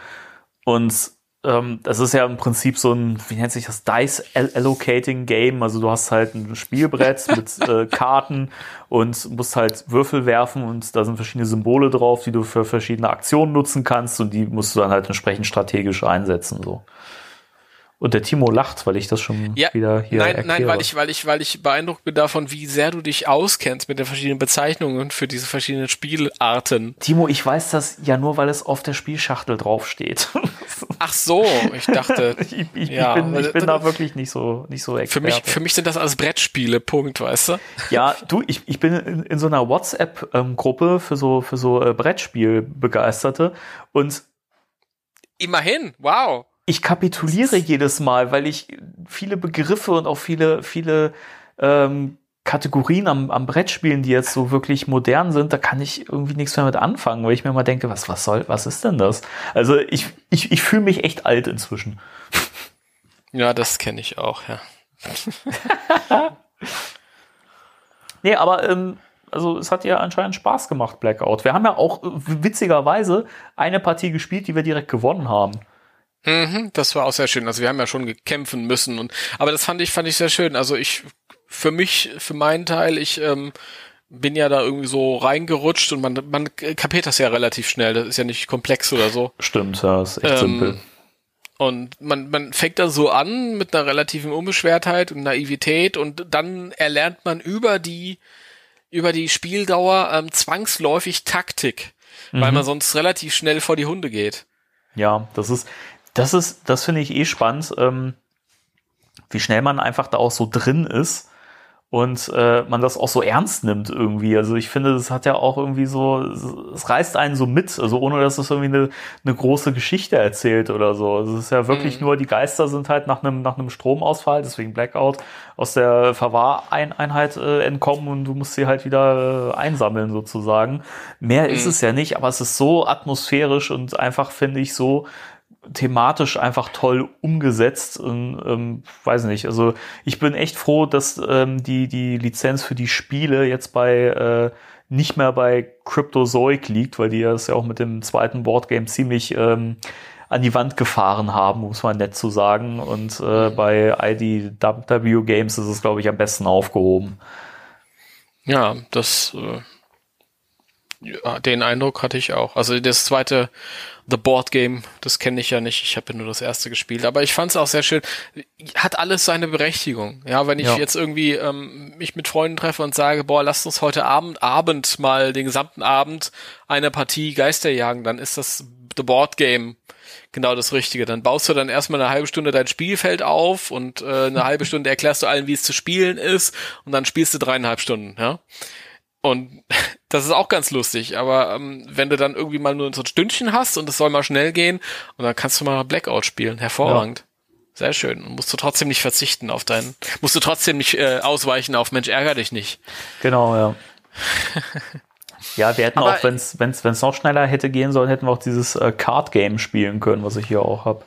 Und ähm, das ist ja im Prinzip so ein, wie nennt sich das, Dice Allocating Game. Also du hast halt ein Spielbrett mit äh, Karten und musst halt Würfel werfen und da sind verschiedene Symbole drauf, die du für verschiedene Aktionen nutzen kannst und die musst du dann halt entsprechend strategisch einsetzen. So. Und der Timo lacht, weil ich das schon Ja, wieder hier nein, erkläre. nein, weil ich, weil ich, weil ich beeindruckt bin davon, wie sehr du dich auskennst mit den verschiedenen Bezeichnungen für diese verschiedenen Spielarten. Timo, ich weiß das ja nur, weil es auf der Spielschachtel draufsteht. Ach so, ich dachte, ich, ich, Ja, ich bin, ich bin da wirklich nicht so, nicht so für Experte. mich, für mich sind das alles Brettspiele, Punkt, weißt du? Ja, du, ich, ich bin in, in so einer WhatsApp-Gruppe für so, für so äh, Brettspiel-Begeisterte und Immerhin, wow. Ich kapituliere jedes Mal, weil ich viele Begriffe und auch viele, viele ähm, Kategorien am, am Brettspielen, die jetzt so wirklich modern sind, da kann ich irgendwie nichts mehr mit anfangen, weil ich mir mal denke, was, was soll, was ist denn das? Also ich, ich, ich fühle mich echt alt inzwischen. Ja, das kenne ich auch, ja. Nee, aber ähm, also es hat ja anscheinend Spaß gemacht, Blackout. Wir haben ja auch witzigerweise eine Partie gespielt, die wir direkt gewonnen haben. Mhm, das war auch sehr schön. Also wir haben ja schon gekämpfen müssen und aber das fand ich fand ich sehr schön. Also ich für mich für meinen Teil ich ähm, bin ja da irgendwie so reingerutscht und man man kapiert das ja relativ schnell. Das ist ja nicht komplex oder so. Stimmt, ja, ist echt Ähm, simpel. Und man, man fängt dann so an mit einer relativen Unbeschwertheit und Naivität und dann erlernt man über die, über die Spieldauer ähm, zwangsläufig Taktik, weil man sonst relativ schnell vor die Hunde geht. Ja, das ist, das ist, das finde ich eh spannend, ähm, wie schnell man einfach da auch so drin ist und äh, man das auch so ernst nimmt irgendwie. Also ich finde, das hat ja auch irgendwie so, es reißt einen so mit, also ohne dass es irgendwie eine, eine große Geschichte erzählt oder so. Also es ist ja wirklich mhm. nur, die Geister sind halt nach einem nach einem Stromausfall, deswegen Blackout, aus der Verwahreinheit äh, entkommen und du musst sie halt wieder äh, einsammeln sozusagen. Mehr mhm. ist es ja nicht, aber es ist so atmosphärisch und einfach finde ich so thematisch einfach toll umgesetzt und ähm, weiß nicht. Also ich bin echt froh, dass ähm, die die Lizenz für die Spiele jetzt bei äh, nicht mehr bei Cryptozoic liegt, weil die das ja auch mit dem zweiten Boardgame ziemlich ähm, an die Wand gefahren haben, muss man nett zu sagen. Und äh, mhm. bei IDW Games ist es, glaube ich, am besten aufgehoben. Ja, das äh, ja, den Eindruck hatte ich auch. Also das zweite The Board Game, das kenne ich ja nicht. Ich habe ja nur das erste gespielt, aber ich fand es auch sehr schön. Hat alles seine Berechtigung. Ja, wenn ich ja. jetzt irgendwie ähm, mich mit Freunden treffe und sage, boah, lasst uns heute Abend, Abend mal den gesamten Abend eine Partie Geister jagen, dann ist das The Board Game genau das Richtige. Dann baust du dann erstmal eine halbe Stunde dein Spielfeld auf und äh, eine halbe Stunde erklärst du allen, wie es zu spielen ist und dann spielst du dreieinhalb Stunden. Ja. Und das ist auch ganz lustig, aber ähm, wenn du dann irgendwie mal nur so ein Stündchen hast und es soll mal schnell gehen und dann kannst du mal Blackout spielen, hervorragend. Ja. Sehr schön. Und musst du trotzdem nicht verzichten auf deinen, musst du trotzdem nicht äh, ausweichen auf Mensch, ärger dich nicht. Genau, ja. ja, wir hätten aber, auch, wenn es wenn's, wenn's noch schneller hätte gehen sollen, hätten wir auch dieses äh, Card-Game spielen können, was ich hier auch habe.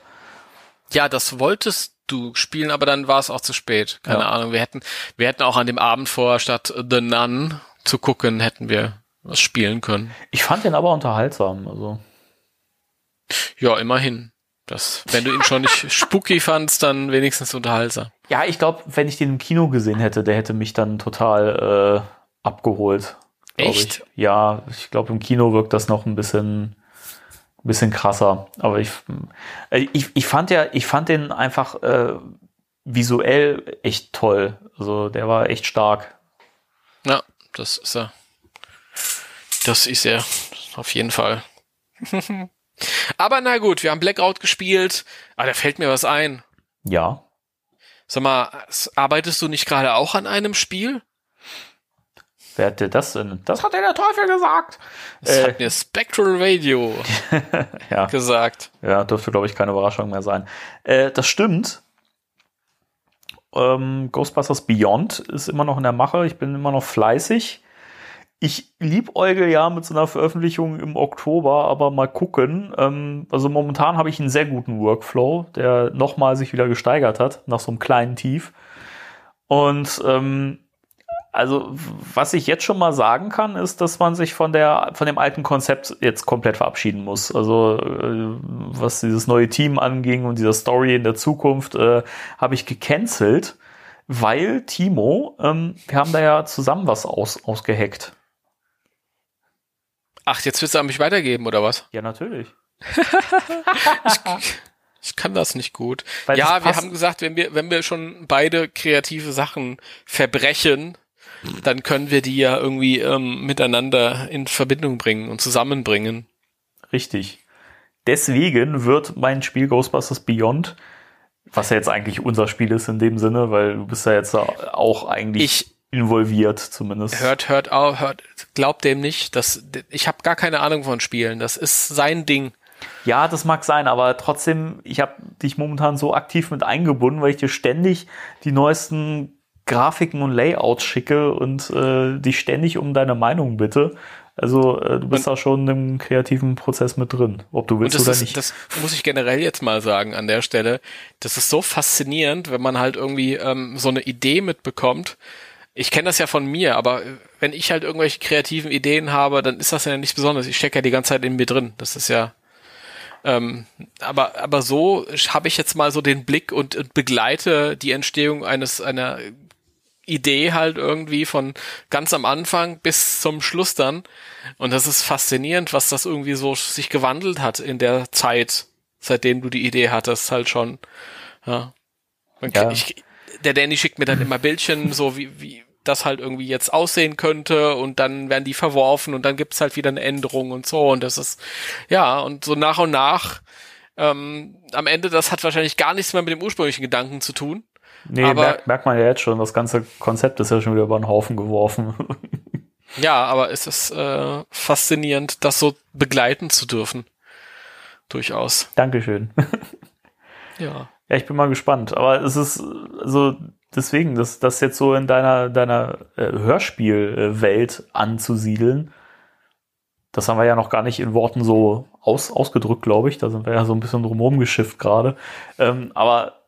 Ja, das wolltest du spielen, aber dann war es auch zu spät. Keine ja. Ahnung. Wir hätten, wir hätten auch an dem Abend vorher statt The Nun zu gucken, hätten wir was spielen können. Ich fand den aber unterhaltsam, also. Ja, immerhin. Das, wenn du ihn schon nicht spooky fandst, dann wenigstens unterhaltsam. Ja, ich glaube, wenn ich den im Kino gesehen hätte, der hätte mich dann total äh, abgeholt. Echt? Ich. Ja, ich glaube, im Kino wirkt das noch ein bisschen, ein bisschen krasser. Aber ich, äh, ich, ich fand ja, ich fand den einfach äh, visuell echt toll. Also der war echt stark. Das ist er. Das ist er. Auf jeden Fall. Aber na gut, wir haben Blackout gespielt. Ah, da fällt mir was ein. Ja. Sag mal, arbeitest du nicht gerade auch an einem Spiel? Wer hat dir das denn? Das hat dir der Teufel gesagt. Das äh, hat mir Spectral Radio ja. gesagt. Ja, dürfte, glaube ich, keine Überraschung mehr sein. Äh, das stimmt. Ähm, Ghostbusters Beyond ist immer noch in der Mache. Ich bin immer noch fleißig. Ich liebäugel ja mit so einer Veröffentlichung im Oktober, aber mal gucken. Ähm, also momentan habe ich einen sehr guten Workflow, der nochmal sich wieder gesteigert hat, nach so einem kleinen Tief. Und ähm, also was ich jetzt schon mal sagen kann, ist, dass man sich von der von dem alten Konzept jetzt komplett verabschieden muss. Also äh, was dieses neue Team anging und dieser Story in der Zukunft, äh, habe ich gecancelt, weil Timo, ähm, wir haben da ja zusammen was aus, ausgeheckt. Ach, jetzt willst du an mich weitergeben, oder was? Ja, natürlich. ich, ich, kann das nicht gut. Weil ja, wir haben gesagt, wenn wir, wenn wir schon beide kreative Sachen verbrechen, dann können wir die ja irgendwie ähm, miteinander in Verbindung bringen und zusammenbringen. Richtig. Deswegen wird mein Spiel Ghostbusters Beyond, was ja jetzt eigentlich unser Spiel ist in dem Sinne, weil du bist ja jetzt auch eigentlich. Ich, involviert zumindest. Hört, hört auf, hört, glaubt dem nicht. Das, ich habe gar keine Ahnung von Spielen. Das ist sein Ding. Ja, das mag sein, aber trotzdem, ich habe dich momentan so aktiv mit eingebunden, weil ich dir ständig die neuesten Grafiken und Layouts schicke und äh, dich ständig um deine Meinung bitte. Also äh, du bist und, da schon im kreativen Prozess mit drin, ob du willst oder ist, nicht. Das muss ich generell jetzt mal sagen an der Stelle. Das ist so faszinierend, wenn man halt irgendwie ähm, so eine Idee mitbekommt, ich kenne das ja von mir, aber wenn ich halt irgendwelche kreativen Ideen habe, dann ist das ja nichts Besonderes. Ich stecke ja die ganze Zeit in mir drin. Das ist ja. Ähm, aber aber so habe ich jetzt mal so den Blick und, und begleite die Entstehung eines einer Idee halt irgendwie von ganz am Anfang bis zum Schluss dann. Und das ist faszinierend, was das irgendwie so sich gewandelt hat in der Zeit, seitdem du die Idee hattest, halt schon. Ja. ja. Ich, der Danny schickt mir dann immer Bildchen, so wie, wie, das halt irgendwie jetzt aussehen könnte und dann werden die verworfen und dann gibt's halt wieder eine Änderung und so und das ist ja und so nach und nach ähm, am Ende das hat wahrscheinlich gar nichts mehr mit dem ursprünglichen Gedanken zu tun Nee, Aber- merkt, merkt man ja jetzt schon, das ganze Konzept ist ja schon wieder über den Haufen geworfen. Ja, aber es ist äh, faszinierend, das so begleiten zu dürfen. Durchaus. Dankeschön. Ja. Ja, ich bin mal gespannt. Aber es ist so, deswegen, das, das jetzt so in deiner, deiner äh, Hörspielwelt anzusiedeln, das haben wir ja noch gar nicht in Worten so aus, ausgedrückt, glaube ich. Da sind wir ja so ein bisschen drumherum geschifft gerade. Ähm, aber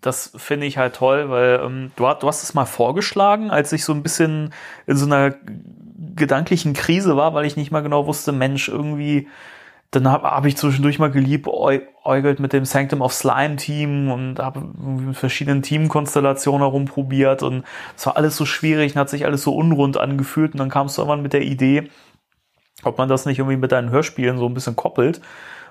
das finde ich halt toll, weil ähm, du, hast- du hast es mal vorgeschlagen, als ich so ein bisschen in so einer gedanklichen Krise war, weil ich nicht mal genau wusste, Mensch, irgendwie, dann habe hab ich zwischendurch mal geliebäugelt mit dem Sanctum of Slime Team und habe mit verschiedenen Teamkonstellationen herumprobiert und es war alles so schwierig und hat sich alles so unrund angefühlt und dann kamst du irgendwann mit der Idee, ob man das nicht irgendwie mit deinen Hörspielen so ein bisschen koppelt.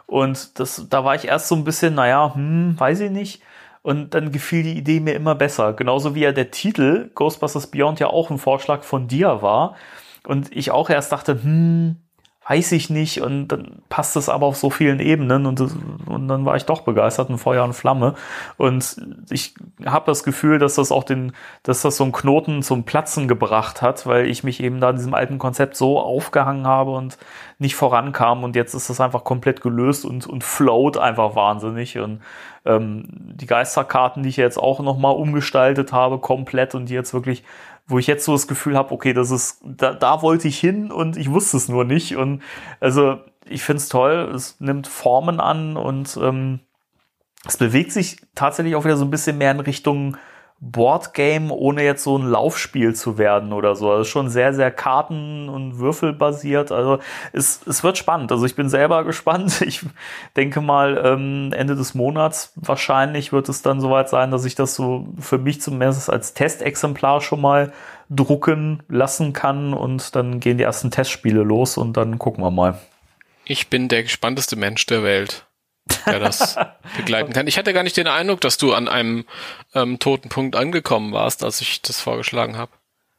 Und das, da war ich erst so ein bisschen, naja, hm, weiß ich nicht. Und dann gefiel die Idee mir immer besser. Genauso wie ja der Titel Ghostbusters Beyond ja auch ein Vorschlag von dir war. Und ich auch erst dachte, hm, weiß ich nicht. Und dann passt es aber auf so vielen Ebenen. Und, das, und dann war ich doch begeistert und Feuer und Flamme. Und ich habe das Gefühl, dass das auch den, dass das so einen Knoten zum Platzen gebracht hat, weil ich mich eben da in diesem alten Konzept so aufgehangen habe und nicht vorankam. Und jetzt ist das einfach komplett gelöst und, und float einfach wahnsinnig. Und ähm, die Geisterkarten, die ich jetzt auch nochmal umgestaltet habe, komplett und die jetzt wirklich, wo ich jetzt so das Gefühl habe, okay, das ist, da, da wollte ich hin und ich wusste es nur nicht. Und also ich finde es toll, es nimmt Formen an und ähm, es bewegt sich tatsächlich auch wieder so ein bisschen mehr in Richtung Boardgame, ohne jetzt so ein Laufspiel zu werden oder so. Also schon sehr, sehr Karten- und Würfelbasiert. Also es, es wird spannend. Also ich bin selber gespannt. Ich denke mal, ähm, Ende des Monats wahrscheinlich wird es dann soweit sein, dass ich das so für mich zumindest als Testexemplar schon mal drucken lassen kann und dann gehen die ersten Testspiele los und dann gucken wir mal. Ich bin der gespannteste Mensch der Welt, der das begleiten kann. Ich hatte gar nicht den Eindruck, dass du an einem ähm, toten Punkt angekommen warst, als ich das vorgeschlagen habe.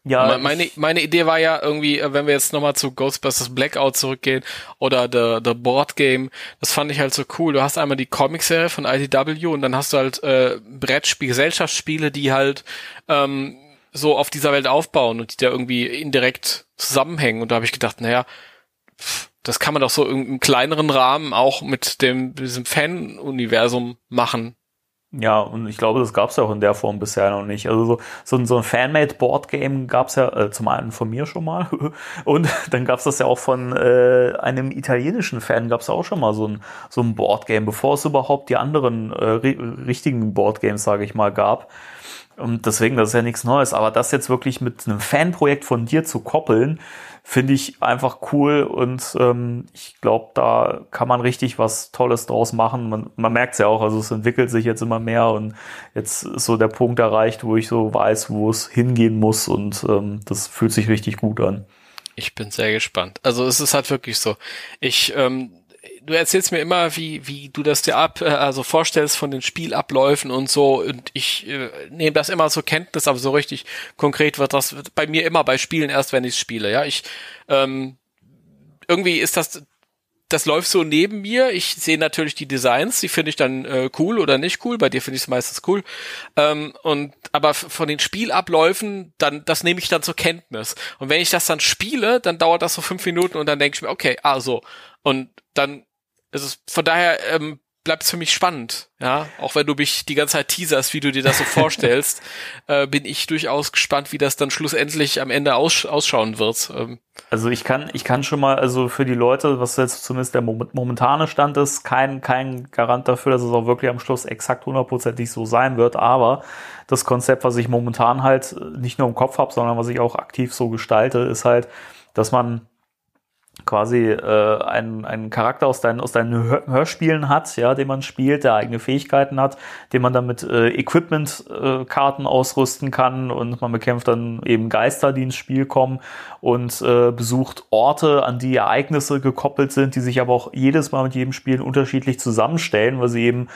Ja, Me- meine, meine Idee war ja irgendwie, äh, wenn wir jetzt nochmal zu Ghostbusters Blackout zurückgehen oder The, The Board Game, das fand ich halt so cool. Du hast einmal die Comic-Serie von IDW und dann hast du halt äh, Brettspiel, Gesellschaftsspiele, die halt ähm, so auf dieser Welt aufbauen und die da irgendwie indirekt zusammenhängen. Und da habe ich gedacht, naja, pff, das kann man doch so im kleineren Rahmen auch mit dem diesem Fan-Universum machen. Ja, und ich glaube, das gab es ja auch in der Form bisher noch nicht. Also so, so ein, so ein Fanmade-Board-Game gab es ja äh, zum einen von mir schon mal und dann gab es das ja auch von äh, einem italienischen Fan, gab es auch schon mal so ein, so ein Board-Game, bevor es überhaupt die anderen äh, ri richtigen Board-Games, sage ich mal, gab. Und deswegen, das ist ja nichts Neues. Aber das jetzt wirklich mit einem Fanprojekt von dir zu koppeln, finde ich einfach cool. Und ähm, ich glaube, da kann man richtig was Tolles draus machen. Man, man merkt es ja auch, also es entwickelt sich jetzt immer mehr. Und jetzt ist so der Punkt erreicht, wo ich so weiß, wo es hingehen muss. Und ähm, das fühlt sich richtig gut an. Ich bin sehr gespannt. Also es ist halt wirklich so. Ich, ähm, du erzählst mir immer, wie, wie du das dir ab, äh, also vorstellst von den Spielabläufen und so. Und ich äh, nehme das immer zur Kenntnis, aber so richtig konkret wird das bei mir immer bei Spielen erst, wenn ich spiele. Ja, ich ähm, irgendwie ist das das läuft so neben mir. Ich sehe natürlich die Designs, die finde ich dann äh, cool oder nicht cool. Bei dir finde ich es meistens cool. Ähm, und aber von den Spielabläufen, dann das nehme ich dann zur Kenntnis. Und wenn ich das dann spiele, dann dauert das so fünf Minuten und dann denke ich mir, okay, ah so. Und dann es von daher ähm, bleibt es für mich spannend. Ja, auch wenn du mich die ganze Zeit teaserst, wie du dir das so vorstellst, äh, bin ich durchaus gespannt, wie das dann schlussendlich am Ende aus, ausschauen wird. Ähm, Also ich kann, ich kann schon mal, also für die Leute, was jetzt zumindest der mom- momentane Stand ist, kein, kein Garant dafür, dass es auch wirklich am Schluss exakt hundertprozentig so sein wird. Aber das Konzept, was ich momentan halt nicht nur im Kopf habe, sondern was ich auch aktiv so gestalte, ist halt, dass man quasi äh, einen, einen Charakter aus deinen, aus deinen Hör Hörspielen hat, ja, den man spielt, der eigene Fähigkeiten hat, den man dann mit äh, Equipment-Karten ausrüsten kann und man bekämpft dann eben Geister, die ins Spiel kommen und äh, besucht Orte, an die Ereignisse gekoppelt sind, die sich aber auch jedes Mal mit jedem Spiel unterschiedlich zusammenstellen, weil sie eben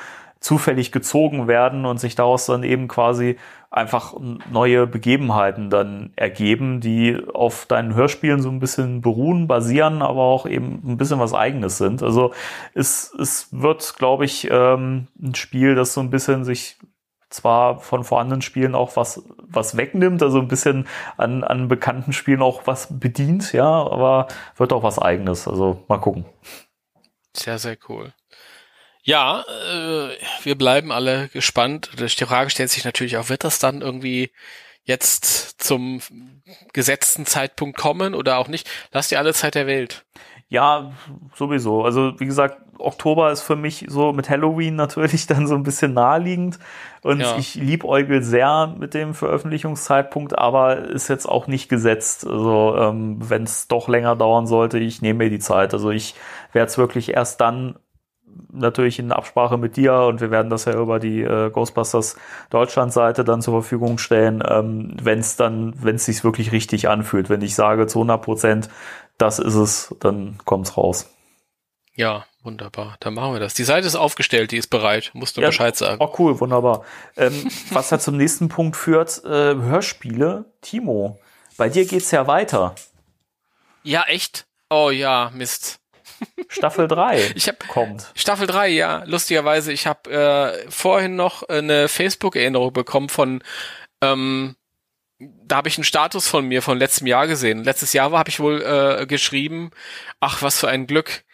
zufällig gezogen werden und sich daraus dann eben quasi einfach neue Begebenheiten dann ergeben, die auf deinen Hörspielen so ein bisschen beruhen, basieren, aber auch eben ein bisschen was eigenes sind. Also es, es wird, glaube ich, ähm, ein Spiel, das so ein bisschen sich zwar von vorhandenen Spielen auch was, was wegnimmt, also ein bisschen an, an bekannten Spielen auch was bedient, ja, aber wird auch was eigenes. Also mal gucken. Sehr, sehr cool. Ja, äh, wir bleiben alle gespannt. Die Frage stellt sich natürlich auch, wird das dann irgendwie jetzt zum gesetzten Zeitpunkt kommen oder auch nicht? Lass dir alle Zeit der Welt. Ja, sowieso. Also wie gesagt, Oktober ist für mich so mit Halloween natürlich dann so ein bisschen naheliegend. Und Ja. ich liebäugel sehr mit dem Veröffentlichungszeitpunkt, aber ist jetzt auch nicht gesetzt. Also ähm, wenn es doch länger dauern sollte, ich nehme mir die Zeit. Also ich werde es wirklich erst dann natürlich in Absprache mit dir und wir werden das ja über die äh, Ghostbusters Deutschland-Seite dann zur Verfügung stellen, ähm, wenn es dann, wenn es sich wirklich richtig anfühlt. Wenn ich sage zu 100 Prozent, das ist es, dann kommt's raus. Ja, wunderbar. Dann machen wir das. Die Seite ist aufgestellt, die ist bereit. Musst du Ja. Bescheid sagen. Oh cool, wunderbar. Ähm, was ja zum nächsten Punkt führt, äh, Hörspiele. Timo, bei dir geht's ja weiter. Ja, echt? Oh ja, Mist. Staffel 3 Ich hab kommt. Staffel 3, ja. Lustigerweise, ich habe äh, vorhin noch eine Facebook-Erinnerung bekommen von, ähm, da habe ich einen Status von mir von letztem Jahr gesehen. Letztes Jahr habe ich wohl äh, geschrieben, ach, was für ein Glück.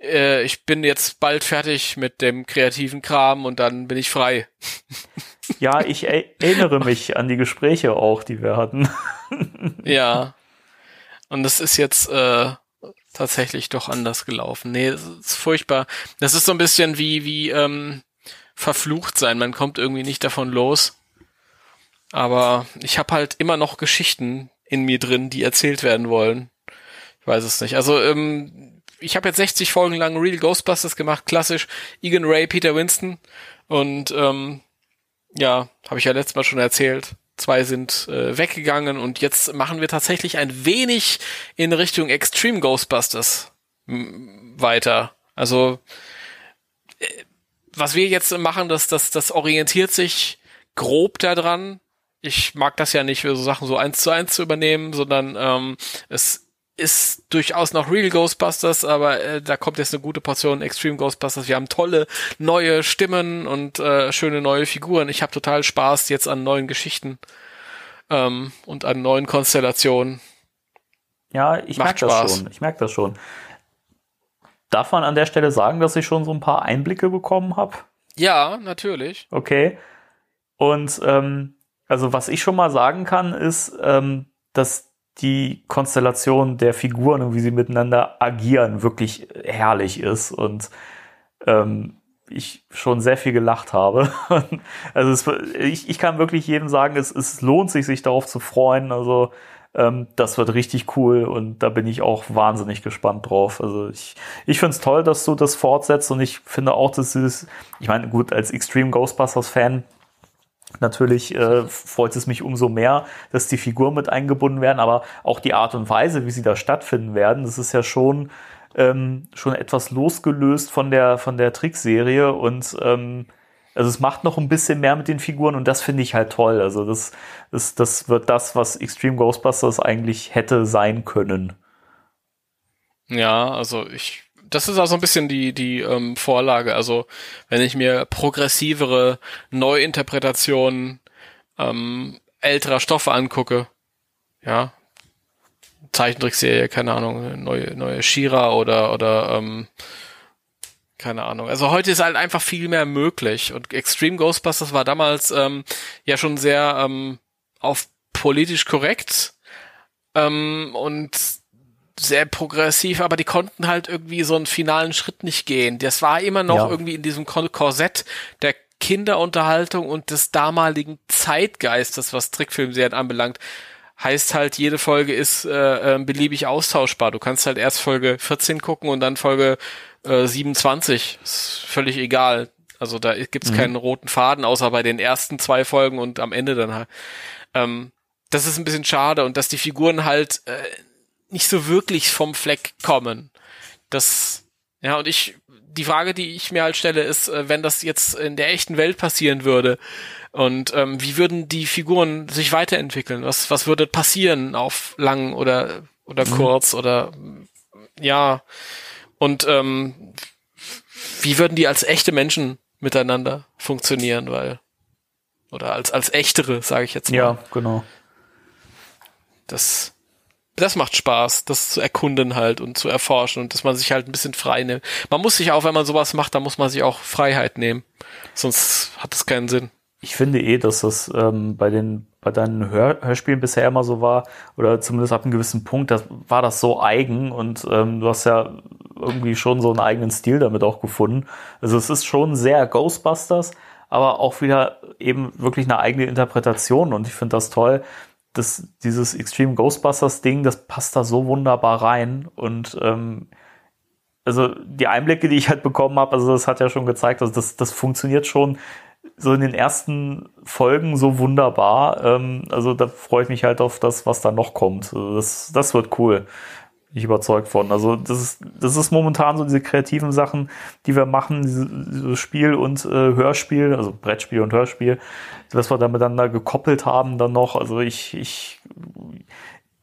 Äh, ich bin jetzt bald fertig mit dem kreativen Kram und dann bin ich frei. Ja, ich er erinnere mich an die Gespräche auch, die wir hatten. Ja. Und das ist jetzt äh, tatsächlich doch anders gelaufen. Nee, das ist furchtbar. Das ist so ein bisschen wie, wie ähm, verflucht sein. Man kommt irgendwie nicht davon los. Aber ich habe halt immer noch Geschichten in mir drin, die erzählt werden wollen. Ich weiß es nicht. Also, ähm, ich habe jetzt 60 Folgen lang Real Ghostbusters gemacht, klassisch. Egan Ray, Peter Winston. Und ähm, ja, habe ich ja letztes Mal schon erzählt. Zwei sind äh, weggegangen und jetzt machen wir tatsächlich ein wenig in Richtung Extreme Ghostbusters weiter. Also äh, was wir jetzt machen, das, das, das orientiert sich grob daran. Ich mag das ja nicht, so Sachen so eins zu eins zu übernehmen, sondern ähm, es ist durchaus noch Real Ghostbusters, aber äh, da kommt jetzt eine gute Portion Extreme Ghostbusters. Wir haben tolle neue Stimmen und äh, schöne neue Figuren. Ich habe total Spaß jetzt an neuen Geschichten ähm, und an neuen Konstellationen. Ja, ich merke das schon. Ich merke das schon. Darf man an der Stelle sagen, dass ich schon so ein paar Einblicke bekommen habe? Ja, natürlich. Okay. Und ähm, also was ich schon mal sagen kann, ist, ähm, dass die Konstellation der Figuren und wie sie miteinander agieren wirklich herrlich ist und ähm, ich schon sehr viel gelacht habe. also es, ich, ich kann wirklich jedem sagen, es, es lohnt sich, sich darauf zu freuen. Also ähm, das wird richtig cool und da bin ich auch wahnsinnig gespannt drauf. Also ich, ich finde es toll, dass du das fortsetzt und ich finde auch, dass es, ich meine, gut, als Extreme Ghostbusters-Fan Natürlich äh, freut es mich umso mehr, dass die Figuren mit eingebunden werden, aber auch die Art und Weise, wie sie da stattfinden werden, das ist ja schon, ähm, schon etwas losgelöst von der, von der Trickserie und ähm, also es macht noch ein bisschen mehr mit den Figuren und das finde ich halt toll. Also das, das, das wird das, was Extreme Ghostbusters eigentlich hätte sein können. Ja, also ich, das ist also ein bisschen die, die ähm, Vorlage. Also wenn ich mir progressivere Neuinterpretationen ähm, älterer Stoffe angucke, ja, Zeichentrickserie, keine Ahnung, neue, neue Shira oder, oder ähm, keine Ahnung. Also heute ist halt einfach viel mehr möglich. Und Extreme Ghostbusters war damals ähm, ja schon sehr ähm, auf politisch korrekt ähm, und sehr progressiv, aber die konnten halt irgendwie so einen finalen Schritt nicht gehen. Das war immer noch Ja. irgendwie in diesem Korsett der Kinderunterhaltung und des damaligen Zeitgeistes, was Trickfilmserien anbelangt. Heißt halt, jede Folge ist äh, äh, beliebig austauschbar. Du kannst halt erst Folge 14 gucken und dann Folge äh, 27. Ist völlig egal. Also da gibt's keinen roten Faden, außer bei den ersten zwei Folgen und am Ende dann halt. Ähm, das ist ein bisschen schade und dass die Figuren halt äh, nicht so wirklich vom Fleck kommen. Das, ja, und ich, die Frage, die ich mir halt stelle, ist, äh, wenn das jetzt in der echten Welt passieren würde, und ähm, wie würden die Figuren sich weiterentwickeln? Was, was würde passieren auf lang oder, oder kurz oder ja, und ähm, wie würden die als echte Menschen miteinander funktionieren? Weil Oder als, als echtere, sage ich jetzt mal. Ja, genau. Das, das macht Spaß, das zu erkunden halt und zu erforschen und dass man sich halt ein bisschen frei nimmt. Man muss sich auch, wenn man sowas macht, dann muss man sich auch Freiheit nehmen. Sonst hat das keinen Sinn. Ich finde eh, dass das ähm, bei den bei deinen Hör Hörspielen bisher immer so war, oder zumindest ab einem gewissen Punkt, das war das so eigen und ähm, du hast ja irgendwie schon so einen eigenen Stil damit auch gefunden. Also es ist schon sehr Ghostbusters, aber auch wieder eben wirklich eine eigene Interpretation und ich finde das toll, dass dieses Extreme Ghostbusters Ding, das passt da so wunderbar rein und ähm, also die Einblicke, die ich halt bekommen habe, also das hat ja schon gezeigt, also das, das funktioniert schon so in den ersten Folgen so wunderbar. Ähm, also da freue ich mich halt auf das, was da noch kommt. Also das, das wird cool. Bin ich überzeugt von. Also das ist, das ist momentan so diese kreativen Sachen, die wir machen, dieses diese Spiel und äh, Hörspiel, also Brettspiel und Hörspiel, was wir da miteinander gekoppelt haben dann noch. Also ich, ich,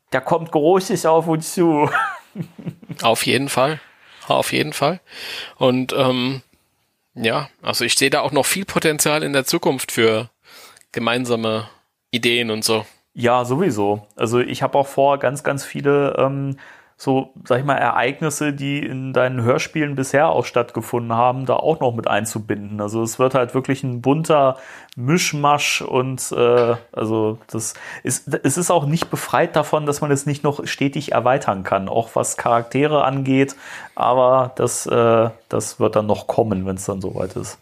da kommt Großes auf uns zu. Auf jeden Fall. Auf jeden Fall. Und ähm, ja, also ich sehe da auch noch viel Potenzial in der Zukunft für gemeinsame Ideen und so. Ja, sowieso. Also ich habe auch vor, ganz, ganz viele ähm, so, sag ich mal, Ereignisse, die in deinen Hörspielen bisher auch stattgefunden haben, da auch noch mit einzubinden. Also es wird halt wirklich ein bunter Mischmasch und äh, also das ist es ist auch nicht befreit davon, dass man es nicht noch stetig erweitern kann, auch was Charaktere angeht. Aber das äh, das wird dann noch kommen, wenn es dann soweit ist.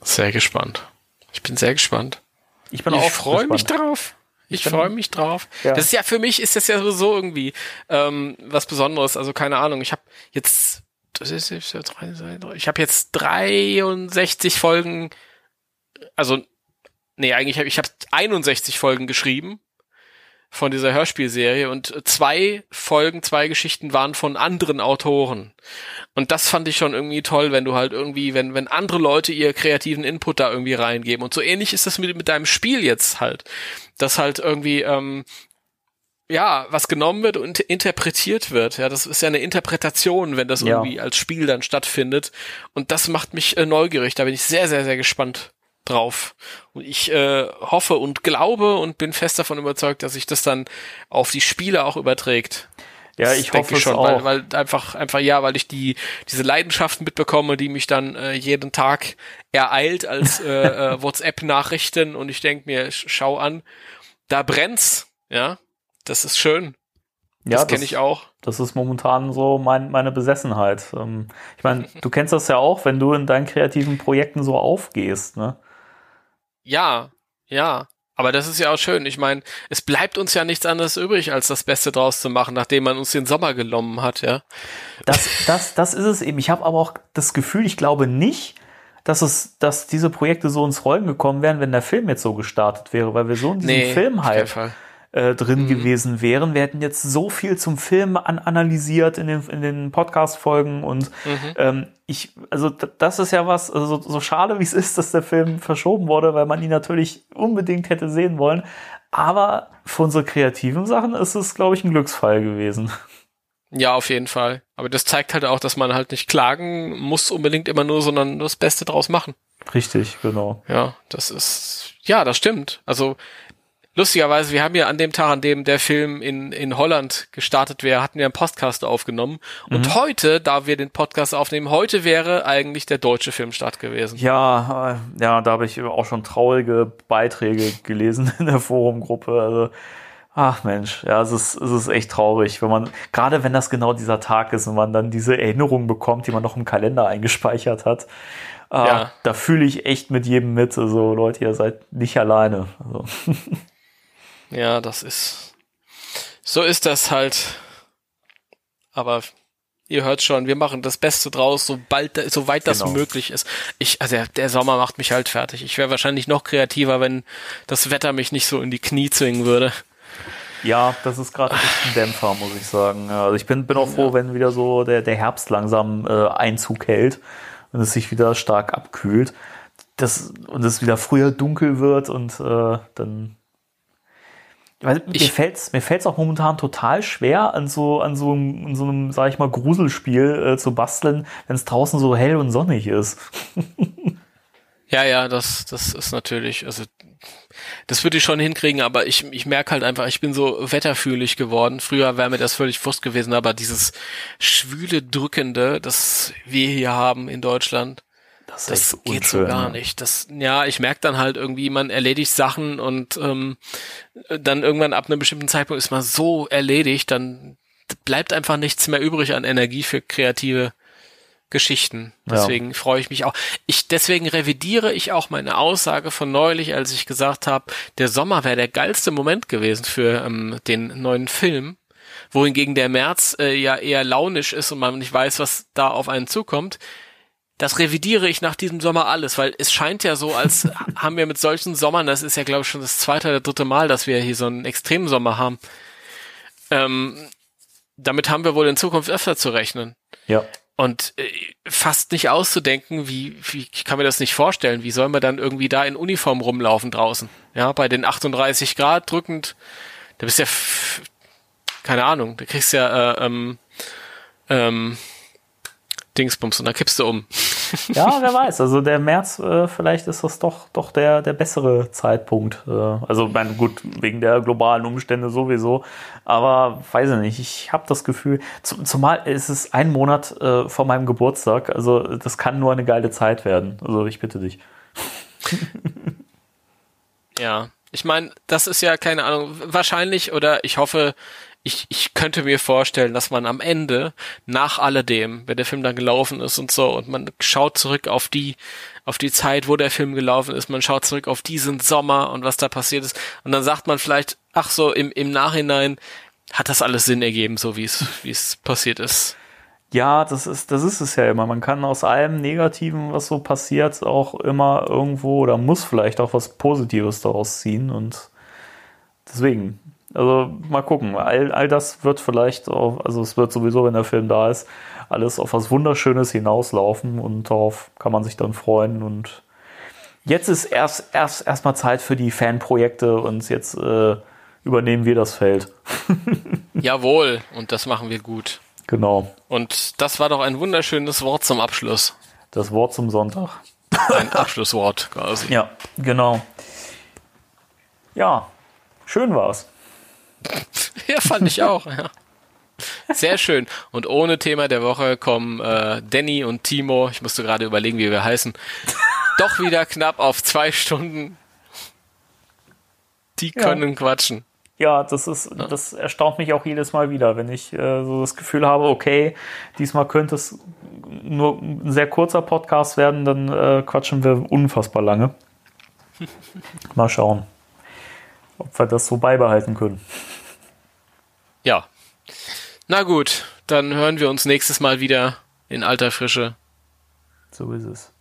Sehr gespannt. Ich bin sehr gespannt. Ich bin ich auch freue mich drauf. Ich bin- freue mich drauf. Ja. Das ist ja für mich ist das ja sowieso irgendwie ähm, was Besonderes. Also keine Ahnung. Ich habe jetzt das ist jetzt ja drei, drei, drei- ich habe jetzt 63 Folgen. Also nee, eigentlich habe ich habe 61 Folgen geschrieben von dieser Hörspielserie und zwei Folgen, zwei Geschichten waren von anderen Autoren. Und das fand ich schon irgendwie toll, wenn du halt irgendwie, wenn, wenn andere Leute ihr kreativen Input da irgendwie reingeben. Und so ähnlich ist das mit, mit deinem Spiel jetzt halt. Dass halt irgendwie, ähm, ja, was genommen wird und interpretiert wird. Ja, das ist ja eine Interpretation, wenn das Ja. irgendwie als Spiel dann stattfindet. Und das macht mich äh, neugierig. Da bin ich sehr, sehr, sehr gespannt drauf. Und ich äh, hoffe und glaube und bin fest davon überzeugt, dass sich das dann auf die Spiele auch überträgt. Ja, Das ich denke hoffe es auch. weil, weil einfach, einfach ja, weil ich die diese Leidenschaft mitbekomme, die mich dann äh, jeden Tag ereilt als äh, äh, WhatsApp-Nachrichten und ich denke mir, sch- schau an, da brennt's, ja, das ist schön, ja, das kenne ich auch. Das ist momentan so mein, meine Besessenheit. Ähm, Ich meine, du kennst das ja auch, wenn du in deinen kreativen Projekten so aufgehst. Ne? Ja, ja. Aber das ist ja auch schön. Ich meine, es bleibt uns ja nichts anderes übrig, als das Beste draus zu machen, nachdem man uns den Sommer genommen hat, ja. Das, das, das ist es eben. Ich habe aber auch das Gefühl, ich glaube nicht, dass es, dass diese Projekte so ins Rollen gekommen wären, wenn der Film jetzt so gestartet wäre, weil wir so in diesem Nee, Film halt Fall. Äh, drin Mhm. gewesen wären. Wir hätten jetzt so viel zum Film an analysiert in den, in den Podcast-Folgen und Mhm. ähm, ich, also das ist ja was, also so, so schade wie es ist, dass der Film verschoben wurde, weil man ihn natürlich unbedingt hätte sehen wollen. Aber für unsere kreativen Sachen ist es, glaube ich, ein Glücksfall gewesen. Ja, auf jeden Fall. Aber das zeigt halt auch, dass man halt nicht klagen muss unbedingt immer nur, sondern das Beste draus machen. Richtig, genau. Ja, das ist, ja, das stimmt. Also, lustigerweise, wir haben ja an dem Tag, an dem der Film in, in Holland gestartet wäre, hatten wir einen Podcast aufgenommen. Und heute, da wir den Podcast aufnehmen, heute wäre eigentlich der deutsche Filmstart gewesen. Ja, äh, ja, da habe ich auch schon traurige Beiträge gelesen in der Forumgruppe. Also, ach Mensch, ja, es ist, es ist echt traurig, wenn man, gerade wenn das genau dieser Tag ist und man dann diese Erinnerung bekommt, die man noch im Kalender eingespeichert hat. Ah, Ja. Da fühle ich echt mit jedem mit. Also Leute, ihr seid nicht alleine. Also, Ja, das ist, so ist das halt. Aber ihr hört schon, wir machen das Beste draus, sobald, soweit das Genau. möglich ist. Ich, also der, der Sommer macht mich halt fertig. Ich wäre wahrscheinlich noch kreativer, wenn das Wetter mich nicht so in die Knie zwingen würde. ja, das ist gerade ein Dämpfer, muss ich sagen. Ja, Also ich bin, bin auch froh, wenn wieder so der, der Herbst langsam äh, Einzug hält und es sich wieder stark abkühlt. Das, und es wieder früher dunkel wird und äh, dann. Weil, mir Ich- fällt's mir fällt's auch momentan total schwer, an so, an so, einem- an so einem, sag ich mal, Gruselspiel äh, zu basteln, wenn es draußen so hell und sonnig ist. Ja, ja, das, das ist natürlich, also das würde ich schon hinkriegen, aber ich, ich merke halt einfach, ich bin so wetterfühlig geworden. Früher wäre mir das völlig Frust gewesen, aber dieses schwüle, drückende, das wir hier haben in Deutschland, das, das geht unschön, so gar nicht. Das, ja, ich merke dann halt irgendwie, man erledigt Sachen und ähm, dann irgendwann ab einem bestimmten Zeitpunkt ist man so erledigt, dann bleibt einfach nichts mehr übrig an Energie für kreative Geschichten. Deswegen ja. freue ich mich auch. Ich deswegen revidiere ich auch meine Aussage von neulich, als ich gesagt habe, der Sommer wäre der geilste Moment gewesen für ähm, den neuen Film, wohingegen der März äh, ja eher launisch ist und man nicht weiß, was da auf einen zukommt. Das revidiere ich nach diesem Sommer alles, weil es scheint ja so, als haben wir mit solchen Sommern, das ist ja glaube ich schon das zweite oder dritte Mal, dass wir hier so einen extremen Sommer haben. Ähm, damit haben wir wohl in Zukunft öfter zu rechnen. Ja. Und äh, fast nicht auszudenken, wie, wie ich kann mir das nicht vorstellen, wie soll man dann irgendwie da in Uniform rumlaufen draußen? Ja, bei den 38 Grad drückend, da bist ja, keine Ahnung, da kriegst ja äh, ähm, ähm, Dingsbums und da kippst du um. Ja, wer weiß. Also der März, äh, vielleicht ist das doch, doch der, der bessere Zeitpunkt. Äh, also, mein, gut, wegen der globalen Umstände sowieso. Aber weiß ich nicht. Ich habe das Gefühl, zumal ist es ein Monat äh, vor meinem Geburtstag. Also, das kann nur eine geile Zeit werden. Also, ich bitte dich. ja. Ich meine, das ist ja keine Ahnung, wahrscheinlich oder ich hoffe, ich, ich könnte mir vorstellen, dass man am Ende, nach alledem, wenn der Film dann gelaufen ist und so, und man schaut zurück auf die, auf die Zeit, wo der Film gelaufen ist, man schaut zurück auf diesen Sommer und was da passiert ist, und dann sagt man vielleicht, ach so, im, im Nachhinein hat das alles Sinn ergeben, so wie es, wie es passiert ist. Ja, das ist, das ist es ja immer. Man kann aus allem Negativen, was so passiert, auch immer irgendwo oder muss vielleicht auch was Positives daraus ziehen und deswegen, also mal gucken. All, all das wird vielleicht, auch, also es wird sowieso, wenn der Film da ist, alles auf was Wunderschönes hinauslaufen und darauf kann man sich dann freuen. Und jetzt ist erst erst erstmal Zeit für die Fanprojekte und jetzt äh, übernehmen wir das Feld. Jawohl, und das machen wir gut. Genau. Und das war doch ein wunderschönes Wort zum Abschluss. Das Wort zum Sonntag. Ein Abschlusswort quasi. Ja, genau. Ja, schön war's. ja, fand ich auch, ja. Sehr schön. Und ohne Thema der Woche kommen äh, Danny und Timo, ich musste gerade überlegen, wie wir heißen, doch wieder knapp auf zwei Stunden. Die können ja. quatschen. Ja, das ist, das erstaunt mich auch jedes Mal wieder, wenn ich äh, so das Gefühl habe, okay, diesmal könnte es nur ein sehr kurzer Podcast werden, dann äh, quatschen wir unfassbar lange. Mal schauen ob wir das so beibehalten können. Ja. Na gut, dann hören wir uns nächstes Mal wieder in alter Frische. So ist es.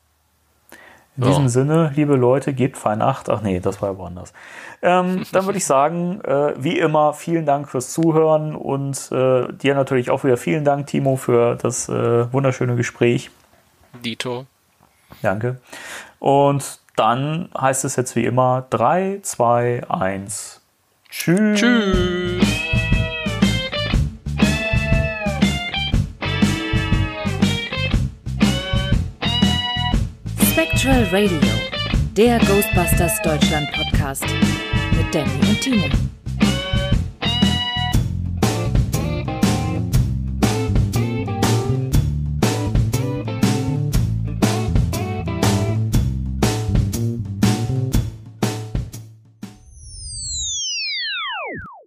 In oh. diesem Sinne, liebe Leute, gebt fein Acht. Ach nee, das war ja woanders. Ähm, dann würde ich sagen, äh, wie immer, vielen Dank fürs Zuhören und äh, dir natürlich auch wieder vielen Dank, Timo, für das äh, wunderschöne Gespräch. Dito. Danke. Und dann heißt es jetzt wie immer 3, 2, 1. Tschüss. Tschüss. Spectral Radio, der Ghostbusters Deutschland Podcast mit Danny und Timo.